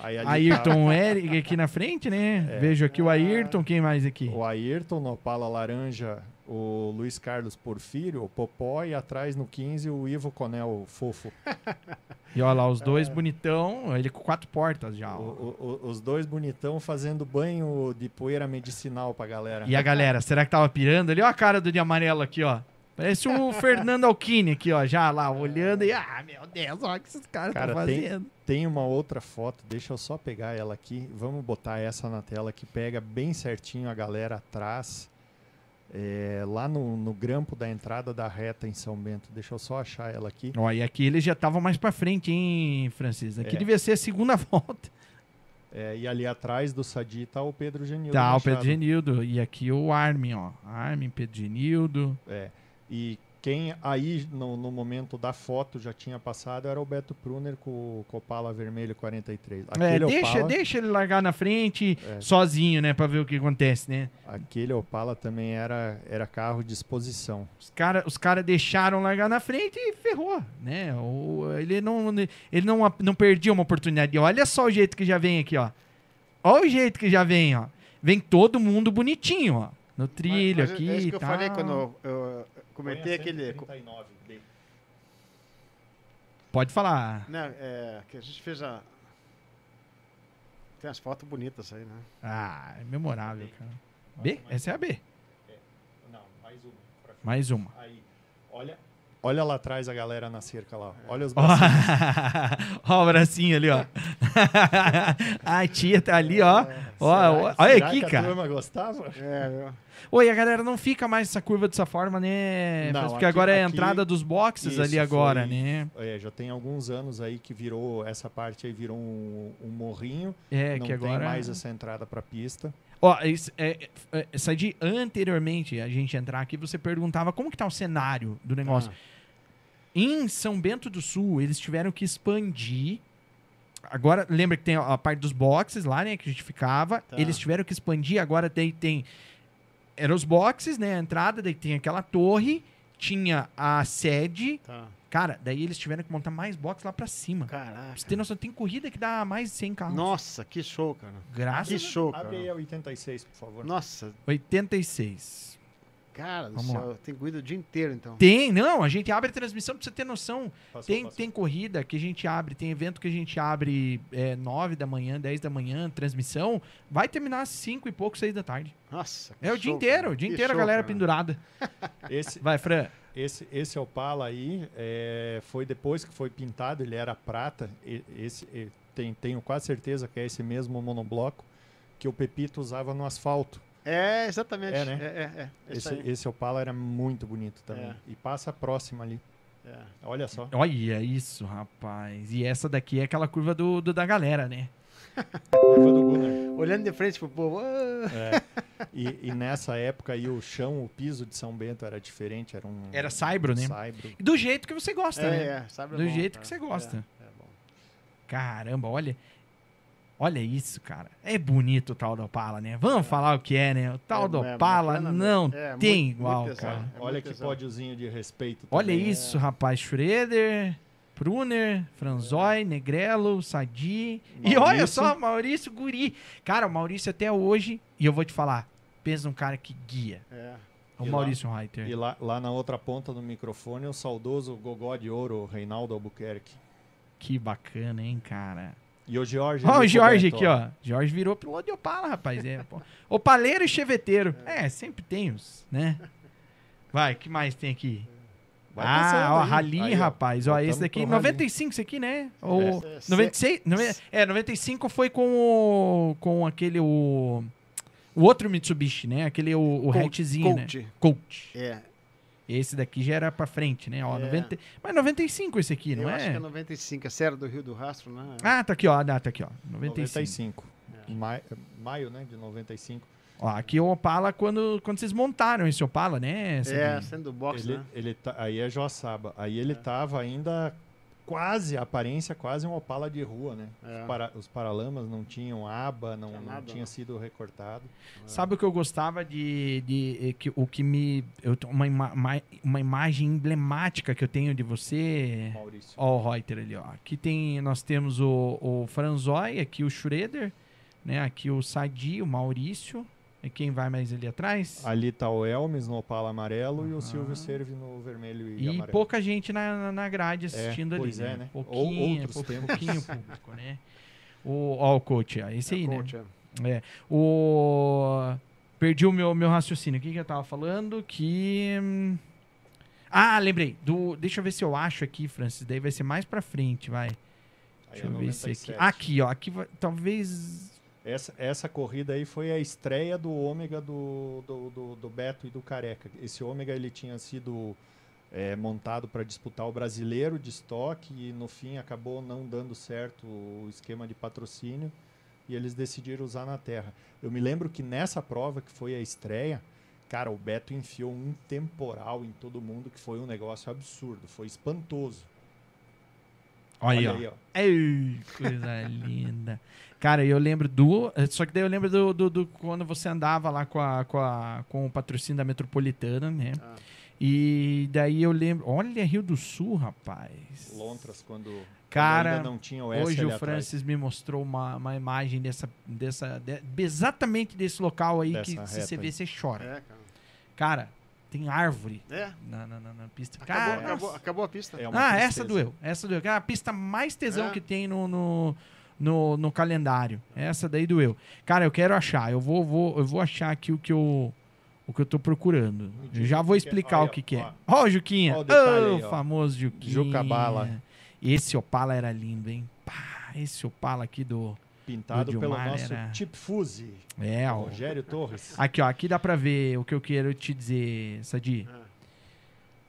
Aí ali Ayrton Eric aqui na frente, né? É. Vejo aqui o Ayrton, quem mais aqui? Tá o Ayrton, no Opala Laranja, o Luiz Carlos Porfírio, o Popó e atrás no 15 o Ivo Conel Fofo. E olha lá, os dois bonitão, ele com quatro portas já. O- o- o- os dois bonitão fazendo banho de poeira medicinal pra galera. E a galera, será que tava pirando ali? Olha a cara do de amarelo aqui, ó. Parece o Fernando Alquini aqui, ó, já lá, olhando e, ah, meu Deus, olha o que esses caras estão Cara, tem- fazendo. Tem uma outra foto, deixa eu só pegar ela aqui. Vamos botar essa na tela que pega bem certinho a galera atrás. É, lá no, no grampo da entrada da reta em São Bento. Deixa eu só achar ela aqui. Ó, e aqui ele já tava mais pra frente, hein, Francis? Aqui É. devia ser a segunda volta. É, e ali atrás do Sadi tá o Pedro Genildo. Tá, o Machado. Pedro Genildo. E aqui o Armin, ó. Armin, Pedro Genildo. É. E Quem aí, no, no momento da foto, já tinha passado era o Beto Pruner com, o Opala Vermelho 43. É, Aquele, deixa, Opala, deixa ele largar na frente É. sozinho, né? Pra ver o que acontece, né? aquele Opala também era, era carro de exposição. Os caras os cara deixaram largar na frente e ferrou, né? O, ele não, ele não, não perdia uma oportunidade. Olha só o jeito que já vem aqui, ó. Olha o jeito que já vem, ó. Vem todo mundo bonitinho, ó. No trilho Mas- mas aqui É isso e que eu tal. falei quando eu, eu comentei aquele. 139, B. Pode falar. Né, é, que a gente fez a. Tem umas fotos bonitas aí, né? Ah, é memorável, cara. B? Essa é a B. Não, mais uma. Mais uma. Aí, olha, olha lá atrás a galera na cerca lá. Olha os bracinhos. ó o bracinho ali, ó. a tia tá ali, ó. Ó, Será- ó, olha será aqui, que a cara. turma gostava? É? Oi, a galera não fica mais essa curva dessa forma, né? Não, Porque aqui- agora é a aqui- entrada dos boxes isso, ali agora, foi- né? É, já tem alguns anos aí que virou, essa parte aí virou um, um morrinho. É, não que agora. tem mais essa entrada pra pista. Ó, isso, é, é, essa de anteriormente a gente entrar aqui, você perguntava como que tá o cenário do negócio. Em São Bento do Sul, eles tiveram que expandir. Agora, lembra que tem a a parte dos boxes lá, né? Que a gente ficava. Tá. Eles tiveram que expandir. Agora tem. tem eram os boxes, né? A entrada, daí tem aquela torre. Tinha a sede. Tá. Cara, daí eles tiveram que montar mais boxes lá pra cima. Pra Caraca. você ter noção, tem corrida que dá mais de 100 carros. Nossa, que show, cara. Graças Que a show, cara. Abre aí a 86, por favor. Nossa, 86. cara do Vamos céu. Tem corrida o dia inteiro, então. Tem, não, a gente abre a transmissão pra você ter noção. Passou, Tem, passou. tem corrida que a gente abre, tem evento que a gente abre é, 9 da manhã, 10 da manhã, transmissão. Vai terminar às 5 e pouco, 6 da tarde. Nossa. que É o dia show, inteiro, cara. o dia Que inteiro a show, galera cara. pendurada. Esse, Vai, Fran. Esse, esse Opala aí é, foi depois que foi pintado, ele era prata. E- Esse, e- tem, tenho quase certeza que é esse mesmo monobloco que o Pepito usava no asfalto. É, exatamente. É, né? É, é, é. Esse Esse, Opala era muito bonito também. É. E passa próximo ali. É. Olha só. Olha isso, rapaz. E essa daqui é aquela curva do, do da galera, né? Olhando de frente pro povo. ah, É. E, e nessa época aí o chão, o piso de São Bento era diferente, era um Era saibro, né? saibro. Do jeito que você gosta, É, né? é, é Do bom, jeito cara. que você gosta. É, é bom. Caramba, olha. Olha isso, cara. É bonito o tal do Opala, né? Vamos falar o que é, né? O tal É, do é, Opala bacana não. É, tem muito- igual, muito cara. É Olha que pódiozinho de respeito. Olha também. isso, rapaz. Schroeder, Pruner, Franzói, Negrelo, Sadi. E olha só, Maurício Guri. Cara, o Maurício até hoje, e eu vou te falar, pensa num cara que guia. É. O E lá- Maurício Reiter. E lá, lá na outra ponta do microfone, o saudoso Gogó de Ouro, Reinaldo Albuquerque. Que bacana, hein, cara. E o Jorge. Ó, o Jorge aqui, ó. Jorge virou piloto de Opala, rapaz. É. Opaleiro e cheveteiro. É, sempre tem os, né? Vai, que mais tem aqui? Vai ah, ó, aí. Rally, Aí, rapaz. Ó, esse daqui, pro Rally. 95 esse aqui, né? Ou É, é, 96? nove- É, 95 foi com o, com aquele, o, o outro Mitsubishi, né? Aquele, o, o Colt- hatchzinho, né? Colt. É. Esse daqui já era pra frente, né? Ó, É. 90, mas 95 esse aqui, não eu é? acho que é 95. É Serra do Rio do Rastro, né? Ah, tá aqui, ó. Ah, tá aqui, ó. 95. 95. É. Mai- maio, né, de 95. Ó, aqui o Opala, quando, quando vocês montaram esse Opala, né? Essa É, sendo do box, Ele, né? ele tá- aí é Joaçaba. Aí ele tava ainda quase, a aparência quase um Opala de rua, né? É. Os, para- os paralamas não tinham aba, não, Tinha não nada, tinha né? sido recortado. Sabe o que eu gostava de. de eh, que, o que me. Eu, uma, ima- ma- uma imagem emblemática que eu tenho de você. Maurício. Ó, o Reuter ali, ó. Aqui tem. Nós temos o, o Franzói, aqui o Schroeder, né? Aqui o Sadi, o Maurício. E quem vai mais ali atrás? Ali tá o Elmes no Opala amarelo e o Silvio Serve no vermelho e, E amarelo. pouca gente na, na- grade assistindo ali. pois é, né? né? Pouquinho, Ou outros pou- pouquinho público, né? O, ó, o coach, ó, esse aí, É, né? Colt, é. É. O... Perdi o meu, meu raciocínio. O que, que eu tava falando? Que. hum, Ah, lembrei. Do... Deixa eu ver se eu acho aqui, Francis. Daí vai ser mais pra frente, vai. Aí Deixa é eu ver se aqui. 97. Aqui, ó. Aqui vai... talvez. Essa, essa corrida aí foi a estreia do ômega do, do, do, do Beto e do Careca. Esse ômega ele tinha sido é, montado para disputar o brasileiro de estoque e no fim acabou não dando certo o esquema de patrocínio e eles decidiram usar na terra. Eu me lembro que nessa prova, que foi a estreia, Cara, o Beto enfiou um temporal em todo mundo que foi um negócio absurdo. Foi espantoso. Olha, aí, ó. Ei, coisa linda. Cara, eu lembro do. Só que daí eu lembro do, do, do quando você andava lá com, a, com, a, com o patrocínio da Metropolitana, né? Ah. E daí eu lembro. Olha, Rio do Sul, rapaz. Lontras, quando, Cara, quando não tinha o S Hoje o atrás. Francis me mostrou uma, uma imagem dessa. dessa de- exatamente desse local aí que Dessa se você vê, aí. você chora. É, cara. Cara, tem árvore É. na, na, na- na pista. Acabou, Cara, acabou, acabou a pista. É ah, tristeza. essa doeu. Essa doeu. Cara, a pista mais tesão É. que tem no, no, no, no calendário. Essa daí doeu. Cara, eu quero achar. Eu vou, vou, eu vou achar aqui o que eu, o que eu tô procurando. Eu já vou que que é. explicar Olha, o que, que é. ó. Ó, o Juquinha. Ó o aí, ó. famoso Juquinha. Jucabala. Esse Opala era lindo, hein? Pá, esse Opala aqui do. Pintado do pelo nosso era- Tip Fuse, É, ó. Rogério Torres. Aqui, ó. Aqui dá pra ver o que eu quero te dizer, Sadi. Ah.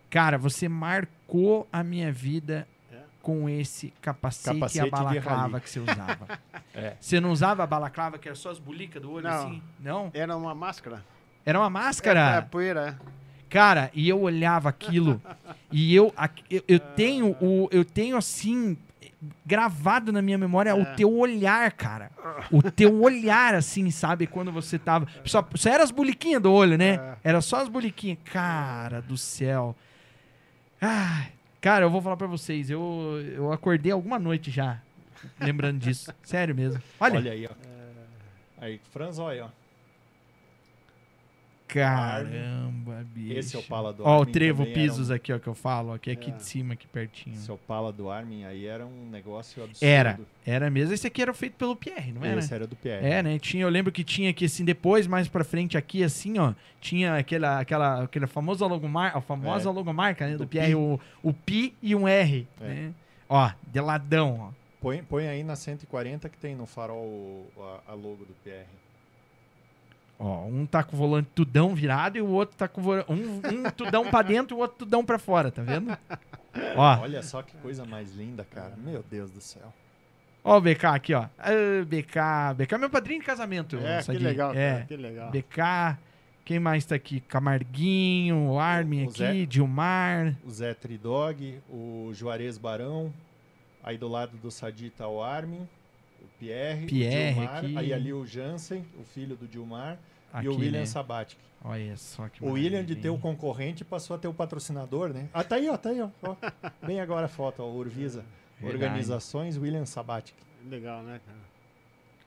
Cara, você marcou a minha vida É. com esse capacete, Capacete e a balaclava que você usava. É. Você não usava a balaclava, que era só as bulicas do olho Não. assim? Não? Era uma máscara. Era uma É, máscara. poeira. Cara, e eu olhava aquilo e eu, eu, eu tenho o eu tenho assim gravado na minha memória É. o teu olhar, cara. O teu olhar assim, sabe, quando você tava só, só era as buliquinhas do olho, né? É. Era só as buliquinhas. Cara do céu. Ai, cara, eu vou falar pra vocês, eu eu acordei alguma noite já lembrando disso. Sério mesmo. Olha, Olha aí, ó. Aí, Franz, olha, ó. Caramba, bicho. Esse é o Opala do Ó, o Armin trevo pisos um- aqui, ó, que eu falo, aqui, aqui É. de cima, aqui pertinho. Esse Opala do Armin aí era um negócio absurdo. Era, era mesmo. Esse aqui era feito pelo Pierre, não era? Esse era do Pierre. É, né? Tinha, eu lembro que tinha aqui assim, depois, mais pra frente aqui, assim, ó, tinha aquela, aquela, aquela famosa logomarca, a famosa É. logomarca, né, do, Do Pierre, Pi. o, o Pi e um R, É. né? Ó, de ladão, ó. Põe, põe aí na 140 que tem no farol a, a logo do PR. Ó, um tá com o volante tudão virado e o outro tá com o volante, um, um tudão pra dentro e o outro tudão pra fora, tá vendo? Ó, Olha só que coisa mais linda, cara. Meu Deus do céu. ó o BK aqui, ó. Ah, BK, BK é meu padrinho de casamento. É, que legal, É. cara, que legal. BK. Quem mais tá aqui? Camarguinho, o Armin O aqui, Zé. Dilmar. O Zé Tridog, o Juarez Barão. Aí do lado do Sadi tá o Armin, o Pierre, Pierre o Dilmar. aqui. Aí ali o Jansen, o filho do Dilmar. Aqui, e o William né? Sabatic. Olha só que O William de ter o concorrente passou a ter o patrocinador, né? Ah, tá aí, ó, tá aí, ó. ó. Bem agora a foto, ó, Urvisa. Verdade. Organizações William Sabatic. Legal, né, cara?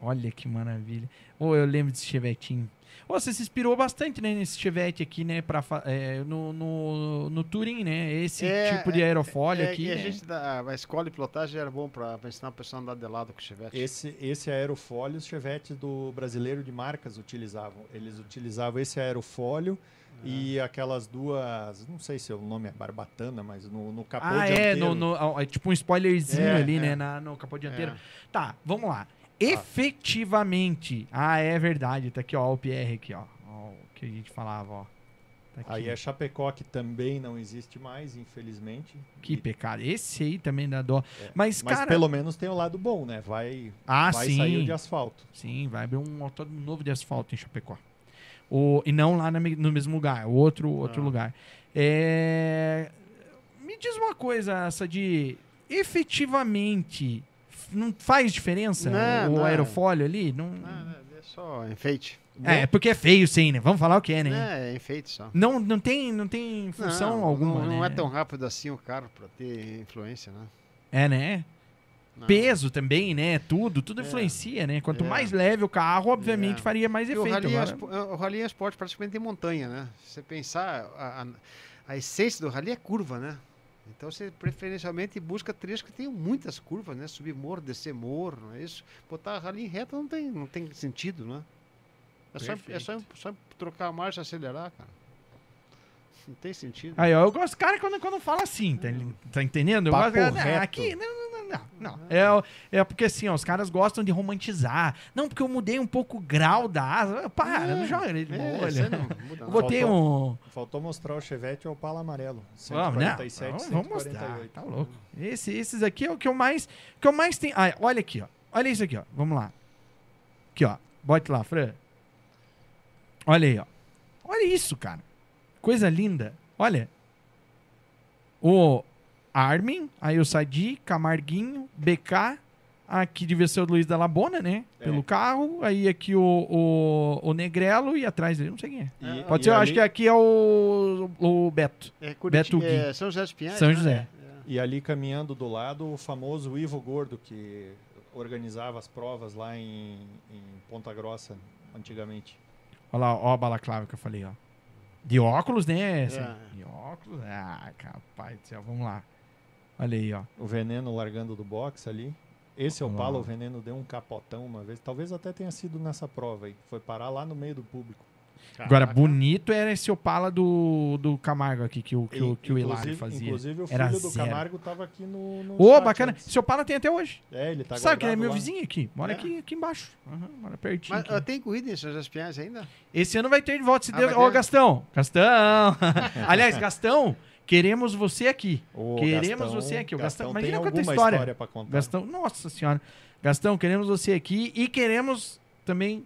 Olha que maravilha. Ô, eu lembro desse chevetinho. Você se inspirou bastante, né, nesse chevette aqui, né, pra, é, no, no, no Touring, né? Esse É, tipo de é, aerofólio É, aqui, e a né? gente, da, a escola de pilotagem era bom pra, pra ensinar o pessoal a andar de lado com o chevette. Esse, esse aerofólio, os chevetes do brasileiro de marcas utilizavam. Eles utilizavam esse aerofólio e aquelas duas, não sei se o nome é barbatana, mas no, no capô Ah, é, dianteiro. no, no- ó, é tipo um spoilerzinho É, ali, é. né, na, no capô dianteiro. É. Tá, vamos lá. Efetivamente. Ah, é verdade. Tá aqui, ó, o PR aqui, ó. Ó, o que a gente falava, ó. Tá. Aí é Chapecó, que também não existe mais, infelizmente. Que E- pecado. Esse aí também dá dó. é. Mas, Mas cara. pelo menos tem o lado bom, né? Vai, Ah, vai sim. sair o de asfalto. Sim, vai abrir um autódromo novo de asfalto em Chapecó. O, e não lá no mesmo lugar, outro, outro Ah. lugar. É, me diz uma coisa, essa de efetivamente não faz diferença Não, o, não. aerofólio ali? Não... Ah, é só enfeite. é, é porque é feio sim, né? Vamos falar o que é, né? É, é enfeite só. Não, não, tem, não tem função Não, alguma, não, né? não é tão rápido assim o carro pra ter influência, né? É, né? Não. Peso também, né? Tudo, tudo É. influencia, né? Quanto É. mais leve o carro, obviamente É. faria mais E o efeito. rally, é, Agora- é, o rally é esporte praticamente em montanha, né? Se você pensar, a, a, a essência do rally é curva, né? Então você preferencialmente busca trechos que tenham muitas curvas, né? Subir morro, descer morro, não é isso? Botar rally em reta não tem, não tem sentido, né? É só, é só, só trocar a marcha e acelerar, cara. Não tem sentido. Aí, ó, eu gosto, cara, quando, quando fala assim, tá, tá entendendo? Eu Papo gosto, ah, reto. aqui, não, não, não. É, é porque assim, ó, os caras gostam de romantizar. Não, porque eu mudei um pouco o grau da asa. Para, É, não joga ele de É, aí não botei um. Faltou mostrar o Chevette e o Opala amarelo. Vamos, né? 147, Vamos, vamos mostrar. 148. Tá louco. Esse, esses aqui é o que eu mais. que eu mais tenho. Ah, olha aqui, ó. Olha isso aqui, ó. Vamos lá. Aqui, ó. Bote lá, Fran. Olha aí, ó. Olha Olha isso, cara. Coisa linda. Olha. O Armin, aí o Sadi, Camarguinho, BK, aqui devia ser o Luiz da Labona, né? É. Pelo carro. Aí aqui o, o, o Negrelo e atrás dele, não sei quem é. E- Pode e ser, eu ali- acho que aqui é o, o Beto. É, Beto Gui. é São José dos Pinhais. São né? José. E ali caminhando do lado o famoso Ivo Gordo, que organizava as provas lá em, em Ponta Grossa antigamente. Olha lá, ó a balaclava que eu falei, ó. De óculos, né? É. De óculos? Ah, capaz do céu, vamos lá. Olha aí, ó. O Veneno largando do box ali. Esse lá. Opala, o Veneno deu um capotão uma vez. Talvez até tenha sido nessa prova aí. Foi parar lá no meio do público. Agora, Caraca. bonito era esse Opala do, do Camargo aqui, que o, que o, que o Hilário fazia. Inclusive o Era filho do zero. Camargo tava aqui no, no Ô, chat bacana. antes. Esse Opala tem até hoje. É, ele tá Sabe que ele é meu lá. vizinho aqui. Mora É? aqui, aqui embaixo. Aham, mora pertinho. Mas aqui. tem corrida em São Pinhais ainda? Esse ano vai ter de volta, se Ah, Deus... Ô? Gastão. Gastão. Aliás, Gastão, queremos você aqui. O Queremos você aqui. O Gastão- tem imagina quanta alguma história. pra contar. Gastão, nossa senhora. Gastão, queremos você aqui e queremos também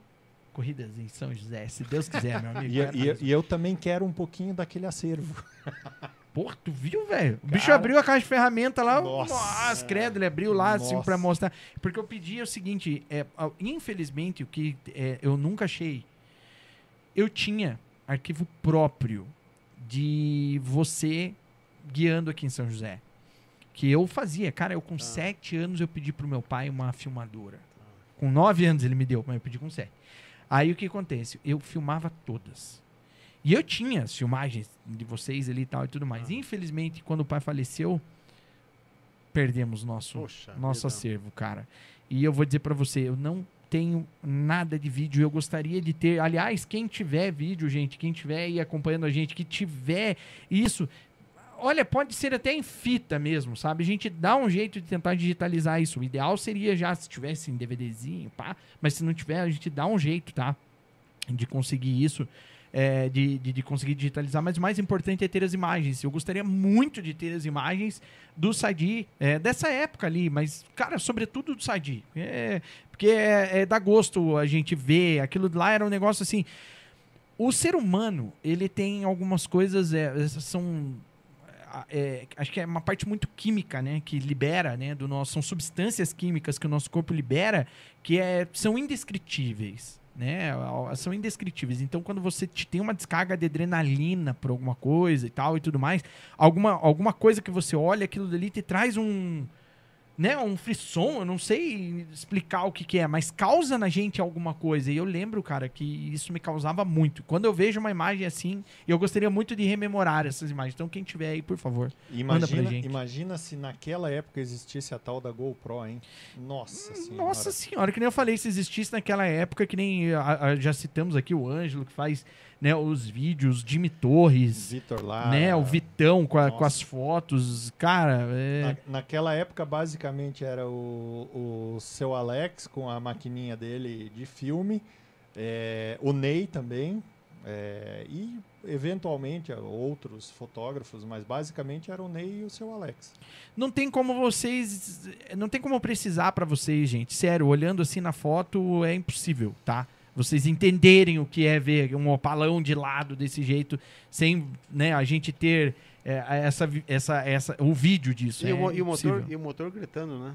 corridas em São José, se Deus quiser, meu amigo. E, Vai e- e eu também quero um pouquinho daquele acervo. Porra, tu viu, velho? O bicho abriu a caixa de ferramenta lá. Nossa, Nossa. credo, ele abriu lá assim Nossa. pra mostrar. Porque eu pedi o seguinte: é, infelizmente, o que é, eu nunca achei. Eu tinha arquivo próprio de você guiando aqui em São José. Que eu fazia. Cara, eu com sete anos eu pedi pro meu pai uma filmadora. Com nove anos ele me deu, mas eu pedi com sete. Aí o que acontece? Eu filmava todas. E eu tinha as filmagens de vocês ali e tal e tudo mais. Infelizmente, quando o pai faleceu, perdemos nosso, Poxa nosso acervo, cara. E eu vou dizer pra você, eu não tenho nada de vídeo. Eu gostaria de ter. Aliás, quem tiver vídeo, gente, quem tiver aí acompanhando a gente, que tiver isso. Olha, pode ser até em fita mesmo, sabe? A gente dá um jeito de tentar digitalizar isso. O ideal seria já se tivesse em DVDzinho, pá. Mas se não tiver, a gente dá um jeito, tá? De conseguir isso. é, de, de, de conseguir digitalizar, mas o mais importante é ter as imagens. Eu gostaria muito de ter as imagens do Sadi, é, dessa época ali, mas, cara, sobretudo do Sadi. É, porque é, é dá gosto a gente ver. Aquilo lá era um negócio assim. O ser humano, ele tem algumas coisas, é, são. é, acho que é uma parte muito química, né? Que libera, né? Do nosso, são substâncias químicas que o nosso corpo libera que é, são indescritíveis. Né? São indescritíveis. Então, quando você te- tem uma descarga de adrenalina por alguma coisa e tal e tudo mais, alguma, alguma coisa que você olha, aquilo dali te traz um. Né, um frisson, eu não sei explicar o que, que é, mas causa na gente alguma coisa. E eu lembro, cara, que isso me causava muito. Quando eu vejo uma imagem assim, eu gostaria muito de rememorar essas imagens. Então, quem tiver aí, por favor. Manda pra Imagina, gente. imagina se naquela época existisse a tal da GoPro, hein? Nossa senhora. Nossa senhora, que nem eu falei, se existisse naquela época, que nem a- a- já citamos aqui o Ângelo, que faz né, os vídeos, Jimmy Torres, Vitor lá. né, o Vitão com, a- com as fotos. Cara, é. Na- naquela época, basicamente, era o, o seu Alex com a maquininha dele de filme, é, o Ney também, é, e eventualmente outros fotógrafos, mas basicamente era o Ney e o seu Alex. Não tem como vocês. Não tem como precisar pra vocês, gente. Sério, olhando assim na foto é impossível, tá? Vocês entenderem o que é ver um opalão de lado desse jeito, sem né, a gente ter é, essa, essa, essa, o vídeo disso. E, é o, e o motor, e o motor gritando, né?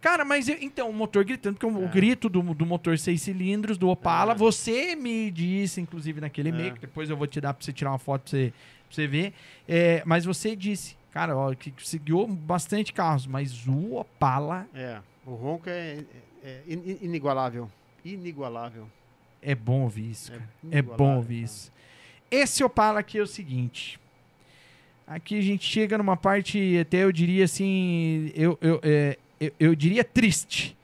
Cara, mas eu- então, o motor gritando, porque o, o É. grito do, do motor seis cilindros, do Opala, É. você me disse, inclusive, naquele É. e-mail, que depois eu vou te dar pra você tirar uma foto pra você, pra você ver. É, mas você disse, cara, ó, que seguiu bastante carros, mas o Opala É. O ronco é, é in- in- inigualável. Inigualável. É bom ouvir isso, cara. É inigualável, bom ouvir isso. Esse Opala aqui é o seguinte. Aqui a gente chega numa parte, até eu diria assim, eu, eu, é, eu, eu diria triste.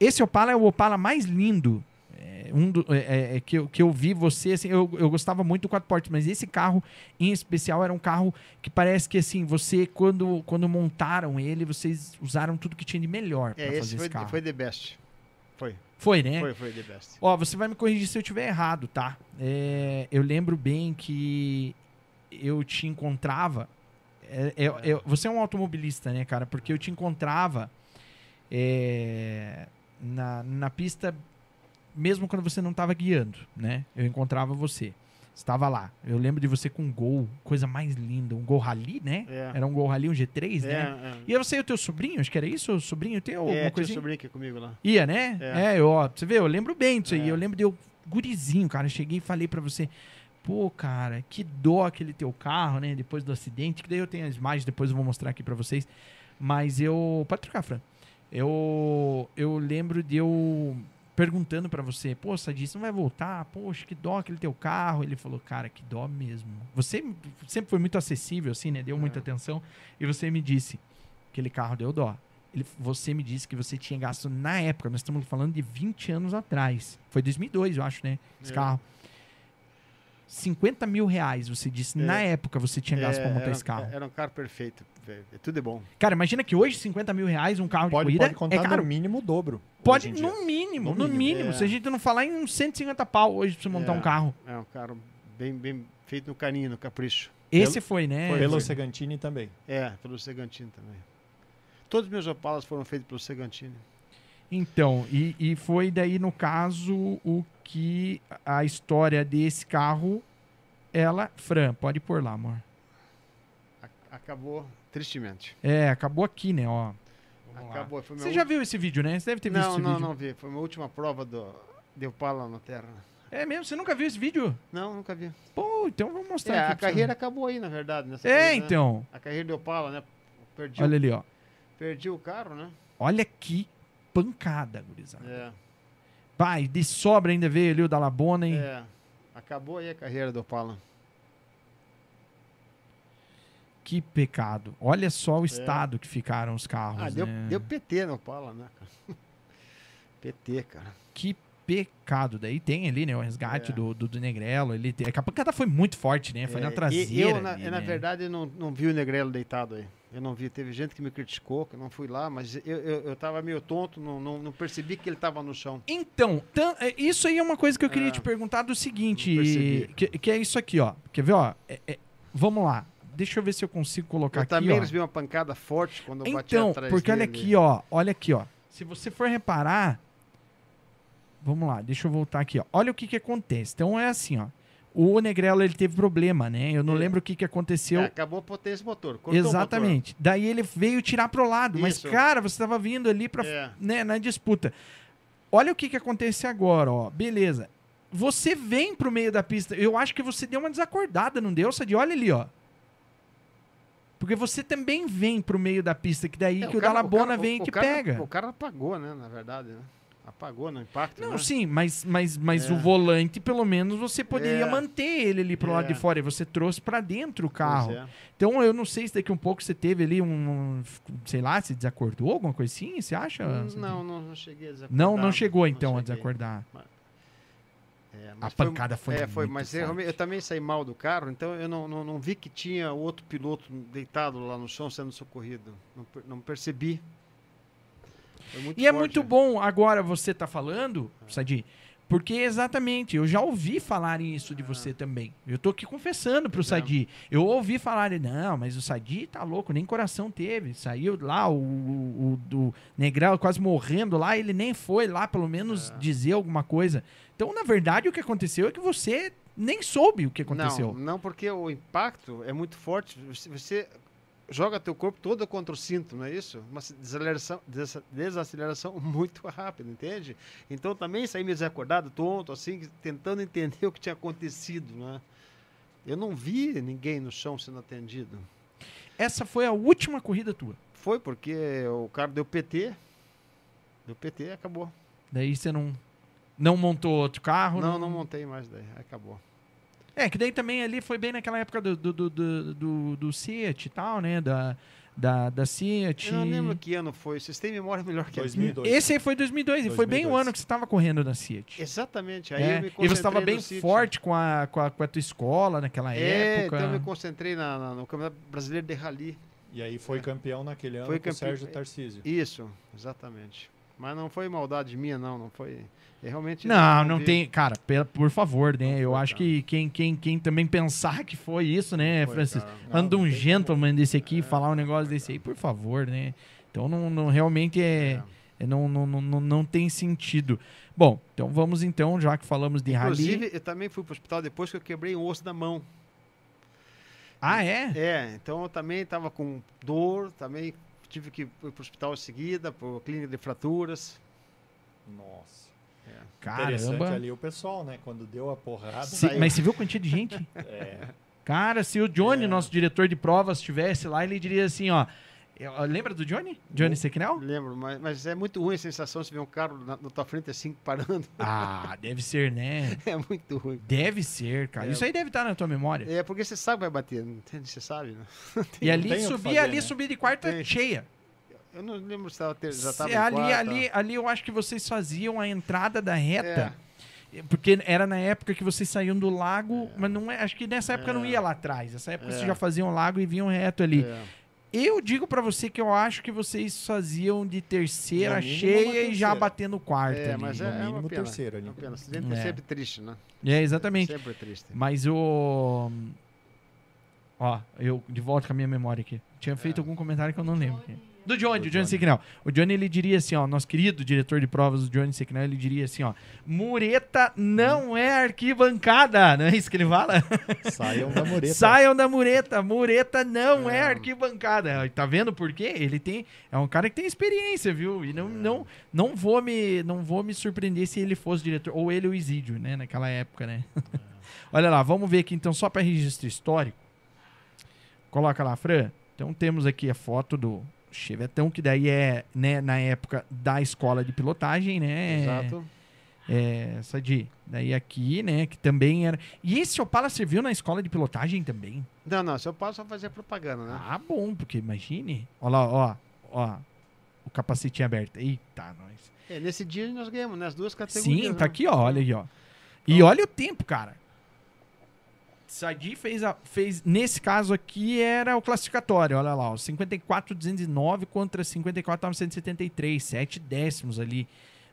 Esse Opala é o Opala mais lindo é, um do- é, é, que, eu, que eu vi você, assim, eu, eu gostava muito do quatro portas, mas esse carro em especial era um carro que parece que assim, você, quando, quando montaram ele, vocês usaram tudo que tinha de melhor pra É, fazer esse esse foi, carro. foi the best. Foi, Foi, né? foi, foi the best. Ó, você vai me corrigir se eu estiver errado, tá? É, eu lembro bem que eu te encontrava. é, é, é, você é um automobilista, né, cara? Porque eu te encontrava é, na, na pista, mesmo quando você não estava guiando, né? Eu encontrava você. Estava lá. Eu lembro de você com um gol, coisa mais linda, um gol rally, né? É. Era um gol rally, um G3, É, né? é. E você e o teu sobrinho, acho que era isso? O sobrinho teu, alguma É, tinha coisa assim? sobrinho aqui comigo lá. Ia, né? É. É, eu, ó, você vê, eu lembro bem disso aí. É. Eu lembro de eu, gurizinho, cara. Eu cheguei e falei pra você, pô, cara, que dó aquele teu carro, né? Depois do acidente, que daí eu tenho as imagens, depois eu vou mostrar aqui pra vocês. Mas eu. Pode trocar, Fran. Eu, eu lembro de eu perguntando pra você, pô, Sadi, você não vai voltar? Poxa, que dó aquele teu carro. Ele falou, cara, que dó mesmo. Você sempre foi muito acessível, assim, né? Deu muita atenção. E você me disse, aquele carro deu dó. Ele, você me disse que você tinha gasto na época, nós estamos falando de 20 anos atrás. Foi 2002, eu acho, né? Esse É. carro. 50 mil reais, você disse. Na É. época você tinha gasto pra É, montar era, esse carro. Era um carro perfeito. velho. Tudo é bom. Cara, imagina que hoje 50 mil reais um carro Pode, de corrida pode contar é caro. no mínimo o dobro. Pode, hoje em dia. no mínimo, no No mínimo. mínimo, é. Se a gente não falar em uns 150 pau hoje pra você montar É. um carro. É um carro bem, bem feito no carinho, no capricho. Esse foi, né? Pelo Foi. Segantini também. É, pelo Segantini também. Todos os meus Opalas foram feitos pelo Segantini. Então, e, e foi daí, no caso, o que a história desse carro, ela... Fran, pode pôr lá, amor. Acabou tristemente. É, acabou aqui, né, ó. Vamos. Acabou. Você já viu esse vídeo, né? Você deve ter visto Não, esse não, vídeo. não vi. Foi a minha última prova do, de Opala na Terra. É mesmo? Você nunca viu esse vídeo? Não, nunca vi. Pô, então vamos mostrar É, aqui a pra você. carreira acabou aí, na verdade. Nessa É, corrida, né? então. A carreira de Opala, né? Perdi, Olha o, ali, ó. perdi o carro, né? Olha que pancada, gurizada. É, Vai, de sobra ainda veio ali o da Labona, hein? é. Acabou aí a carreira do Opala. Que pecado. Olha só o estado que ficaram os carros, É. Ah, deu, né? deu PT no Opala, né? PT, cara. Que pecado. Daí tem ali, né, o resgate É. do, do, do Negrelo. Ele tem... A pancada foi muito forte, né? Foi É, na e traseira. Eu, na, ali, eu, na né? verdade, não, não vi o Negrelo deitado aí. Eu não vi. Teve gente que me criticou, que eu não fui lá, mas eu, eu, eu tava meio tonto, não, não, não percebi que ele tava no chão. Então, tam- é, isso aí é uma coisa que eu queria É. te perguntar do seguinte, que, que é isso aqui, ó. Quer ver, ó? É- é- vamos lá. Deixa eu ver se eu consigo colocar Eu aqui, também ó. recebi uma pancada forte quando eu bati Então, atrás porque olha dele. aqui, ó. Olha aqui, ó. Se você for reparar. Vamos lá, deixa eu voltar aqui, ó. Olha o que que acontece. Então é assim, ó. O Negrelo ele teve problema, né? Eu não É. lembro o que que aconteceu. É, acabou a potência do motor. Exatamente. Daí ele veio tirar pro lado. Mas, Isso. cara, você tava vindo ali pra, motor. É. né, na disputa. Olha o que que acontece agora, ó. Beleza. Você vem pro meio da pista. Eu acho que você deu uma desacordada, não deu, Sadi? Olha ali, ó. Porque você também vem pro meio da pista, que daí É, que o o Dalabona cara- vem e o te cara- pega. O cara apagou, né? Na verdade, né? Apagou no impacto. Não, né? sim, mas, mas, mas É. o volante, pelo menos, você poderia É. manter ele ali pro lado É. de fora. E você trouxe pra dentro o carro. é. Então, eu não sei se daqui um pouco você teve ali um. Sei lá, se desacordou, alguma coisa assim? Você acha? Hum? Não, não, não cheguei a desacordar. Não, não chegou então a desacordar. É, A pancada foi É, foi, muito mas eu, eu também saí mal do carro, então eu não, não, não vi que tinha outro piloto deitado lá no chão sendo socorrido. Não, não percebi. Foi E é forte, muito né? bom agora você tá falando, Sadi, porque exatamente, eu já ouvi falarem isso de você também. Eu tô aqui confessando pro. Sadi. Eu ouvi falarem, não, mas o Sadi tá louco, nem coração teve. Saiu lá, o, o, o do Negrão quase morrendo lá, ele nem foi lá, pelo menos, É. dizer alguma coisa. Então, na verdade, o que aconteceu é que você nem soube o que aconteceu. Não, não, porque o impacto é muito forte. Você, você joga teu corpo todo contra o cinto, não é isso? Uma desaceleração, desa- desaceleração muito rápida, entende? Então também saí meio desacordado, tonto, assim, tentando entender o que tinha acontecido, né? Eu não vi ninguém no chão sendo atendido. Essa foi a última corrida tua. Foi porque o cara deu PT, deu PT e acabou. Daí você não, não montou outro carro. Não, não montei mais daí, acabou. É, que daí também ali foi bem naquela época do, do, do, do, do, do Fiat e tal, né? Da, da, da Fiat. Eu não lembro que ano foi, vocês têm memória melhor que a minha. 2002. Esse aí foi 2002, e foi bem o 2002. ano que você estava correndo na Fiat. Exatamente, aí É, eu me e você estava concentrei bem City. forte com a, com, a, com a tua escola naquela É, época. então eu me concentrei na, na- no Campeonato Brasileiro de Rally. E aí foi campeão naquele ano Foi com o Sérgio Tarcísio. Isso, exatamente. Mas não foi maldade minha, não. Não foi. Eu realmente. Não, não vi. tem. Cara, por favor, né? Não Eu acho cara. que quem, quem, quem também pensar que foi isso, né, Foi. Não, Anda não um como. gentleman desse aqui É, falar um negócio desse aí, por favor, né? Então não, não realmente é, É, Não, não, não, não, não tem sentido. Bom, então vamos então, já que falamos de rally. Inclusive, eu também fui pro hospital depois que eu quebrei o osso da mão. Ah, é? É, então eu também estava com dor, também tive que ir pro hospital em seguida, pro clínica de fraturas. Nossa. Interessante Caramba. ali o pessoal, né? Quando deu a porrada. Se- saiu. mas você viu a quantia de gente? É, Cara, se o Johnny, nosso diretor de provas, estivesse lá, ele diria assim, ó. Eu- Lembra do Johnny? Johnny Sequinel? Lembro, mas, mas é muito ruim a sensação de ver um carro na, na tua frente assim, parando. Ah, deve ser, né? É muito ruim. Deve ser, cara. É. Isso aí deve estar na tua memória. É porque você sabe que vai bater, entende? Você sabe, né? E ali subir, ali né? subir de quarta Tem. cheia. Eu não lembro se ela te- já estava ali, ali, ali eu acho que vocês faziam a entrada da reta. Porque era na época que vocês saíam do lago, mas não é, acho que nessa época não É. ia lá atrás. Nessa época É. vocês já faziam lago e vinham reto ali. É. Eu digo pra você que eu acho que vocês faziam de terceira No mínimo cheia e já batendo quarta É, ali. mas no é, é uma mínimo pena. terceiro ali. É uma pena. Acidente é. É. sempre triste, né? É, exatamente. Sempre triste. Mas o. Ó, eu de volta com a minha memória aqui. Tinha feito algum comentário que eu não lembro. aqui. Do Johnny, do Johnny Sequinel. O Johnny, ele diria assim, ó, nosso querido diretor de provas, o Johnny Sequinel, ele diria assim, ó, mureta não é arquibancada, não é isso que ele fala? Saiam da mureta. Saiam da mureta, mureta não é É. arquibancada. Tá vendo por quê? Ele tem, é um cara que tem experiência, viu? E não, não, não vou me, não vou me surpreender se ele fosse diretor ou ele o Isídio, né, naquela época, né? Olha lá, vamos ver aqui então só para registro histórico. Coloca lá, Fran. Então temos aqui a foto do Chevetão, que daí é, né, na época da escola de pilotagem, né? Exato. É, essa de. Daí aqui, né? Que também era. E esse Opala serviu na escola de pilotagem também? Não, não, se eu posso só fazer propaganda, né? Ah, bom, porque imagine. Olha lá, ó, ó. O capacetinho aberto. Eita, nós. É, nesse dia nós ganhamos, nas duas categorias. Sim, né? tá aqui, ó. Olha aí, ó. E olha o tempo, cara. Sadi fez, a, fez. Nesse caso aqui era o classificatório. Olha lá, ó. 54,209 contra 54,973. 7 décimos ali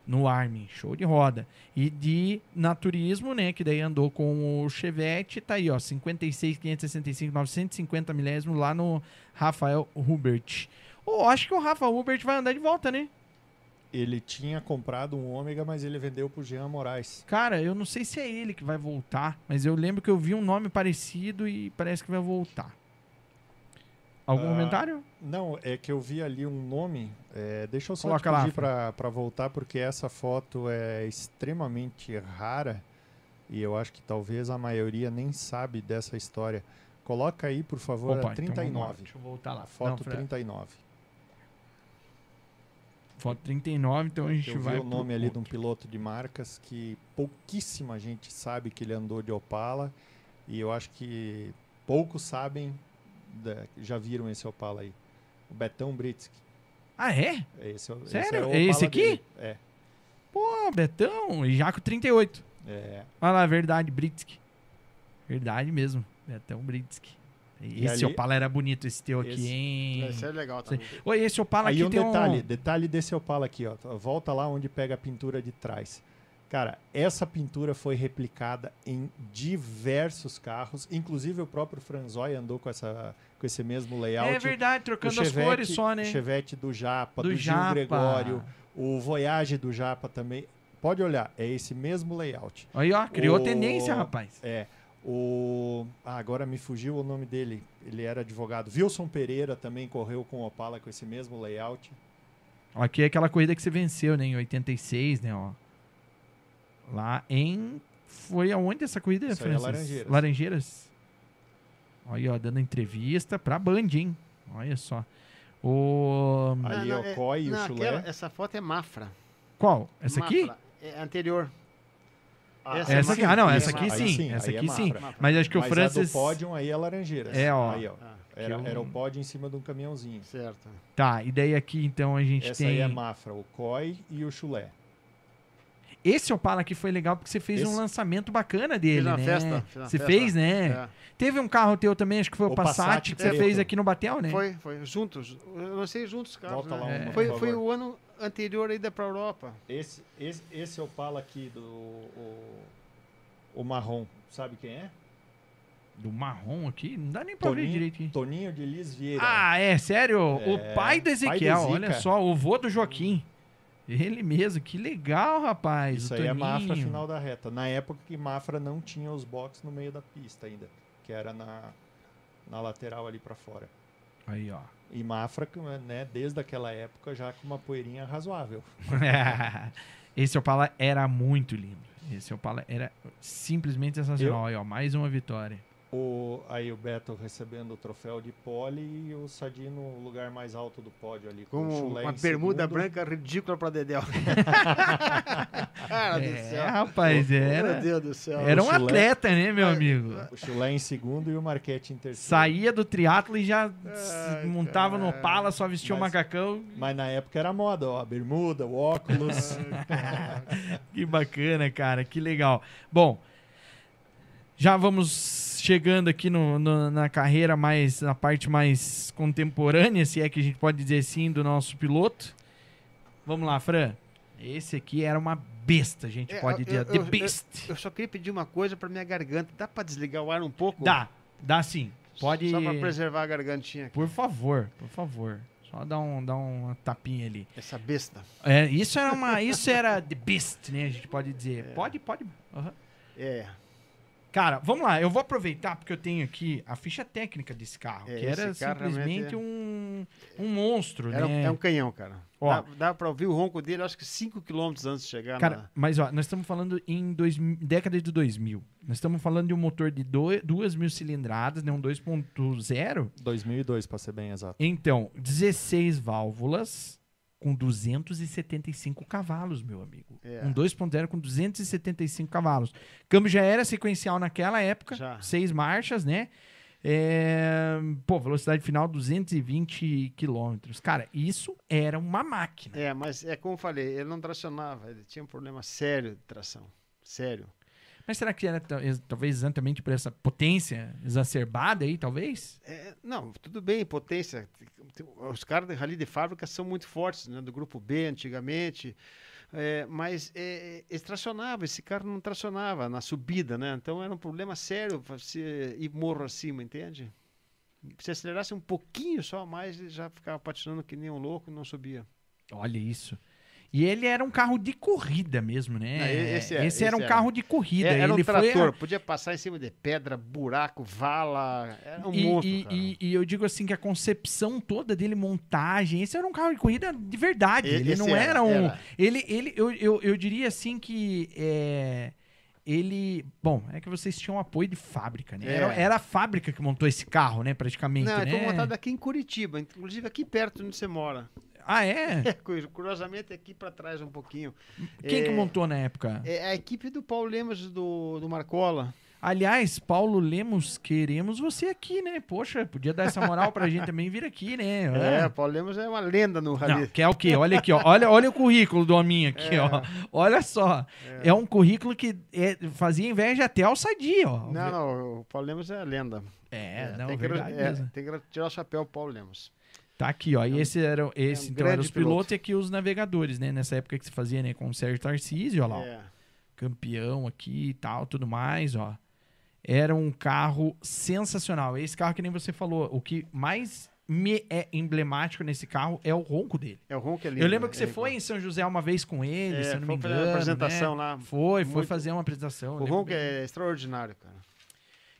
no Armin. Show de roda. E de naturismo, né? Que daí andou com o Chevette. Tá aí, ó. 56,565, 950 milésimos lá no Rafael Hubert. Ô, acho que o Rafa Hubert vai andar de volta, né? Ele tinha comprado um ômega, mas ele vendeu pro Jean Moraes. Cara, eu não sei se é ele que vai voltar, mas eu lembro que eu vi um nome parecido e parece que vai voltar. Algum Ah, comentário? Não, é que eu vi ali um nome. é, deixa eu só Coloca te pedir pra voltar, porque essa foto é extremamente rara. E eu acho que talvez a maioria nem sabe dessa história. Coloca aí, por favor, Opa, a então vamos lá, 39. deixa eu voltar lá. a foto Não, Fran, 39. Foto 39, então a gente eu vai. vi o nome ali de um piloto de marcas que pouquíssima gente sabe que ele andou de Opala. E eu acho que poucos sabem, da- já viram esse Opala aí. O Betão Britsky. Ah, é? Esse, é Sério? o É esse aqui? dele. É. Pô, Betão, e Jaco 38. é. Olha lá, verdade, Britsky. Verdade mesmo, Betão Britsky. Esse ali- Opala era bonito, esse teu aqui, hein? Esse é legal também. Oi, esse Opala Aí aqui um tem detalhe, um... detalhe desse Opala aqui, ó. Volta lá onde pega a pintura de trás. Cara, essa pintura foi replicada em diversos carros, inclusive o próprio Franzói andou com, essa, com esse mesmo layout. É verdade, O trocando as cores só, né? Chevette do Japa, do, Do Gil Japa. Gregório, o Voyage do Japa também. Pode olhar, é esse mesmo layout. Aí, ó, criou O- tendência, rapaz. É. O. Ah, agora me fugiu o nome dele. Ele era advogado. Wilson Pereira também correu com o Opala com esse mesmo layout. Aqui é aquela corrida que você venceu, né? Em 86, né? Ó. Lá em. Foi aonde essa corrida, Isso aí é Francis? Laranjeiras. Laranjeiras. Aí, ó, dando entrevista pra Band, hein? Olha só. O. Ali, Não, é- Coy e o não, chulé. aquela- essa foto é Mafra. Qual? Essa aqui? Mafra. É anterior. Ah, Essa Essa é aqui, Mafra. ah, não, essa é aqui Mafra. sim. Essa é aqui sim. Mas acho que o Mas Francis. a do pódio aí é Laranjeiras. É, ó. Aí, ó. Ah, Era, Que era um- o pódio em cima de um caminhãozinho. certo. Tá, e daí aqui então a gente Essa tem. aí é Mafra, o Coy e o chulé. Esse Opala aqui foi legal porque você fez um Esse- lançamento bacana dele, Fiz uma né? festa, fiz uma você festa. fez, né? É. Teve um carro teu também, acho que foi o, O Passat, Passat que você preto. fez aqui no Batel, né? Foi, foi. Juntos. Eu lancei juntos os carros. Volta né? lá É. Foi, foi o ano anterior ainda pra Europa. Esse, esse, esse Opala aqui do. O, o marrom, sabe quem é? Do marrom aqui, não dá nem pra ver Toninho, direito aqui. Toninho de Lis Vieira. Ah, é, sério? É, o pai do pai Ezequiel, Zica. olha só, o vô do Joaquim. Ele mesmo, que legal, rapaz. Isso o aí é Mafra Toninho. final da reta. Na época que Mafra não tinha os boxes no meio da pista ainda, que era na, na lateral ali pra fora. Aí, ó. E Mafra, né, desde aquela época já com uma poeirinha razoável. Esse Opala era muito lindo. Esse Opala era simplesmente sensacional. Aí, ó, mais uma vitória. O, aí o Beto recebendo o troféu de pole e o Sadi no lugar mais alto do pódio ali. Com o Chulé uma bermuda segundo. branca ridícula pra Dedéu. Cara do É, céu. rapaz, Meu era, Deus do céu. era um chulé. atleta, né, meu amigo? O Chulé em segundo e o Marquete em terceiro. Saía do triatlo e já Ai, se montava no cara. Opala, só vestia o macacão. Mas na época era moda, ó. A bermuda, o óculos. Que bacana, cara, que legal. Bom, já vamos chegando aqui no, no- na carreira mais, na parte mais contemporânea, se é que a gente pode dizer assim, do nosso piloto. Vamos lá, Fran. Esse aqui era uma besta, a gente É, pode eu- dizer. eu- The eu- Beast. Eu só queria pedir uma coisa pra minha garganta. Dá pra desligar o ar um pouco? Dá, dá sim. Pode. Só pra preservar a gargantinha. Por favor, por favor. Só dá, um, dá uma tapinha ali. Essa besta. É, isso era uma. Isso era The Beast, né? A gente pode dizer. É. Pode, pode. aham. É. Cara, vamos lá, eu vou aproveitar porque eu tenho aqui a ficha técnica desse carro, É, que era simplesmente é- um, um monstro, Era um- né? É um canhão, cara. Ó. Dá, dá pra ouvir o ronco dele, acho que 5 km antes de chegar Cara, na... mas ó, nós estamos falando em dois, década de 2000. Nós estamos falando de um motor de 2 mil cilindradas, né? Um 2.0. 2002, pra ser bem exato. Então, 16 válvulas com 275 cavalos, meu amigo. É. Um 2.0 com 275 cavalos. Câmbio já era sequencial naquela época, Já. seis marchas, né? É, Pô, velocidade final 220 quilômetros. Cara, isso era uma máquina. É, mas é como eu falei, ele não tracionava, ele tinha um problema sério de tração. Sério. Mas será que era talvez exatamente por essa potência exacerbada aí, talvez? É, não, tudo bem, potência. Os caras de rally de fábrica são muito fortes, né? Do grupo B antigamente. É, mas é, eles tracionavam, esse carro não tracionava na subida, né? Então era um problema sério você ir morro acima, entende? Se acelerasse um pouquinho só a mais, ele já ficava patinando que nem um louco e não subia. Olha isso. E ele era um carro de corrida mesmo, né? Não, esse é- esse era esse um era. carro de corrida. É, era um ele foi trator, a- podia passar em cima de pedra, buraco, vala. Era um e, monstro, e- e- e eu digo assim que a concepção toda dele, montagem, esse era um carro de corrida de verdade. Ele esse não era, era, um. era. Ele, ele, eu, eu, eu diria assim que é, ele. Bom, é que vocês tinham apoio de fábrica, né? É. Era, era a fábrica que montou esse carro, né? Praticamente. Não, né? ele foi montado aqui em Curitiba, inclusive aqui perto onde você mora. Ah, é? É, cu- curiosamente aqui para trás um pouquinho. Quem que É, montou na época? É a equipe do Paulo Lemos e do, do Marcola. Aliás, Paulo Lemos, queremos você aqui, né? Poxa, podia dar essa moral pra gente também vir aqui, né? É, Paulo Lemos é uma lenda no Não, rally. que é o quê? Olha aqui, ó. Olha, olha o currículo do hominho aqui, ó. Olha só. É. um currículo que é- fazia inveja até ao Sadia, ó. Não, não, o Paulo Lemos é lenda. É, não, tem, que, verdade é, mesmo. tem que tirar o chapéu Paulo Lemos. Tá aqui, ó. E esse era, esse, um então, eram grande os pilotos piloto. e aqui os navegadores, né? Nessa época que se fazia, né? Com o Sérgio Tarcísio, ó lá, ó. É. campeão aqui e tal, tudo mais, ó. Era um carro sensacional. Esse carro que nem você falou, o que mais me é emblemático nesse carro é o ronco dele. É o ronco é lindo, eu lembro né? que você É foi em São José uma vez com ele, É, se eu não me foi fazer engano. uma apresentação né? lá. Foi, foi Muito- fazer uma apresentação. O lembro ronco bem. é extraordinário, cara.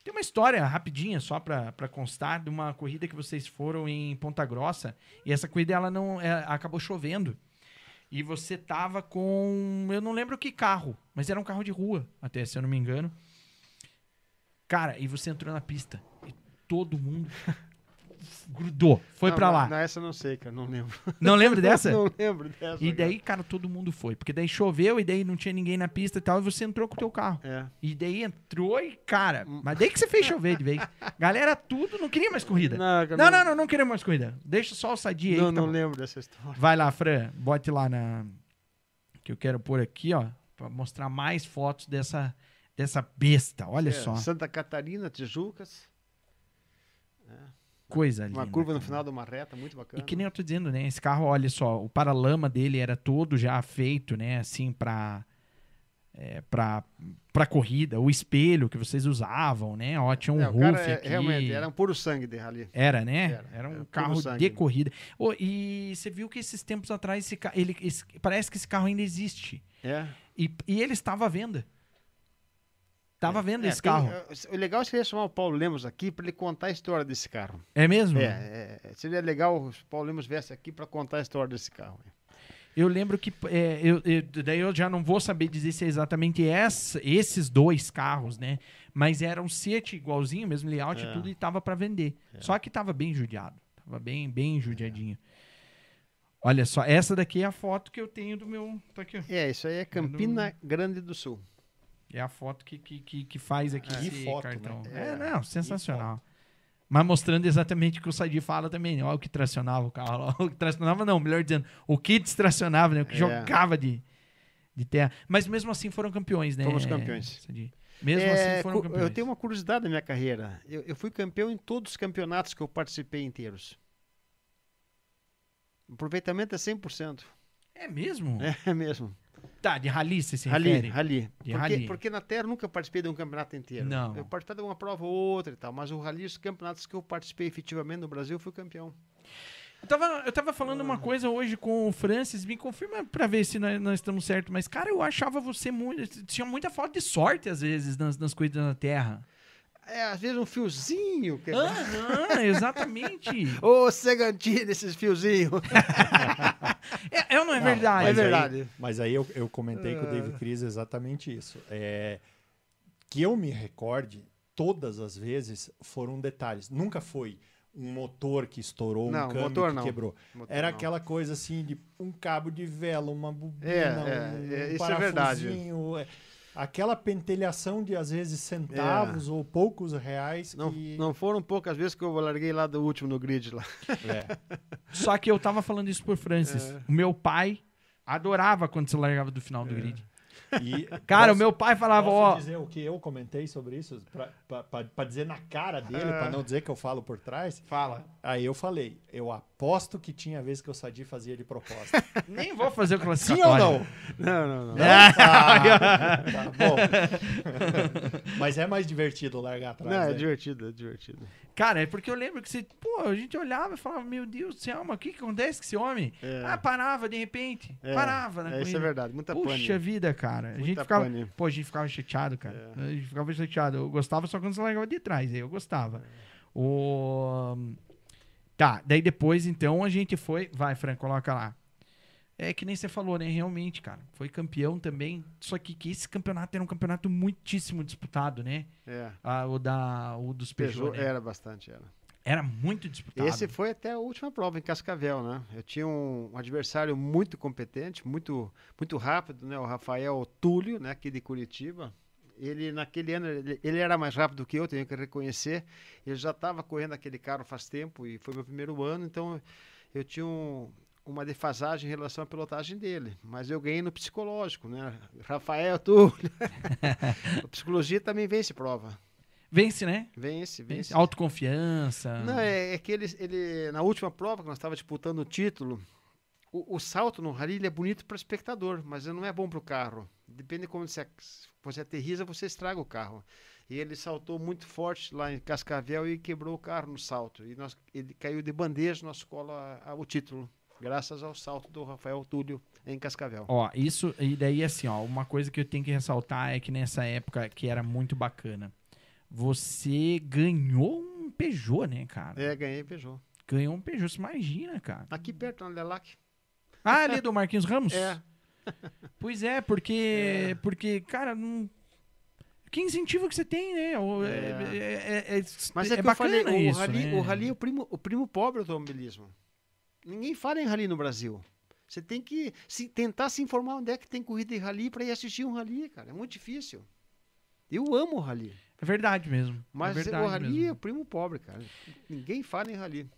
Tem uma história rapidinha, só pra constar, de uma corrida que vocês foram em Ponta Grossa. E essa corrida ela não é, acabou chovendo. E você tava com. Eu não lembro que carro, mas era um carro de rua, até, se eu não me engano. Cara, e você entrou na pista. E todo mundo grudou. Foi Não, pra lá. Não, essa eu não sei, cara. Não lembro. Não lembra dessa? não lembro dessa. E daí, cara, todo mundo foi. Porque daí choveu e daí não tinha ninguém na pista e tal. E você entrou com o teu carro. É. E daí entrou e, cara, mas daí que você fez chover de vez. Galera, tudo não queria mais corrida. Não, Não, não, não, não queria mais corrida. Deixa só o sadia aí. Não, tá não bom. lembro dessa história. Vai lá, Fran, bote lá na. Que eu quero pôr aqui, ó. Pra mostrar mais fotos dessa, dessa besta. Olha É, só. Santa Catarina, Tijucas. Coisa linda. Uma curva no final de uma reta, muito bacana. E que nem eu tô dizendo, né? Esse carro, olha só, o paralama dele era todo já feito, né? Assim, pra. é, pra, pra corrida, o espelho que vocês usavam, né? Ó, tinha um É, roof é- aqui. realmente era um puro sangue de rally. Era, né? Era, Era, um era carro sangue. de corrida. Ô, e você viu que esses tempos atrás, esse, ele, esse- parece que esse carro ainda existe. É. E, e ele estava à venda. Estava à venda É, esse tem- carro. o legal seria chamar o Paulo Lemos aqui para ele contar a história desse carro. É mesmo? É, é, seria legal se o Paulo Lemos viesse aqui para contar a história desse carro. Eu lembro que. é, eu, eu- daí eu já não vou saber dizer se é exatamente essa- esses dois carros, né? Mas era um Seat igualzinho, mesmo layout e É. tudo, e tava para vender. Só que tava bem judiado. Tava bem, bem judiadinho. Olha só, essa daqui é a foto que eu tenho do meu. Tá aqui, ó. É, isso aí é Campina Grande do Sul. É a foto que, que, que, que faz aqui Que esse foto, cartão. né? É, É, não, sensacional. Mas mostrando exatamente o que o Sadi fala também, né? Olha o que tracionava o carro. O que tracionava, não, melhor dizendo, o que distracionava, né? O que É. jogava de, de terra. Mas mesmo assim foram campeões, né? Fomos campeões. Sadi? Mesmo É, assim foram campeões. eu tenho uma curiosidade na minha carreira. Eu, eu fui campeão em todos os campeonatos que eu participei inteiros. O aproveitamento é 100%. É mesmo? É mesmo. Tá, de rally você se Rally, refere? rally. Porque, rally. porque na Terra eu nunca participei de um campeonato inteiro. Não. Eu participei de uma prova ou outra e tal, mas o rally, os campeonatos que eu participei efetivamente no Brasil, eu fui campeão. Eu tava, eu tava falando uma coisa hoje com o Francis, me confirma pra ver se nós, nós estamos certos, mas, cara, eu achava você muito. Tinha muita falta de sorte, às vezes, nas, nas coisas na Terra. É, às vezes um fiozinho. Que... Aham, exatamente. Ô, Segantino, esses fiozinhos. É, é ou não é Não, verdade? é mas aí- verdade. Mas aí eu, eu comentei com o David Cris exatamente isso. É, que eu me recorde, todas as vezes foram detalhes. Nunca foi um motor que estourou, Não, um câmbio motor que não. quebrou. Motor Era não. aquela coisa assim de um cabo de vela, uma bobina, É, é, um é, isso é verdade. É. Aquela pentelhação de às vezes centavos ou poucos reais É. Não, que... não foram poucas vezes que eu larguei lá do último no grid lá. É. Só que eu tava falando isso por Francis. É. O meu pai adorava quando você largava do final do É. grid. E Cara, posso- o meu pai falava, Posso ó. dizer o que eu comentei sobre isso? Pra dizer na cara dele, É. pra não dizer que eu falo por trás? Fala. Aí eu falei, eu aposto que tinha vezes que o Sadi fazia de proposta. Nem vou fazer o Sim classificatório. ou não? Não, não, não. Não? Ah, tá bom. Mas é mais divertido largar atrás. Não, é né? divertido, é divertido. Cara, é porque eu lembro que você, pô, a gente olhava e falava, meu Deus do céu, mas o que, que acontece com esse homem? É. Ah, parava de repente. É, Parava na é, isso é verdade, muita Puxa pane. vida, cara. A Muita gente ficava. pane. Pô, a gente ficava chateado, cara. É. A gente ficava chateado. Eu gostava só quando você largava de trás. Aí eu gostava. O... Tá, daí depois, então, a gente foi. Vai, Fran, coloca lá. É que nem você falou, né? Realmente, cara. Foi campeão também. Só que, que esse campeonato era um campeonato muitíssimo disputado, né? É. Ah, o, da, o dos Peugeot, Peugeot né? era bastante, era. Era muito disputado. Esse foi até a última prova em Cascavel, né? Eu tinha um, um adversário muito competente, muito, muito rápido, né? O Rafael Túlio, né? Aqui de Curitiba. Ele, naquele ano, ele, ele era mais rápido que eu, tenho que reconhecer. Ele já estava correndo aquele carro faz tempo e foi meu primeiro ano, então eu tinha um- uma defasagem em relação à pilotagem dele. Mas eu ganhei no psicológico, né? Rafael Túlio. a psicologia também vence prova. Vence, né? Vence, vence. Autoconfiança. Não, é, é que ele, ele, na última prova, que nós estávamos disputando o título, o, o salto no rally é bonito para o espectador, mas não é bom para o carro. Depende de como você, você aterriza, você estraga o carro. E ele saltou muito forte lá em Cascavel e quebrou o carro no salto. E nós, ele caiu de bandeja, nós cola a- a- o título, graças ao salto do Rafael Túlio em Cascavel. Ó, isso, e daí assim, ó, uma coisa que eu tenho que ressaltar é que nessa época que era muito bacana, você ganhou um Peugeot, né, cara? É, ganhei Peugeot. Ganhou um Peugeot, você imagina, cara. Aqui perto, na Lelac. Ah, ali do Marquinhos Ramos? É. Pois é, porque, porque cara, não... que incentivo que você tem, né? O- É, É. é, é, Mas é, é que eu falei, bacana o, isso, rally, né? o rally é o primo, o primo pobre do automobilismo. Ninguém fala em rally no Brasil. Você tem que se, tentar se informar onde é que tem corrida de rally para ir assistir um rally, cara. É muito difícil. Eu amo o rally. É verdade mesmo. Mas é verdade o rally mesmo. é o primo pobre, cara. Ninguém fala em rally.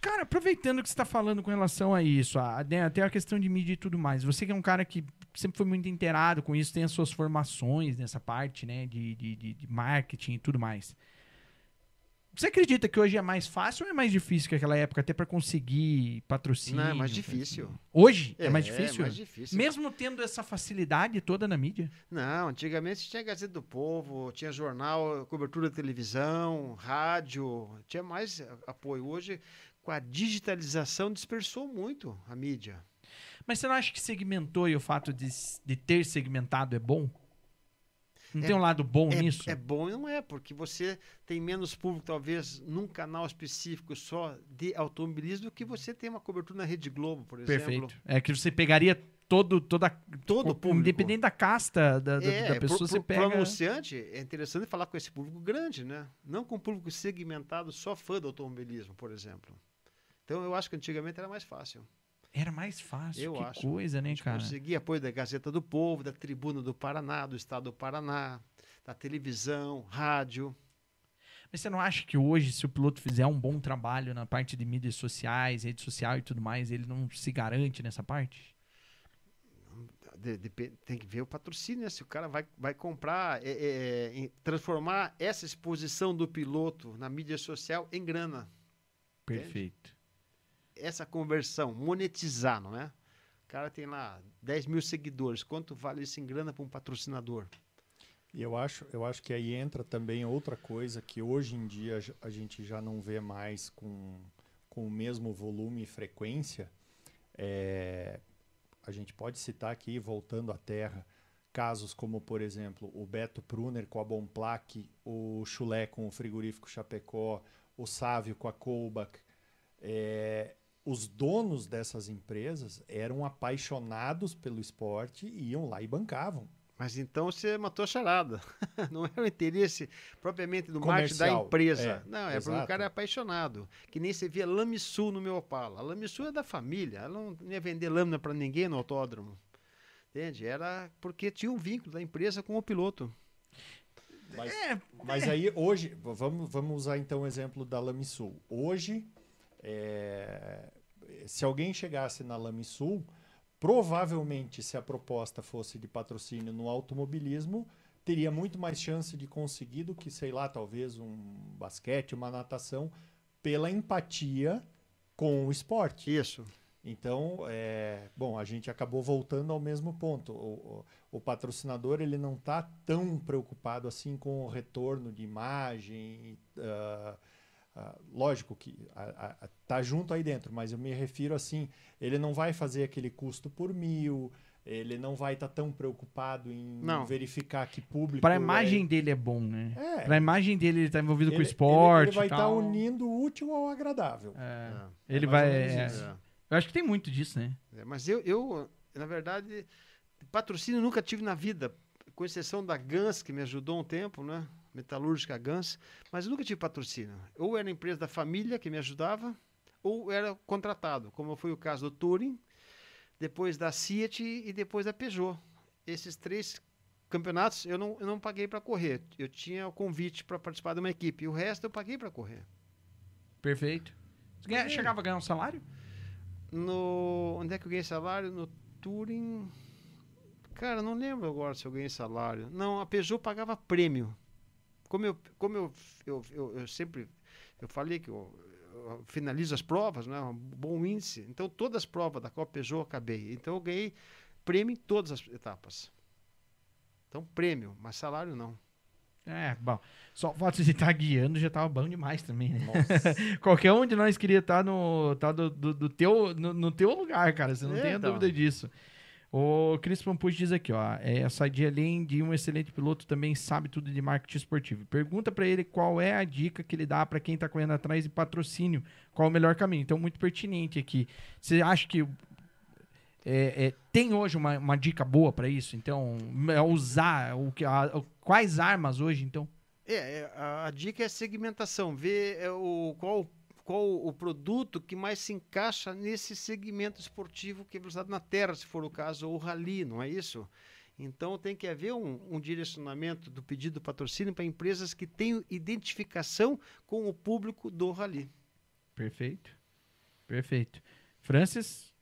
Cara, aproveitando que você está falando com relação a isso, a, né, até a questão de mídia e tudo mais, você que é um cara que sempre foi muito inteirado com isso, tem as suas formações nessa parte, né, de, de, de, de marketing e tudo mais. Você acredita que hoje é mais fácil ou é mais difícil que aquela época, até pra conseguir patrocínio? Não, é mais difícil. Hoje é, mais difícil? É mais difícil. Mesmo tendo essa facilidade toda na mídia? Não, antigamente tinha Gazeta do Povo, tinha jornal, cobertura de televisão, rádio, tinha mais apoio. Hoje, com a digitalização, dispersou muito a mídia. Mas você não acha que segmentou e o fato de, de ter segmentado é bom? Não É- tem um lado bom É, nisso? é bom e não é, porque você tem menos público, talvez, num canal específico só de automobilismo, do que você tem uma cobertura na Rede Globo, por exemplo. Perfeito. É que você pegaria todo, toda, Todo o público. independente da casta da, da- É, da pessoa, pro, você pro, pro pega. anunciante é interessante falar com esse público grande, né? Não com um público segmentado, só fã do automobilismo, por exemplo. Então eu acho que antigamente era mais fácil. Era mais fácil. Eu que acho. coisa, né, cara? conseguia apoio da Gazeta do Povo, da Tribuna do Paraná, do Estado do Paraná, da televisão, rádio. Mas você não acha que hoje, se o piloto fizer um bom trabalho na parte de mídias sociais, rede social e tudo mais, ele não se garante nessa parte? De- depe- tem que ver o patrocínio, né? Se o cara vai, vai comprar, é, é, em- transformar essa exposição do piloto na mídia social em grana. Perfeito. Essa conversão, monetizar, não é? O cara tem lá 10 mil seguidores. Quanto vale isso em grana para um patrocinador? E eu acho, eu acho que aí entra também outra coisa que hoje em dia a gente já não vê mais com, com o mesmo volume e frequência. É, a gente pode citar aqui, voltando à terra, casos como, por exemplo, o Beto Pruner com a Bomplaque, o Chulé com o frigorífico Chapecó, o Sávio com a Colbach. É, os donos dessas empresas eram apaixonados pelo esporte e iam lá e bancavam. Mas então você matou a charada. Não é o interesse propriamente do marketing da empresa. é, não, é porque o exato. cara é apaixonado. Que nem você via Lamisul no meu Opala. A Lamisul é da família. Ela não ia vender lâmina para ninguém no autódromo. Entende? Era porque tinha um vínculo da empresa com o piloto. Mas, É, mas aí hoje, vamos, vamos usar então o exemplo da Lamisul. Hoje, é, se alguém chegasse na Lamisul, provavelmente se a proposta fosse de patrocínio no automobilismo, teria muito mais chance de conseguir do que, sei lá, talvez um basquete, uma natação, pela empatia com o esporte. Isso. Então, é, bom, a gente acabou voltando ao mesmo ponto. O, o- o patrocinador ele não está tão preocupado assim com o retorno de imagem. ah, ah, lógico que está junto aí dentro, mas eu me refiro assim, ele não vai fazer aquele custo por mil, ele não vai estar tão preocupado em Não. verificar que público. Pra é- imagem dele é bom, né? É. Pra imagem dele, ele tá envolvido com ele- o esporte. Ele, ele vai estar tal. unindo o útil ao agradável. É. É. Ele É mais vai. é. É. Eu acho que tem muito disso, né? É, mas eu, eu, na verdade, patrocínio nunca tive na vida, com exceção da Gans, que me ajudou um tempo, né? Metalúrgica Gans, mas eu nunca tive patrocínio. Ou era empresa da família que me ajudava, ou era contratado, como foi o caso do Touring, depois da Fiat e depois da Peugeot. Esses três campeonatos eu não, eu não paguei para correr. Eu tinha o convite para participar de uma equipe, o resto eu paguei para correr. Perfeito. Você ganha- chegava a ganhar um salário? No, onde é que eu ganhei salário? No Touring. Cara, não lembro agora se eu ganhei salário. Não, a Peugeot pagava prêmio. Como eu, como eu, eu, eu, eu sempre eu falei que eu, eu finalizo as provas, né? Um bom índice. Então todas as provas da Copa Peugeot eu acabei. Então eu ganhei prêmio em todas as etapas. Então prêmio, mas salário não. É, bom. Só o fato de estar guiando já tava bom demais também, né? Qualquer um de nós queria estar no, tá do, do, do teu, no, no teu lugar, cara. Você não É, tem então. dúvida disso. O Cris Pampucci diz aqui, ó. É, a Sadia, além de um excelente piloto, também sabe tudo de marketing esportivo. Pergunta pra ele qual é a dica que ele dá pra quem tá correndo atrás de patrocínio. Qual o melhor caminho. Então, muito pertinente aqui. Você acha que é, é, tem hoje uma, uma dica boa pra isso? Então, é usar o que, quais armas hoje, então? É, é, a, a dica é segmentação, ver é, o, qual, qual o produto que mais se encaixa nesse segmento esportivo que é usado na terra, se for o caso, ou o rally, não é isso? Então tem que haver um, um direcionamento do pedido do patrocínio para empresas que tenham identificação com o público do rally. Perfeito. Perfeito. Francis?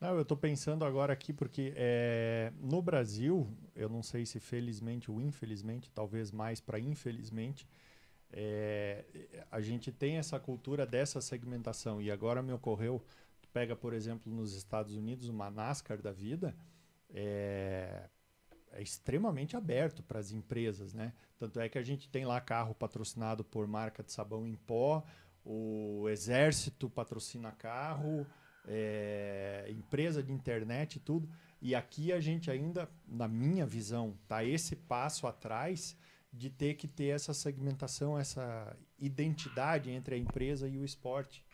Não, eu estou pensando agora aqui porque é, no Brasil, eu não sei se felizmente ou infelizmente, talvez mais para infelizmente, é, a gente tem essa cultura dessa segmentação. E agora me ocorreu, pega, por exemplo, nos Estados Unidos, uma NASCAR da vida, é, é extremamente aberto para as empresas, né? Tanto é que a gente tem lá carro patrocinado por marca de sabão em pó, o exército patrocina carro, é, empresa de internet e tudo. E aqui a gente ainda, na minha visão, tá esse passo atrás de ter que ter essa segmentação, essa identidade entre a empresa e o esporte.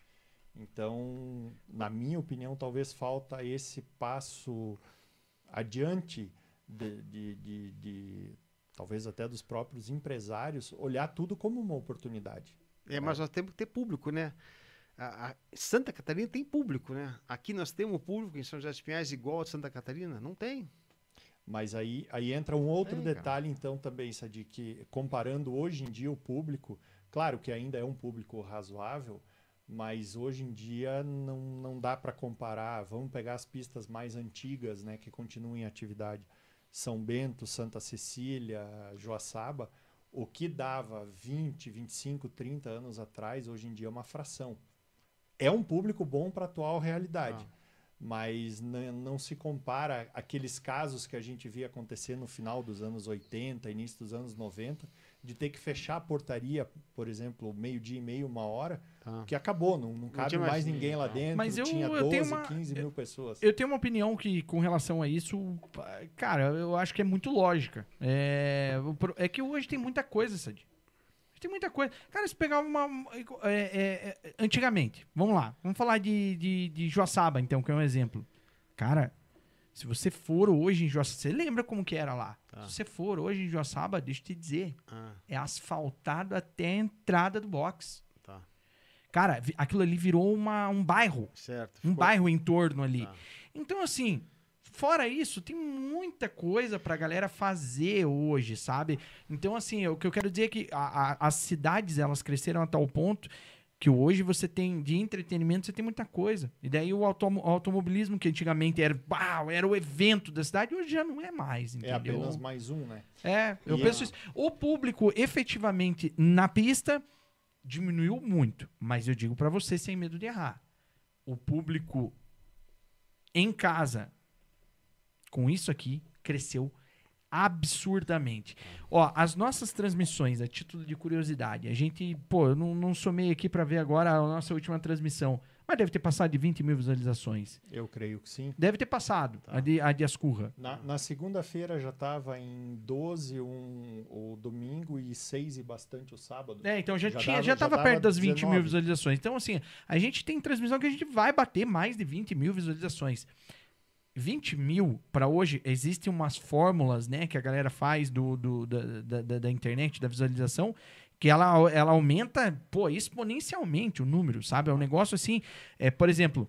Então, na minha opinião, talvez falta esse passo adiante de, de, de, de talvez até dos próprios empresários olhar tudo como uma oportunidade. É, mas nós temos que ter público, né? A, a Santa Catarina tem público, né? Aqui nós temos público em São José dos Pinhais igual a Santa Catarina? Não tem. Mas aí, aí entra um outro detalhe, então, também, Sadi, que comparando hoje em dia o público, claro que ainda é um público razoável, mas hoje em dia não, não dá para comparar. Vamos pegar as pistas mais antigas, né, que continuam em atividade. São Bento, Santa Cecília, Joaçaba. O que dava 20, 25, 30 anos atrás, hoje em dia é uma fração. É um público bom para a atual realidade Ah. Mas não se compara aqueles casos que a gente via acontecer no final dos anos 80, início dos anos 90, de ter que fechar a portaria, por exemplo, meio-dia e meio, uma hora, Tá. que acabou, não, não cabe tinha mais mais ninguém lá ninguém, dentro, Mas eu- tinha eu 12, tenho uma- 15 mil pessoas. Eu tenho uma opinião que, com relação a isso, cara, eu acho que é muito lógica. É, é que hoje tem muita coisa, Sadi. Tem muita coisa. Cara, se pegar uma. é, é, é, antigamente, vamos lá. Vamos falar de, de, de Joaçaba, então, que é um exemplo. Cara, se você for hoje em Joaçaba. Você lembra como que era lá? Tá. Se você for hoje em Joaçaba, deixa eu te dizer. Ah, É asfaltado até a entrada do box. tá. Cara, aquilo ali virou uma, um bairro. Certo. Um Ficou- bairro em torno ali. Tá. Então, assim, fora isso, tem muita coisa pra galera fazer hoje, sabe? Então, assim, o que eu quero dizer é que a- a- as cidades, elas cresceram a tal ponto que hoje você tem, de entretenimento, você tem muita coisa. E daí o automo- automobilismo, que antigamente era, uau, era o evento da cidade, hoje já não é mais, É entendeu? apenas mais um, né? É, eu penso a- isso. O público, efetivamente, na pista, diminuiu muito. Mas eu digo pra você, sem medo de errar. O público em casa, com isso aqui, cresceu absurdamente. Ó, as nossas transmissões, a título de curiosidade, a gente, pô, eu não, não somei aqui pra ver agora a nossa última transmissão, mas deve ter passado de 20 mil visualizações. Eu creio que sim. Deve ter passado, a, de, a de Ascurra. Na, na segunda-feira já estava em 12 um, o domingo e 6 e bastante o sábado. É, então já, Já tinha, dava- já já tava dava perto das 20 mil 19. visualizações. Então, assim, a gente tem transmissão que a gente vai bater mais de 20 mil visualizações. 20 mil para hoje, existem umas fórmulas, né, que a galera faz do, do- da, da- da- internet, da visualização, que ela, ela aumenta, pô, exponencialmente o número, sabe? É um negócio assim, é, por exemplo,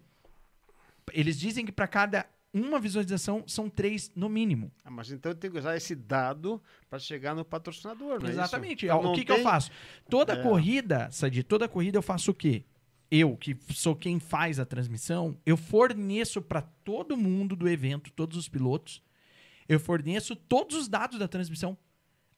eles dizem que para cada uma visualização são três no mínimo. Ah, mas então eu tenho que usar esse dado para chegar no patrocinador, é? Exatamente. Então o que, que eu tem- faço? Toda É. corrida, Sadi, toda corrida eu faço o quê? Eu, que sou quem faz a transmissão, eu forneço para todo mundo do evento, todos os pilotos, eu forneço todos os dados da transmissão.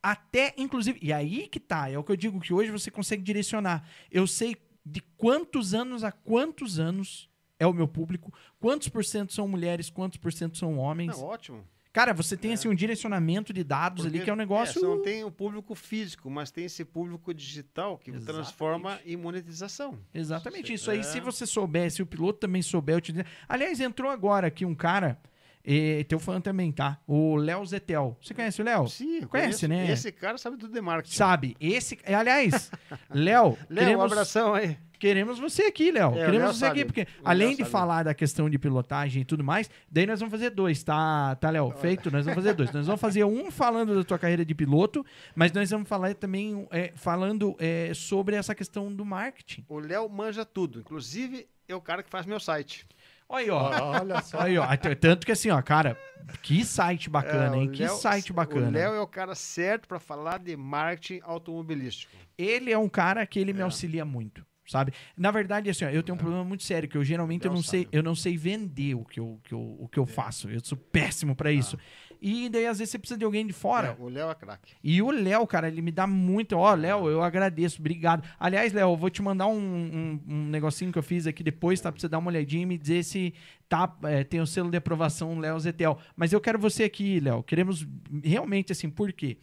Até, inclusive, e aí que tá, é o que eu digo que hoje você consegue direcionar. Eu sei de quantos anos a quantos anos é o meu público, quantos por cento são mulheres, quantos por cento são homens. Não, ótimo. Cara, você tem assim um direcionamento de dados ali Porque, que é um negócio. você não tem o público físico, mas tem esse público digital que Exatamente. transforma em monetização. Exatamente. Isso É. aí, se você souber, se o piloto também souber utilizar. Aliás, entrou agora aqui um cara, eh, teu fã também, tá? O Léo Zetel. Você conhece o Léo? Sim, Conhece, né? Esse cara sabe tudo de marketing. Sabe? Esse. Aliás, Léo, Léo, um queremos, abração aí. Queremos você aqui, Léo. É, queremos você sabe. aqui, porque O Léo além de sabe. falar da questão de pilotagem e tudo mais, daí nós vamos fazer dois, tá, tá Léo? Feito? Nós vamos fazer dois. Nós vamos fazer um falando da tua carreira de piloto, mas nós vamos falar também eh, falando eh, sobre essa questão do marketing. O Léo manja tudo. Inclusive, é o cara que faz meu site. Olha aí, ó. Olha só. Aí, ó. Tanto que assim, ó, cara, que site bacana, É, hein? Que Léo- site bacana. O Léo é o cara certo para falar de marketing automobilístico. Ele é um cara que ele me auxilia muito, sabe? Na verdade, assim, ó, eu tenho um problema muito sério, que eu geralmente eu não sei, eu não sei vender o que eu, que eu, o que eu faço. Eu sou péssimo pra isso. E daí, às vezes, você precisa de alguém de fora. É, o Léo é craque. E o Léo, cara, ele me dá muito. Ó, Léo, eu agradeço, obrigado. Aliás, Léo, eu vou te mandar um, um- um negocinho que eu fiz aqui depois, tá? Pra você dar uma olhadinha e me dizer se tá, é, tem o selo de aprovação Léo Zetel. Mas eu quero você aqui, Léo. Queremos realmente, assim, por quê?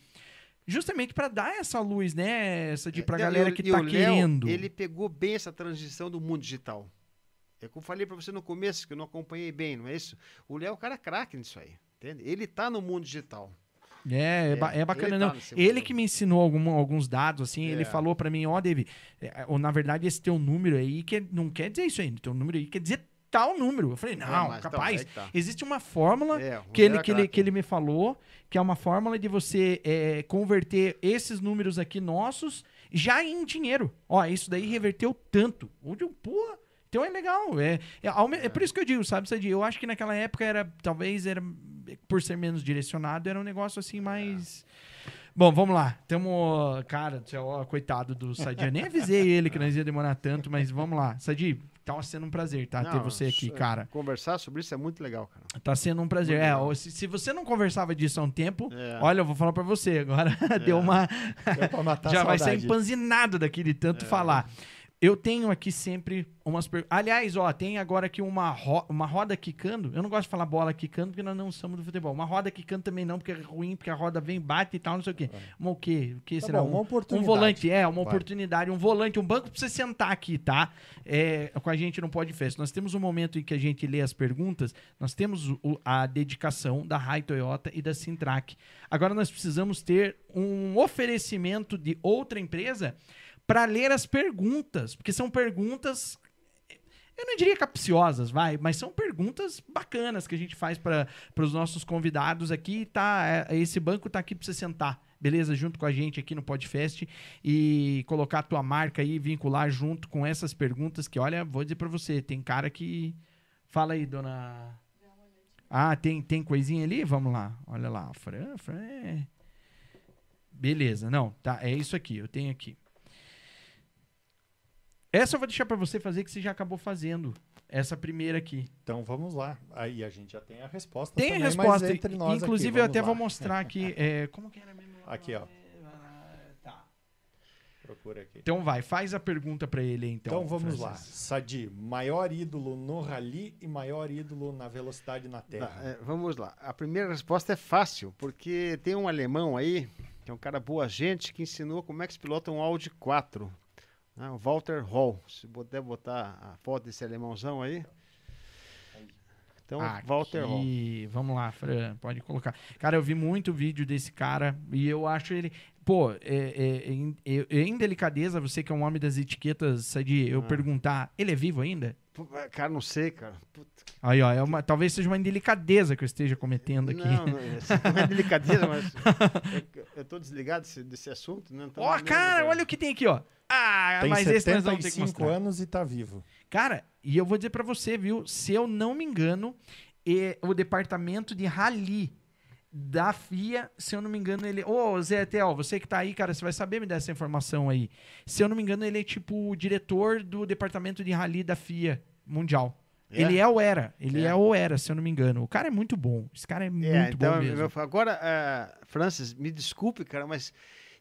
Justamente pra dar essa luz, né? Essa de pra Não, galera que e tá Léo, querendo. Ele pegou bem essa transição do mundo digital. É como eu falei pra você no começo, que eu não acompanhei bem, não é isso? O Léo é o cara craque nisso aí. Entende? Ele tá no mundo digital. É, é, é ele bacana, tá não. nesse Ele que me ensinou algum- alguns dados, assim, ele É. falou pra mim, ó, David, é, ou, na verdade esse teu número aí que não quer dizer isso aí, teu número aí quer dizer tal número. Eu falei, não, mas então, capaz. que tá. Existe uma fórmula É, que ele, é que, ele, que ele me falou, que é uma fórmula de você é, converter esses números aqui nossos já em dinheiro. Ó, isso daí reverteu tanto. Onde eu, porra, então é legal. É, é, é por isso que eu digo, sabe, Sadi? Eu acho que naquela época era, talvez, era, por ser menos direcionado, era um negócio assim mais. Bom, vamos lá. Tamo. Cara do céu, ó, coitado do Sadi. Eu nem avisei ele que nós ia demorar tanto, mas vamos lá. Sadi, tá sendo um prazer, tá? ter Não, você aqui, isso- cara. Conversar sobre isso é muito legal, cara. Tá sendo um prazer. É, se, se você não conversava disso há um tempo, É. olha, eu vou falar pra você. Agora deu uma. Deu pra matar a já vai sair empanzinado daqui de tanto falar. Eu tenho aqui sempre umas perguntas. Aliás, ó, tem agora aqui uma, ro- uma roda quicando. Eu não gosto de falar bola quicando porque nós não somos do futebol. Uma roda quicando também não, porque é ruim, porque a roda vem, bate e tal, não sei o quê. Uma o quê? O que Tá será? bom, uma um, oportunidade. um volante, é, uma Vai. oportunidade, um volante, um banco pra você sentar aqui, tá? É, com a gente não pode festa. Nós temos um momento em que a gente lê as perguntas, nós temos o- a dedicação da Rai Toyota e da Sintrack. Agora nós precisamos ter um oferecimento de outra empresa para ler as perguntas, porque são perguntas eu não diria capciosas, vai, mas são perguntas bacanas que a gente faz para os nossos convidados aqui. Tá, é, esse banco tá aqui para você sentar, beleza? Junto com a gente aqui no Podfest e colocar a tua marca aí, vincular junto com essas perguntas que, olha, vou dizer para você, tem cara que fala aí, dona Ah, tem tem coisinha ali? Vamos lá. Olha lá, Fran, Fran. é- Beleza, não, tá, é isso aqui, eu tenho aqui. Essa eu vou deixar pra você fazer que você já acabou fazendo. Essa primeira aqui. Então vamos lá. Aí a gente já tem a resposta. Tem a também, mas resposta. entre nós Inclusive, aqui, eu até lá. vou mostrar aqui. é, como que era mesmo? Aqui, ó. Tá. Procura aqui. Então vai, faz a pergunta pra ele aí, então. Então, vamos lá. Sadi, maior ídolo no rally e maior ídolo na velocidade na Tá, terra. é, vamos lá. A primeira resposta é fácil, porque tem um alemão aí, que é um cara boa gente, que ensinou como é que se pilota um Audi 4. Né, o Walter Hall. Se puder botar a foto desse alemãozão aí. Então, Walter Hall. Aqui, vamos lá, Fran, pode colocar. Cara, eu vi muito vídeo desse cara e eu acho ele. Pô, é, é, é é- é indelicadeza, você que é um homem das etiquetas, Sadi, eu Ah. perguntar, ele é vivo ainda? Cara, não sei, cara. Puta. Aí, ó, é uma, talvez seja uma indelicadeza que eu esteja cometendo aqui. Não, não, não é delicadeza, mas eu, eu tô desligado desse, desse assunto, né? Então, Ó, cara, olha o que tem aqui, ó. Ah, Tem mas esse nós vamos ter que 75 mostrar. anos e tá vivo. Cara, e eu vou dizer pra você, viu? Se eu não me engano, é o departamento de rally da FIA, se eu não me engano, ele. Ô, Zé Tel, você que tá aí, cara, você vai saber me dar essa informação aí. Se eu não me engano, ele é tipo o diretor do departamento de rally da FIA mundial. É? Ele é ou era. Ele é. É. ou era, se eu não me engano. O cara é muito bom. Esse cara é, É, muito então, bom mesmo. eu- agora, ah, Francis, me desculpe, cara, mas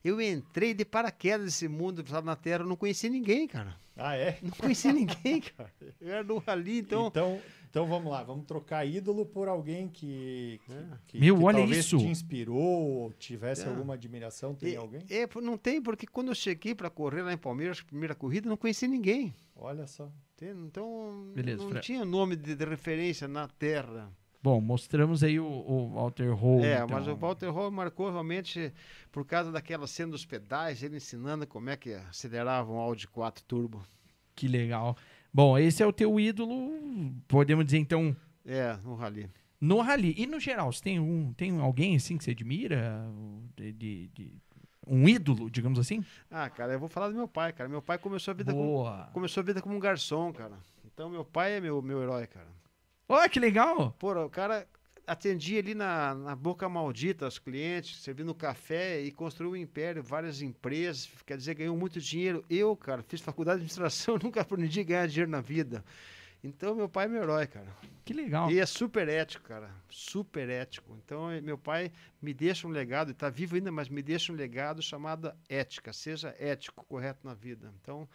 eu entrei de paraquedas nesse mundo do na Terra, eu não conheci ninguém, cara. Ah, é? Não conheci ninguém, cara. Eu era do rally, então. Então, então vamos lá, vamos trocar ídolo por alguém que, que, que- Meu, que olha talvez isso. te inspirou, ou tivesse É. alguma admiração. Tem É, alguém? é, não tem, porque quando eu cheguei para correr lá em Palmeiras, primeira corrida, não conheci ninguém. Olha só. entende? Então, Beleza, não Fran. tinha nome de, de referência na Terra. Bom, mostramos aí o, o Walter Hall. é, então. mas o Walter Hall marcou realmente por causa daquela cena dos pedais, ele ensinando como é que acelerava um Audi 4 Turbo. Que legal. Bom, esse é o teu ídolo, podemos dizer então, É, no rally. no rally. E no geral, você tem um, tem alguém assim que você admira? De, de- de- um ídolo, digamos assim? Ah, cara, eu vou falar do meu pai, cara. Meu pai começou a vida, com, Boa. começou a vida como um garçom, cara. Então, meu pai é meu, meu herói, cara. Olha que legal. Pô, o cara atendia ali na, na boca maldita os clientes, servindo café e construiu um império, várias empresas, quer dizer, ganhou muito dinheiro. Eu, cara, fiz faculdade de administração, nunca aprendi a ganhar dinheiro na vida. Então, meu pai é meu herói, cara. Que legal. E é super ético, cara. Super ético. Então, eh, meu pai me deixa um legado, está vivo ainda, mas me deixa um legado chamado ética. Seja ético, correto na vida. Então,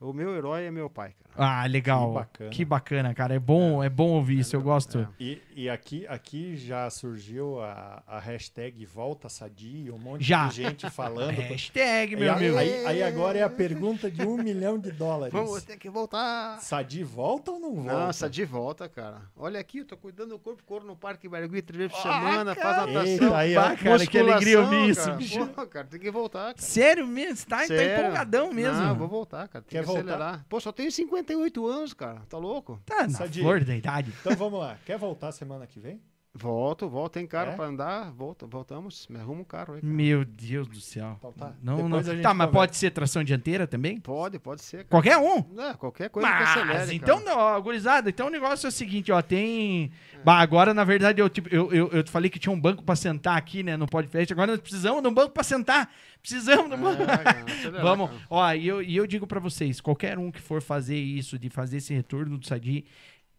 o meu herói é meu pai, cara. Ah, legal. Que bacana. Que bacana, cara. É bom, é, bom ouvir isso. Eu gosto. É. E, e aqui, aqui já surgiu a, a hashtag Volta Sadia, um monte Já. de gente falando. Hashtag, meu a- amigo. aí, aí agora é a pergunta de um milhão de dólares. Vamos ter que voltar. Sadi volta ou não volta? Nossa, de volta, cara. Olha aqui, eu tô cuidando do corpo, corro no Parque Barigui três vezes por Ah, semana, faz natação. Eita, aí, ó. Cara, que alegria ouvir musculação, isso, cara. bicho. Pô, cara, tem que voltar, cara. Sério mesmo? Você tá, tá Sério. empolgadão mesmo. Não, vou voltar, cara. Tem Quer que voltar? Pô, só tenho 58 anos, cara. Tá louco? Tá na Sadia. flor da idade. Então vamos lá. Quer voltar semana que vem? Volto, volto. Tem carro É? pra andar? Volta, voltamos. Me arruma um carro aí. cara. Meu Deus do céu. Então tá. Não, não. Tá, mas conversa. pode ser tração dianteira também? Pode, pode ser, cara. Qualquer um. É, qualquer coisa que Mas, acelere, então, ó, gurizada, então o negócio é o seguinte, ó, tem... Bah, agora, na verdade, eu, tipo, eu, eu, eu te falei que tinha um banco pra sentar aqui, né, no podcast, agora nós precisamos de um banco pra sentar, precisamos de um banco... É, cara, acelerar, Vamos, ó, e eu, e eu digo pra vocês, qualquer um que for fazer isso, de fazer esse retorno do Sadi,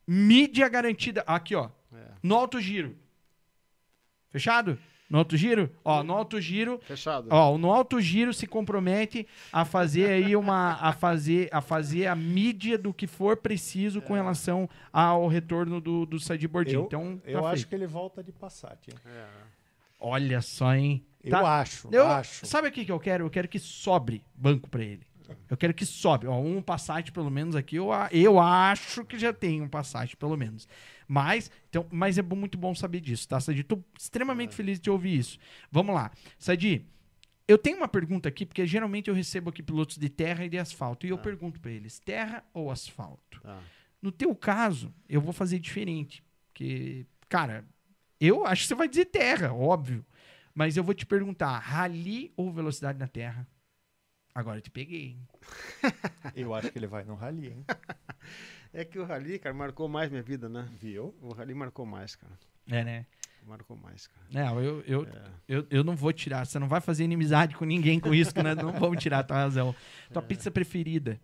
mídia garantida, aqui, ó, É. no alto giro. Fechado? No alto giro? Ó, no alto giro, Fechado. Ó, no alto giro se compromete a fazer aí uma a fazer a fazer a mídia do que for preciso com relação ao retorno do do Sadi Bordinho. Eu, Então, tá eu acho feito. que ele volta de Passat. É. olha só, hein. Eu Tá. acho, Eu, acho. sabe o que que eu quero? Eu quero que sobre banco pra ele. Eu quero que sobe. Ó, um Passat pelo menos aqui, eu, eu acho que já tem um Passat pelo menos. Mas, então, mas é muito bom saber disso, tá, Sadi? Tô extremamente feliz de ouvir isso. Vamos lá. Sadi, eu tenho uma pergunta aqui, porque geralmente eu recebo aqui pilotos de terra e de asfalto. E eu pergunto pra eles, terra ou asfalto? Tá. No teu caso, eu vou fazer diferente. Porque, cara, eu acho que você vai dizer terra, óbvio. Mas eu vou te perguntar, rally ou velocidade na terra? Agora eu te peguei. hein? Eu acho que ele vai no rally, hein? É que o Rally, cara, marcou mais minha vida, né? Viu? O Rally marcou mais, cara. É, né? Marcou mais, cara. Não, eu, eu, É. eu, eu não vou tirar. Você não vai fazer inimizade com ninguém com isso, né? Não vamos tirar, tá razão. Tua pizza preferida?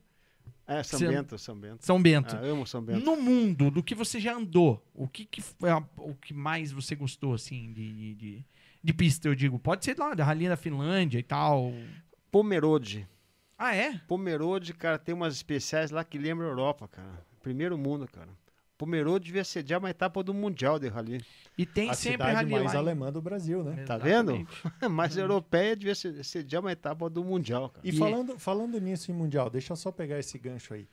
É, São Você- Bento, São Bento. São Bento. Ah, amo São Bento. No mundo, do que você já andou, o que, que foi a- o que mais você gostou, assim, de, de, de, de pista, eu digo? Pode ser lá, da Rally da Finlândia e tal. Pomerode. Ah, é? Pomerode, cara, tem umas especiais lá que lembram a Europa, cara. Primeiro mundo, cara. Pomerode devia sediar uma etapa do Mundial de Rally. E tem a sempre cidade Rally mais lá. em- alemã do Brasil, né? Tá vendo? Exatamente. A europeia devia se- sediar uma etapa do Mundial, cara. E, E- falando, falando nisso em Mundial, deixa eu só pegar esse gancho aí.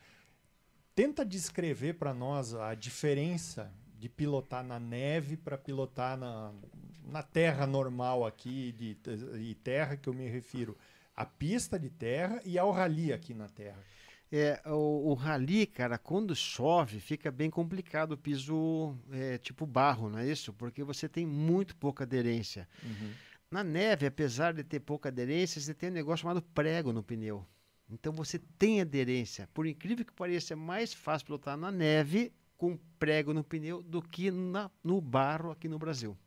Tenta descrever para nós a diferença de pilotar na neve para pilotar na, na terra normal aqui, de, e terra que eu me refiro à pista de terra e ao rally aqui na terra. É, o, o rally, cara, quando chove, fica bem complicado o piso é, tipo barro, não é isso? Porque você tem muito pouca aderência. Na neve, apesar de ter pouca aderência, você tem um negócio chamado prego no pneu. Então você tem aderência. Por incrível que pareça, é mais fácil pilotar na neve com prego no pneu do que na, no barro aqui no Brasil.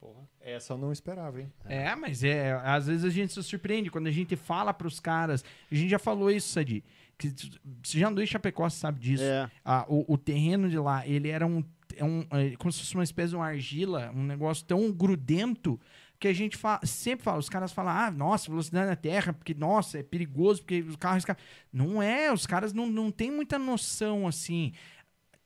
Porra, essa eu não esperava, hein? É, mas é, às vezes a gente se surpreende quando a gente fala pros caras. A gente já falou isso, Sadi. Que você já andou em Chapecó, você sabe disso. É. Ah, o, o terreno de lá, ele era um, é um é como se fosse uma espécie de uma argila, um negócio tão grudento que a gente fa- sempre fala, os caras falam, ah, nossa, velocidade na terra, porque, nossa, é perigoso, porque os carros... Não é, os caras não, não têm muita noção, assim.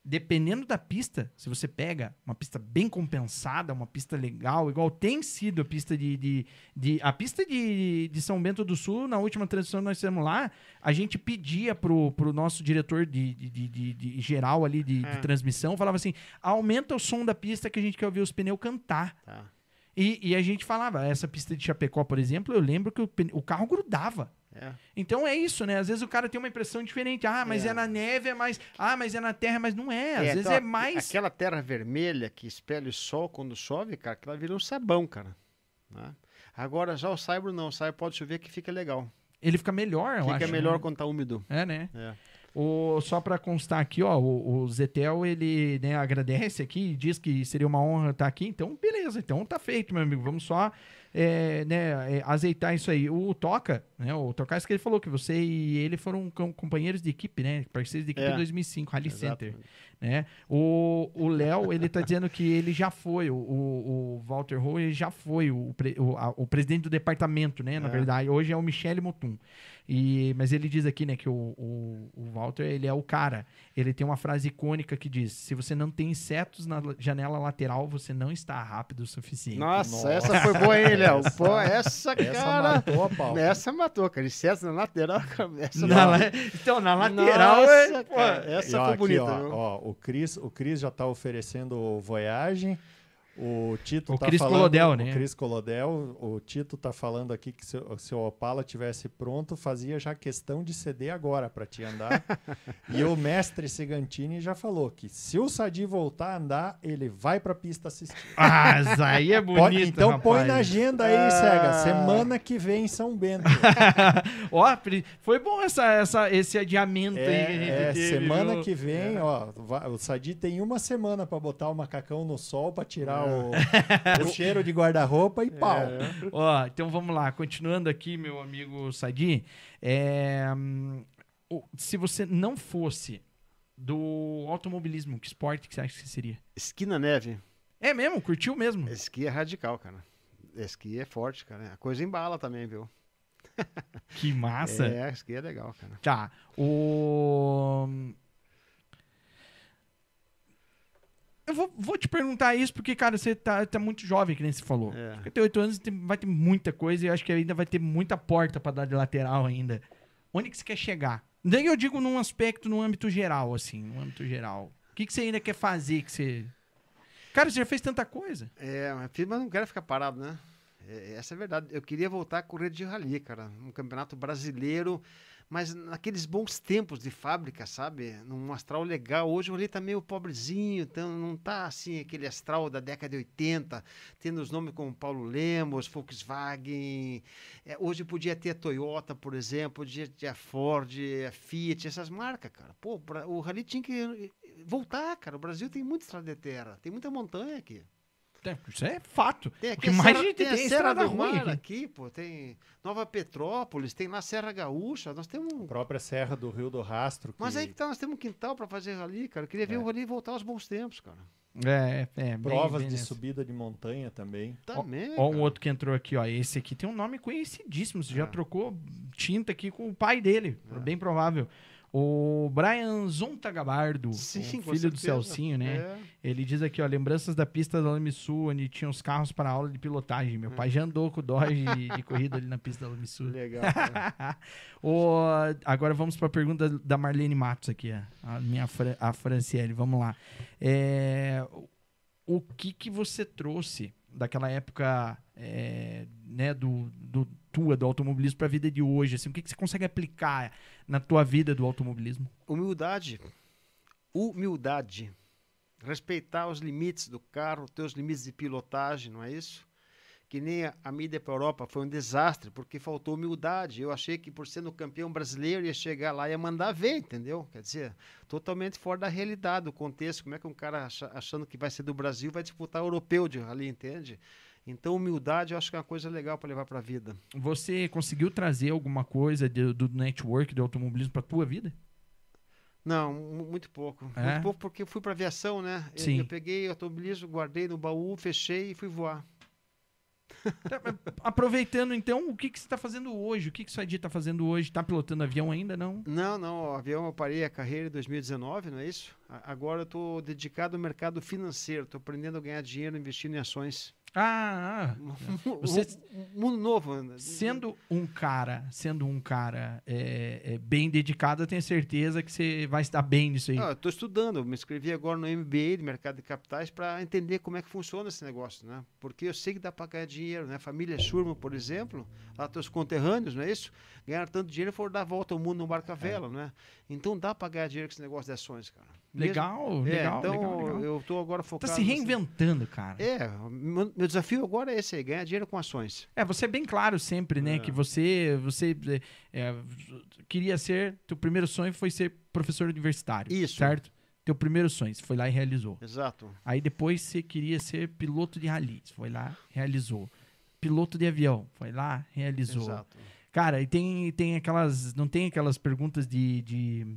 Dependendo da pista, se você pega uma pista bem compensada, uma pista legal, igual tem sido a pista de. de, de- a pista de, de São Bento do Sul, na última transição que nós fizemos lá, a gente pedia pro, pro nosso diretor de, de, de- de- geral ali de, É. transmissão, falava assim: aumenta o som da pista que a gente quer ouvir os pneus cantar. Tá. E, e a gente falava, essa pista de Chapecó, por exemplo, eu lembro que o, o carro grudava. É. Então é isso, né? Às vezes o cara tem uma impressão diferente. Ah, mas é, É. na neve, é mais. Ah, mas é na terra, mas não é. Às É, vezes então, é mais. Aquela terra vermelha que espelha o sol quando chove, cara, aquela vira um sabão, cara. né? Agora já o saibro não, o saibro pode chover que fica legal. Ele fica melhor, eu fica acho. melhor né? quando tá úmido. É, né? É. O, só pra constar aqui, ó, o, o Zetel, ele né, agradece aqui, diz que seria uma honra estar aqui. Então, beleza, então tá feito, meu amigo. Vamos só é, né, é, azeitar isso aí. O Toca, né, o Tocais que ele falou que você e ele foram com- companheiros de equipe, né? Parceiros de equipe É. em 2005, Rally Exato. Center. Né? O Léo, ele tá dizendo que ele já foi, o, o, Walter Rowe, ele já foi o, pre- o, a- o presidente do departamento, né? Na É. verdade, hoje é o Michele Motum. E, mas ele diz aqui, né, que o, o, o Walter, ele é o cara. Ele tem uma frase icônica que diz: se você não tem insetos na la- janela lateral, você não está rápido o suficiente. Nossa, Nossa. essa foi boa, hein, Léo? Essa- Pô, essa, Essa cara. matou a pau. Essa matou, cara. Licença na lateral, cara. Essa Na la- então, na lateral, é, Nossa, pô, cara, essa E, ó, foi aqui, bonita, ó, viu? ó, o Cris, o Cris já tá oferecendo o Voyage. O Tito O tá Cris falando, Colodel, né? O Cris Colodel, o Tito tá falando aqui que se, o- se o Opala tivesse pronto, fazia já questão de ceder agora para te andar. e o mestre Segantini já falou que se o Sadi voltar a andar, ele vai pra pista assistir. Ah, isso aí é bonito. Pode- então põe rapaz. na agenda aí, Ah. Cega. Semana que vem em São Bento. Ó, foi bom essa, essa, esse adiamento aí que a gente É, é, teve, semana viu? que vem, ó, va- o Sadi tem uma semana pra botar o macacão no sol pra tirar o, o cheiro de guarda-roupa e pau. Ó, então vamos lá, continuando aqui, meu amigo Sadi. é, se você não fosse do automobilismo, que esporte que você acha que seria? Esqui na neve. É mesmo? Curtiu mesmo? Esqui é radical, cara. Esqui é forte, cara. A coisa embala também, viu? Que massa. É, esqui é legal, cara. Tá. O. Eu vou, vou te perguntar isso porque, cara, você tá, tá muito jovem, que nem você falou. É. 58 anos tem- vai ter muita coisa e eu acho que ainda vai ter muita porta pra dar de lateral ainda. Onde que você quer chegar? Daí eu digo num aspecto, num âmbito geral, assim, no âmbito geral. O que, que você ainda quer fazer que você. Cara, você já fez tanta coisa. É, mas não quero ficar parado, né? É, essa é a verdade. Eu queria voltar a correr de rally, cara. Um campeonato brasileiro, mas naqueles bons tempos de fábrica, sabe? Num astral legal. Hoje o rally tá meio pobrezinho, então não tá assim aquele astral da década de 80, tendo os nomes como Paulo Lemos, Volkswagen. É, hoje podia ter a Toyota, por exemplo, podia ter a Ford, a Fiat, essas marcas, cara. Pô, o rally tinha que voltar, cara. O Brasil tem muita estrada de terra, tem muita montanha aqui. É, Isso é fato. Tem O aqui mais Serra, a gente tem, tem, a é Serra do ruim Mar aqui. aqui, pô, tem Nova Petrópolis, tem lá Serra Gaúcha, nós temos um... A própria Serra do Rio do Rastro. Mas que aí que tá, nós temos um quintal pra fazer rally, cara. Eu queria ver É. o rally voltar aos bons tempos, cara. É, é. bem- Provas bem de nessa. subida de montanha também. Também, Ó, um cara. outro que entrou aqui, ó. Esse aqui tem um nome conhecidíssimo. Você já É. trocou tinta aqui com o pai dele. Bem provável. O Brian Zontagabardo, Sim, o com filho do. Celcinho, né? É. Ele diz aqui, ó, lembranças da pista da Lamisul, onde tinha os carros para aula de pilotagem. Meu pai já andou com o Dodge de, de corrida ali na pista da Lamisul. Legal. O- agora vamos para a pergunta da Marlene Matos aqui, ó, a minha a Franciele. Vamos lá. É, o que que você trouxe daquela época, é, né, do, do tua do automobilismo para a vida de hoje? Assim, o que que você consegue aplicar na tua vida do automobilismo? Humildade. Humildade. Respeitar os limites do carro, teus limites de pilotagem, não é isso? Que nem a, a mídia para a Europa foi um desastre, porque faltou humildade. Eu achei que por sendo campeão brasileiro ia chegar lá e ia mandar ver, entendeu? Quer dizer, totalmente fora da realidade, do contexto. Como é que um cara acha- achando que vai ser do Brasil vai disputar europeu de ali, entende? Então, humildade eu acho que é uma coisa legal para levar para a vida. Você conseguiu trazer alguma coisa de- do network do automobilismo para tua vida? Não, mu- muito pouco. É? Muito pouco porque eu fui para aviação, né? Eu- Sim. Eu, peguei o automobilismo, guardei no baú, fechei e fui voar. Tá, Aproveitando então, o que que você está fazendo hoje? O que que sua dia está fazendo hoje? Está pilotando avião ainda não? Não, não, o avião eu parei a carreira em 2019, não é isso? A- Agora eu estou dedicado ao mercado financeiro, estou aprendendo a ganhar dinheiro investindo em ações. Ah, ah. Você- mundo novo. né? Sendo um cara, sendo um cara é, é, bem dedicado, eu tenho certeza que você vai estar bem nisso aí. Ah, eu estou estudando, eu me inscrevi agora no MBA de mercado de capitais para entender como é que funciona esse negócio, né? Porque eu sei que dá para ganhar dinheiro, né? Família Schurman, por exemplo, lá teus conterrâneos, não é isso? Ganharam tanto dinheiro e foram dar a volta ao mundo no barca-vela, né? Então dá para ganhar dinheiro com esse negócio de ações, cara. Legal, É, legal, então legal, legal. eu estou agora Tá focado... se nesse- reinventando, cara. É, meu, meu desafio agora é esse aí, ganhar dinheiro com ações. É, você é bem claro sempre, né? É. Que você, você é, é, queria ser, teu primeiro sonho foi ser professor universitário. Isso. Certo? Teu primeiro sonho, você foi lá e realizou. Exato. Aí depois você queria ser piloto de rally, foi lá, realizou. piloto de avião. Foi lá, realizou. Exato. Cara, e tem, tem aquelas. Não tem aquelas perguntas de. de-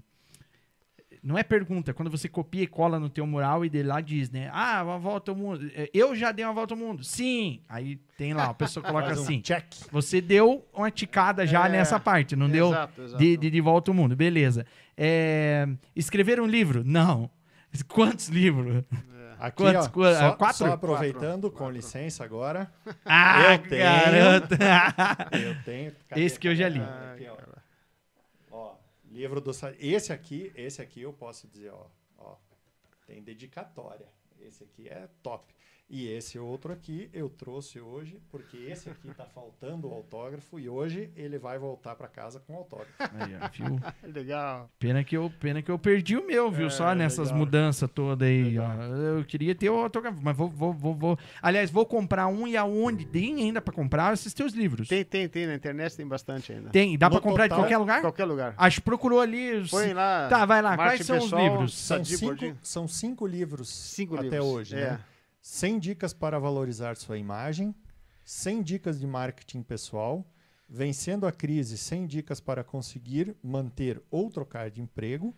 Não é pergunta, é quando você copia e cola no teu mural e de lá diz, né? Ah, uma volta ao mundo. É, Eu já dei uma volta ao mundo. Sim! Aí tem lá, a pessoa coloca um assim. check. Você deu uma ticada já É, nessa parte, não deu Exato, exato. de, de, de volta ao mundo. Beleza. É, escrever um livro? Não. Quantos livros? Aqui, Quantos? ó, Qu- só, quatro? só aproveitando, Quatro, com quatro. licença agora. Ah, Eu tenho. garota! Eu tenho. cadê? Esse que eu já li. Ah, aqui, livro do esse aqui, esse aqui eu posso dizer, ó, ó, tem dedicatória. Esse aqui é top. E esse outro aqui eu trouxe hoje porque esse aqui tá faltando o autógrafo e hoje ele vai voltar para casa com o autógrafo. Aí? Legal. Pena que eu, pena que eu perdi o meu, viu? É, Só nessas legal. mudanças todas aí. Ó. Eu queria ter o autógrafo, mas vou, vou, vou, vou. Aliás, vou comprar um e aonde tem ainda pra comprar esses teus livros. Tem, tem, tem. Na internet tem bastante ainda. Tem, dá pra comprar de total, qualquer Em lugar? qualquer lugar. Acho que procurou ali. os- Põe lá. Tá, vai lá. Quais são os pessoal, livros? São cinco, são cinco livros Cinco até livros. hoje, é. né? 100 dicas para valorizar sua imagem, 100 dicas de marketing pessoal, vencendo a crise, 100 dicas para conseguir, manter ou trocar de emprego,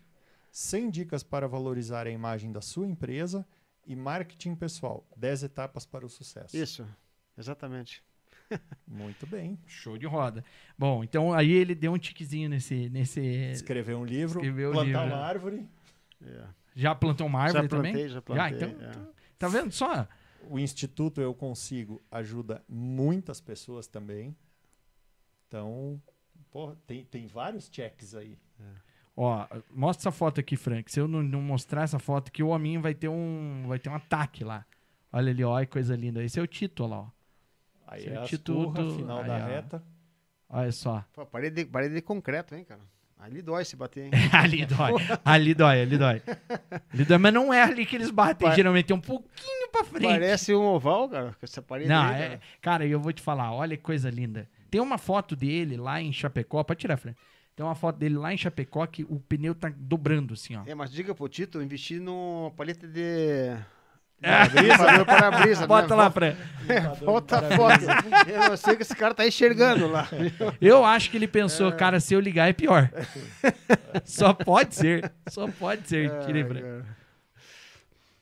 100 dicas para valorizar a imagem da sua empresa e marketing pessoal, 10 etapas para o sucesso. Isso. Exatamente. Muito bem. Show de roda. Bom, então aí ele deu um tiquezinho nesse. nesse... Escrever um livro, Escrever plantar livro. uma árvore. É. Já plantou uma árvore já plantei, também? já plantei. então, é. Tá vendo só? O Instituto Eu Consigo ajuda muitas pessoas também. Então, pô, tem, tem vários checks aí. Ó, mostra essa foto aqui, Frank. Se eu não, não mostrar essa foto aqui, o hominho vai ter um, vai ter um ataque lá. Olha ali, ó, que coisa linda. Esse é o título, ó. Aí Esse é é o título do- final aí, da ó. reta. Olha só. Pô, parede, de, parede de concreto, hein, cara? Ali dói se bater, hein? ali dói. Ali dói, ali dói. Ali dói, mas não é ali que eles batem. Geralmente é um pouquinho pra frente. Parece um oval, cara, com essa parede Não, aí, é, cara. cara, eu vou te falar, olha que coisa linda. Tem uma foto dele lá em Chapecó, pode tirar, Fran. Tem uma foto dele lá em Chapecó que o pneu tá dobrando, assim, ó. É, mas diga pro Tito, eu investi numa paleta de... É. Para-brisa, para-brisa. Bota né? lá, Fran. Volta a foto. Eu não sei que esse cara tá enxergando lá. Eu acho que ele pensou, cara, se eu ligar é pior. Só pode ser. Só pode ser. Aí, Ai, Fran.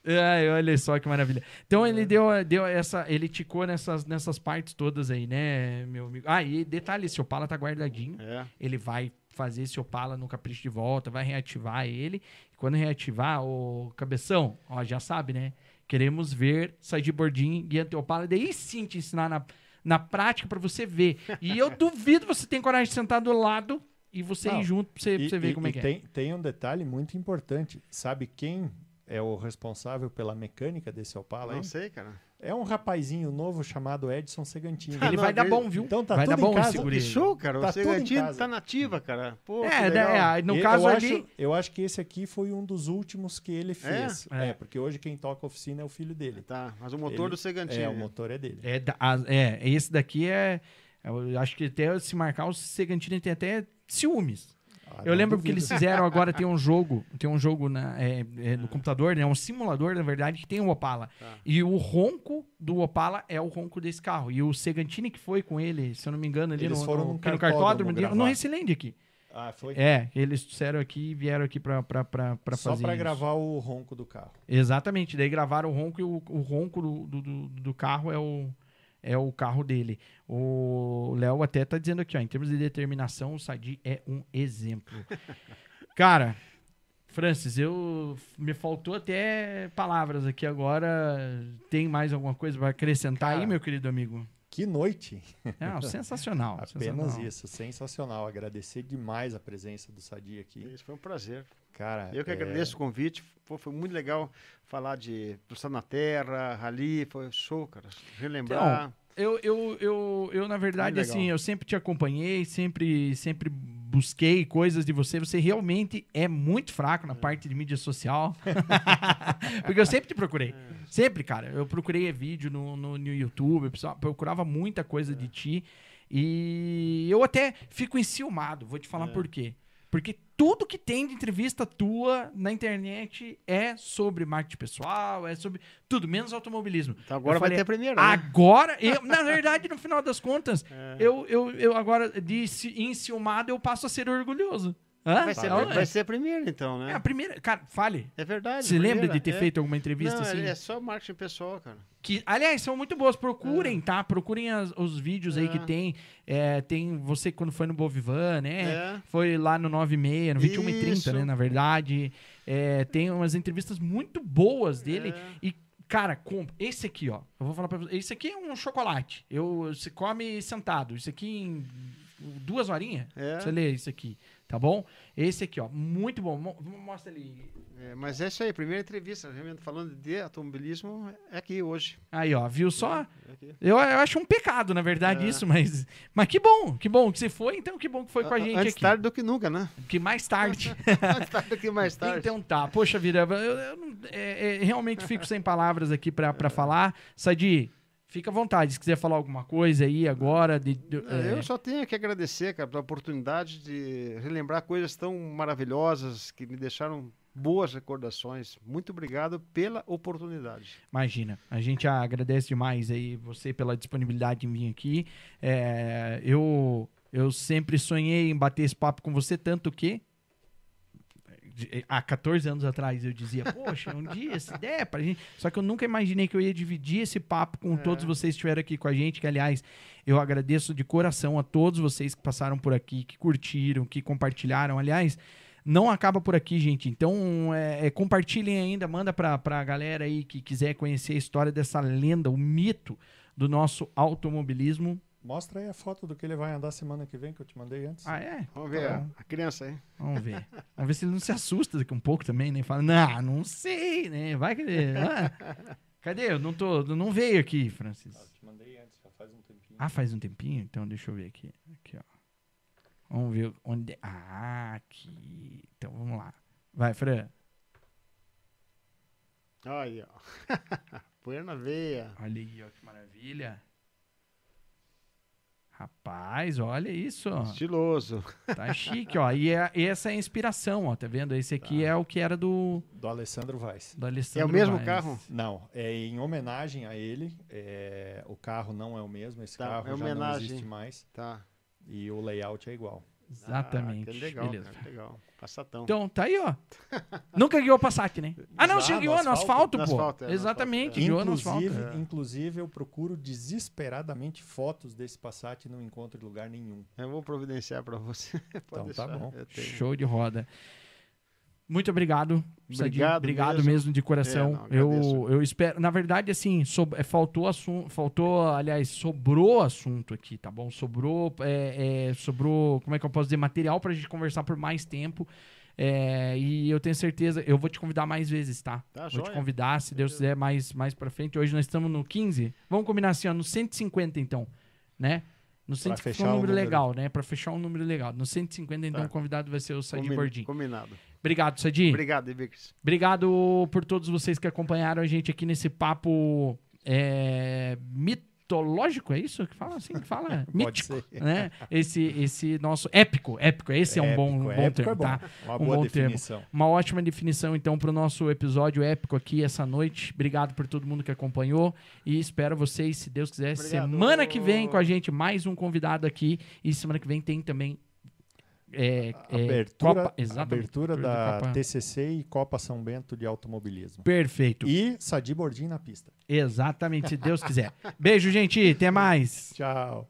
Ai, olha só que maravilha. Então ele deu, deu essa. Ele ticou nessas, nessas partes todas aí, né, meu amigo? Ah, e detalhe, esse Opala tá guardadinho. É. Ele vai fazer esse Opala no capricho de volta, vai reativar ele. Quando reativar, o cabeção, ó, já sabe, né? Queremos ver sair de bordinho guiando teu Opala. Daí sim te ensinar na, na prática pra você ver. E eu duvido você tem coragem de sentar do lado e você Não, ir junto pra você, pra E, você ver e- como é e que é. tem, tem um detalhe muito importante. Sabe quem é o responsável pela mecânica desse Opala? Não aí? sei, cara. É um rapazinho novo chamado Edson Segantini. Ele não vai dar bom, viu? Então tá vai dar tudo em bom casa. esse show, cara. Tá o tudo em Segantino casa. tá nativa, cara. Pô, que É, legal. né, no E caso eu ali. Acho, eu acho que esse aqui foi um dos últimos que ele fez. É? É, porque hoje quem toca a oficina é o filho dele. Tá, mas o motor Ele- do Segantino. É, o motor é dele. É, da- a- é, esse daqui é. Eu acho que até se marcar, o Segantini tem até ciúmes. Ah, eu lembro que eles fizeram agora, tem um jogo, tem um jogo na, é, é, no computador, né? Um simulador, na verdade, que tem o Opala. Tá. E o ronco do Opala é o ronco desse carro. E o Segantini que foi com ele, se eu não me engano, ali Eles no, foram no, no cartódromo cartódromo, de- gravar. no Recilende aqui. Ah, foi? É, eles disseram aqui e vieram aqui pra, pra, pra, pra Só fazer pra isso. gravar o ronco do carro. Exatamente, daí gravaram o ronco e o, o ronco do, do- do carro é o, é o carro dele. O Léo até tá dizendo aqui, ó, em termos de determinação, o Sadi é um exemplo. Cara, Francis, eu me faltou até palavras aqui agora. Tem mais alguma coisa para acrescentar aí, Cara, meu querido amigo? Que noite! Não, sensacional. Apenas sensacional. isso, sensacional. Agradecer demais a presença do Sadi aqui. Isso foi um prazer. Cara, Eu que é, agradeço o convite. Pô, foi muito legal falar de Pulsar na Terra, Rally. Foi show, cara. Relembrar. Eu, eu, eu, eu, na verdade, assim, eu sempre te acompanhei, sempre, sempre busquei coisas de você. Você realmente é muito fraco na parte de mídia social. Porque eu sempre te procurei. Sempre, cara. Eu procurei vídeo no, no, no YouTube, procurava muita coisa de ti. E eu até fico enciumado, vou te falar por quê. Porque tudo que tem de entrevista tua na internet é sobre marketing pessoal, é sobre tudo, menos automobilismo. Então agora Eu vai falei, ter a primeira. né? Agora, eu, na verdade, no final das contas, É. eu, eu, eu agora, de ci- enciumado, eu passo a ser orgulhoso. Hã? Vai, ser, vai ser a primeira, então, é né? a primeira. Cara, fale. É verdade. Você lembra de ter é. feito alguma entrevista Não, assim? é só marketing pessoal, cara. Que, aliás, são muito boas. Procurem, tá? Procurem as- os vídeos aí É. que tem. É, tem você quando foi no Bovivan, né? É. Foi lá no 96, no 21 e 30, Isso. né? Na verdade. É, tem umas entrevistas muito boas dele. É. E, cara, compra. Esse aqui, ó. Eu vou falar pra você. Esse aqui é um chocolate. Eu, você come sentado. Isso aqui em duas horinhas. É. Você lê isso aqui, tá bom? Esse aqui, ó. Muito bom. Mo- Mostra ali. É, mas é isso aí, primeira entrevista, realmente falando de automobilismo, é aqui hoje. Aí, ó. Viu só? É aqui. Eu, eu acho um pecado, na verdade, É. isso, mas, mas que bom, que bom que você foi, então que bom que foi com a gente Antes aqui. tarde do que nunca, né? Que mais tarde. Antes tarde do que mais tarde. então tá, poxa vida, eu, eu não- é- é, realmente fico sem palavras aqui pra, pra falar. Sadi, fica à vontade, se quiser falar alguma coisa aí agora. De, de- É, Eu só tenho que agradecer, cara, pela oportunidade de relembrar coisas tão maravilhosas que me deixaram boas recordações. Muito obrigado pela oportunidade. Imagina, a gente agradece demais aí você pela disponibilidade em vir aqui. É, eu, eu sempre sonhei em bater esse papo com você, tanto que há 14 anos atrás eu dizia, poxa, um dia, se der pra gente. Só que eu nunca imaginei que eu ia dividir esse papo com todos vocês que estiveram aqui com a gente, que aliás, eu agradeço de coração a todos vocês que passaram por aqui, que curtiram, que compartilharam. Aliás, não acaba por aqui, gente. Então, é, é, compartilhem ainda, manda pra, pra galera aí que quiser conhecer a história dessa lenda, o mito do nosso automobilismo. Mostra aí a foto do que ele vai andar semana que vem, que eu te mandei antes. Ah, é? Vamos ver Tá a, criança aí. Vamos ver. Vamos ver se ele não se assusta daqui um pouco também, né? Fala, não, não sei, né? Vai que. ah, cadê? Eu não tô. Não veio aqui, Francis. Eu te mandei antes, já faz um tempinho. Ah, faz um tempinho? Então deixa eu ver aqui. Aqui, ó. Vamos ver onde. Ah, aqui. Então vamos lá. Vai, Fran. Aí, ó. Põe na veia. Olha aí, ó, que maravilha. Rapaz, olha isso. Estiloso. Tá chique, ó. E, é- e essa é a inspiração, ó. Tá vendo? Esse aqui é o que era do, Do Alessandro Vaz. do Alessandro É o mesmo Vaz. carro? Não, é em homenagem a ele. é, o carro não é o mesmo, esse Tá, carro é já não homenagem. existe mais. Tá. E o layout é igual. Exatamente. Ah, que legal, Beleza. cara, que legal. Passatão. Então, tá aí, ó. Nunca guiou Passat, né? Ah, não, Já, você no guiou no asfalto? asfalto, No pô. asfalto, é, Exatamente, asfalto, guiou no asfalto. Inclusive, inclusive, eu procuro desesperadamente fotos desse Passat e não encontro em lugar nenhum. Eu vou providenciar pra você. Pode Então tá deixar, bom. eu tenho. Show de roda. Muito obrigado. Sadi. Obrigado obrigado mesmo. mesmo. de coração. É, não, eu, eu espero. Na verdade, assim, sob- é, faltou assunto. Faltou, aliás, sobrou assunto aqui, tá bom? Sobrou. é, é, sobrou. Como é que eu posso dizer? Material pra gente conversar por mais tempo. É, e eu tenho certeza, eu vou te convidar mais vezes, tá? Tá, vou te convidar, se Deus quiser, mais, mais pra frente. Hoje nós estamos no 15. Vamos combinar assim, ó, no 150, então, né? No 150 fechar um número número. legal, né? Pra fechar um número legal. No 150, então, Tá. o convidado vai ser o Sadi Bordim. Combinado. Obrigado, Sadi. Obrigado, Ibix. Obrigado por todos vocês que acompanharam a gente aqui nesse papo é, mitológico, é isso que fala assim? Que fala? Mítico, ser. né? Esse, esse nosso épico, épico, esse é um bom, Épico, bom épico termo, é bom. tá? Uma Um boa bom termo. definição. Uma ótima definição, então, para o nosso episódio épico aqui essa noite. Obrigado por todo mundo que acompanhou e espero vocês, se Deus quiser, Obrigado. semana que vem com a gente, mais um convidado aqui. E semana que vem tem também. É, é, Abertura, Copa, abertura do da Copa. TCC e Copa São Bento de automobilismo. Perfeito. E Sadi Bordim na pista. Exatamente, se Deus quiser. Beijo, gente. Até mais. Tchau.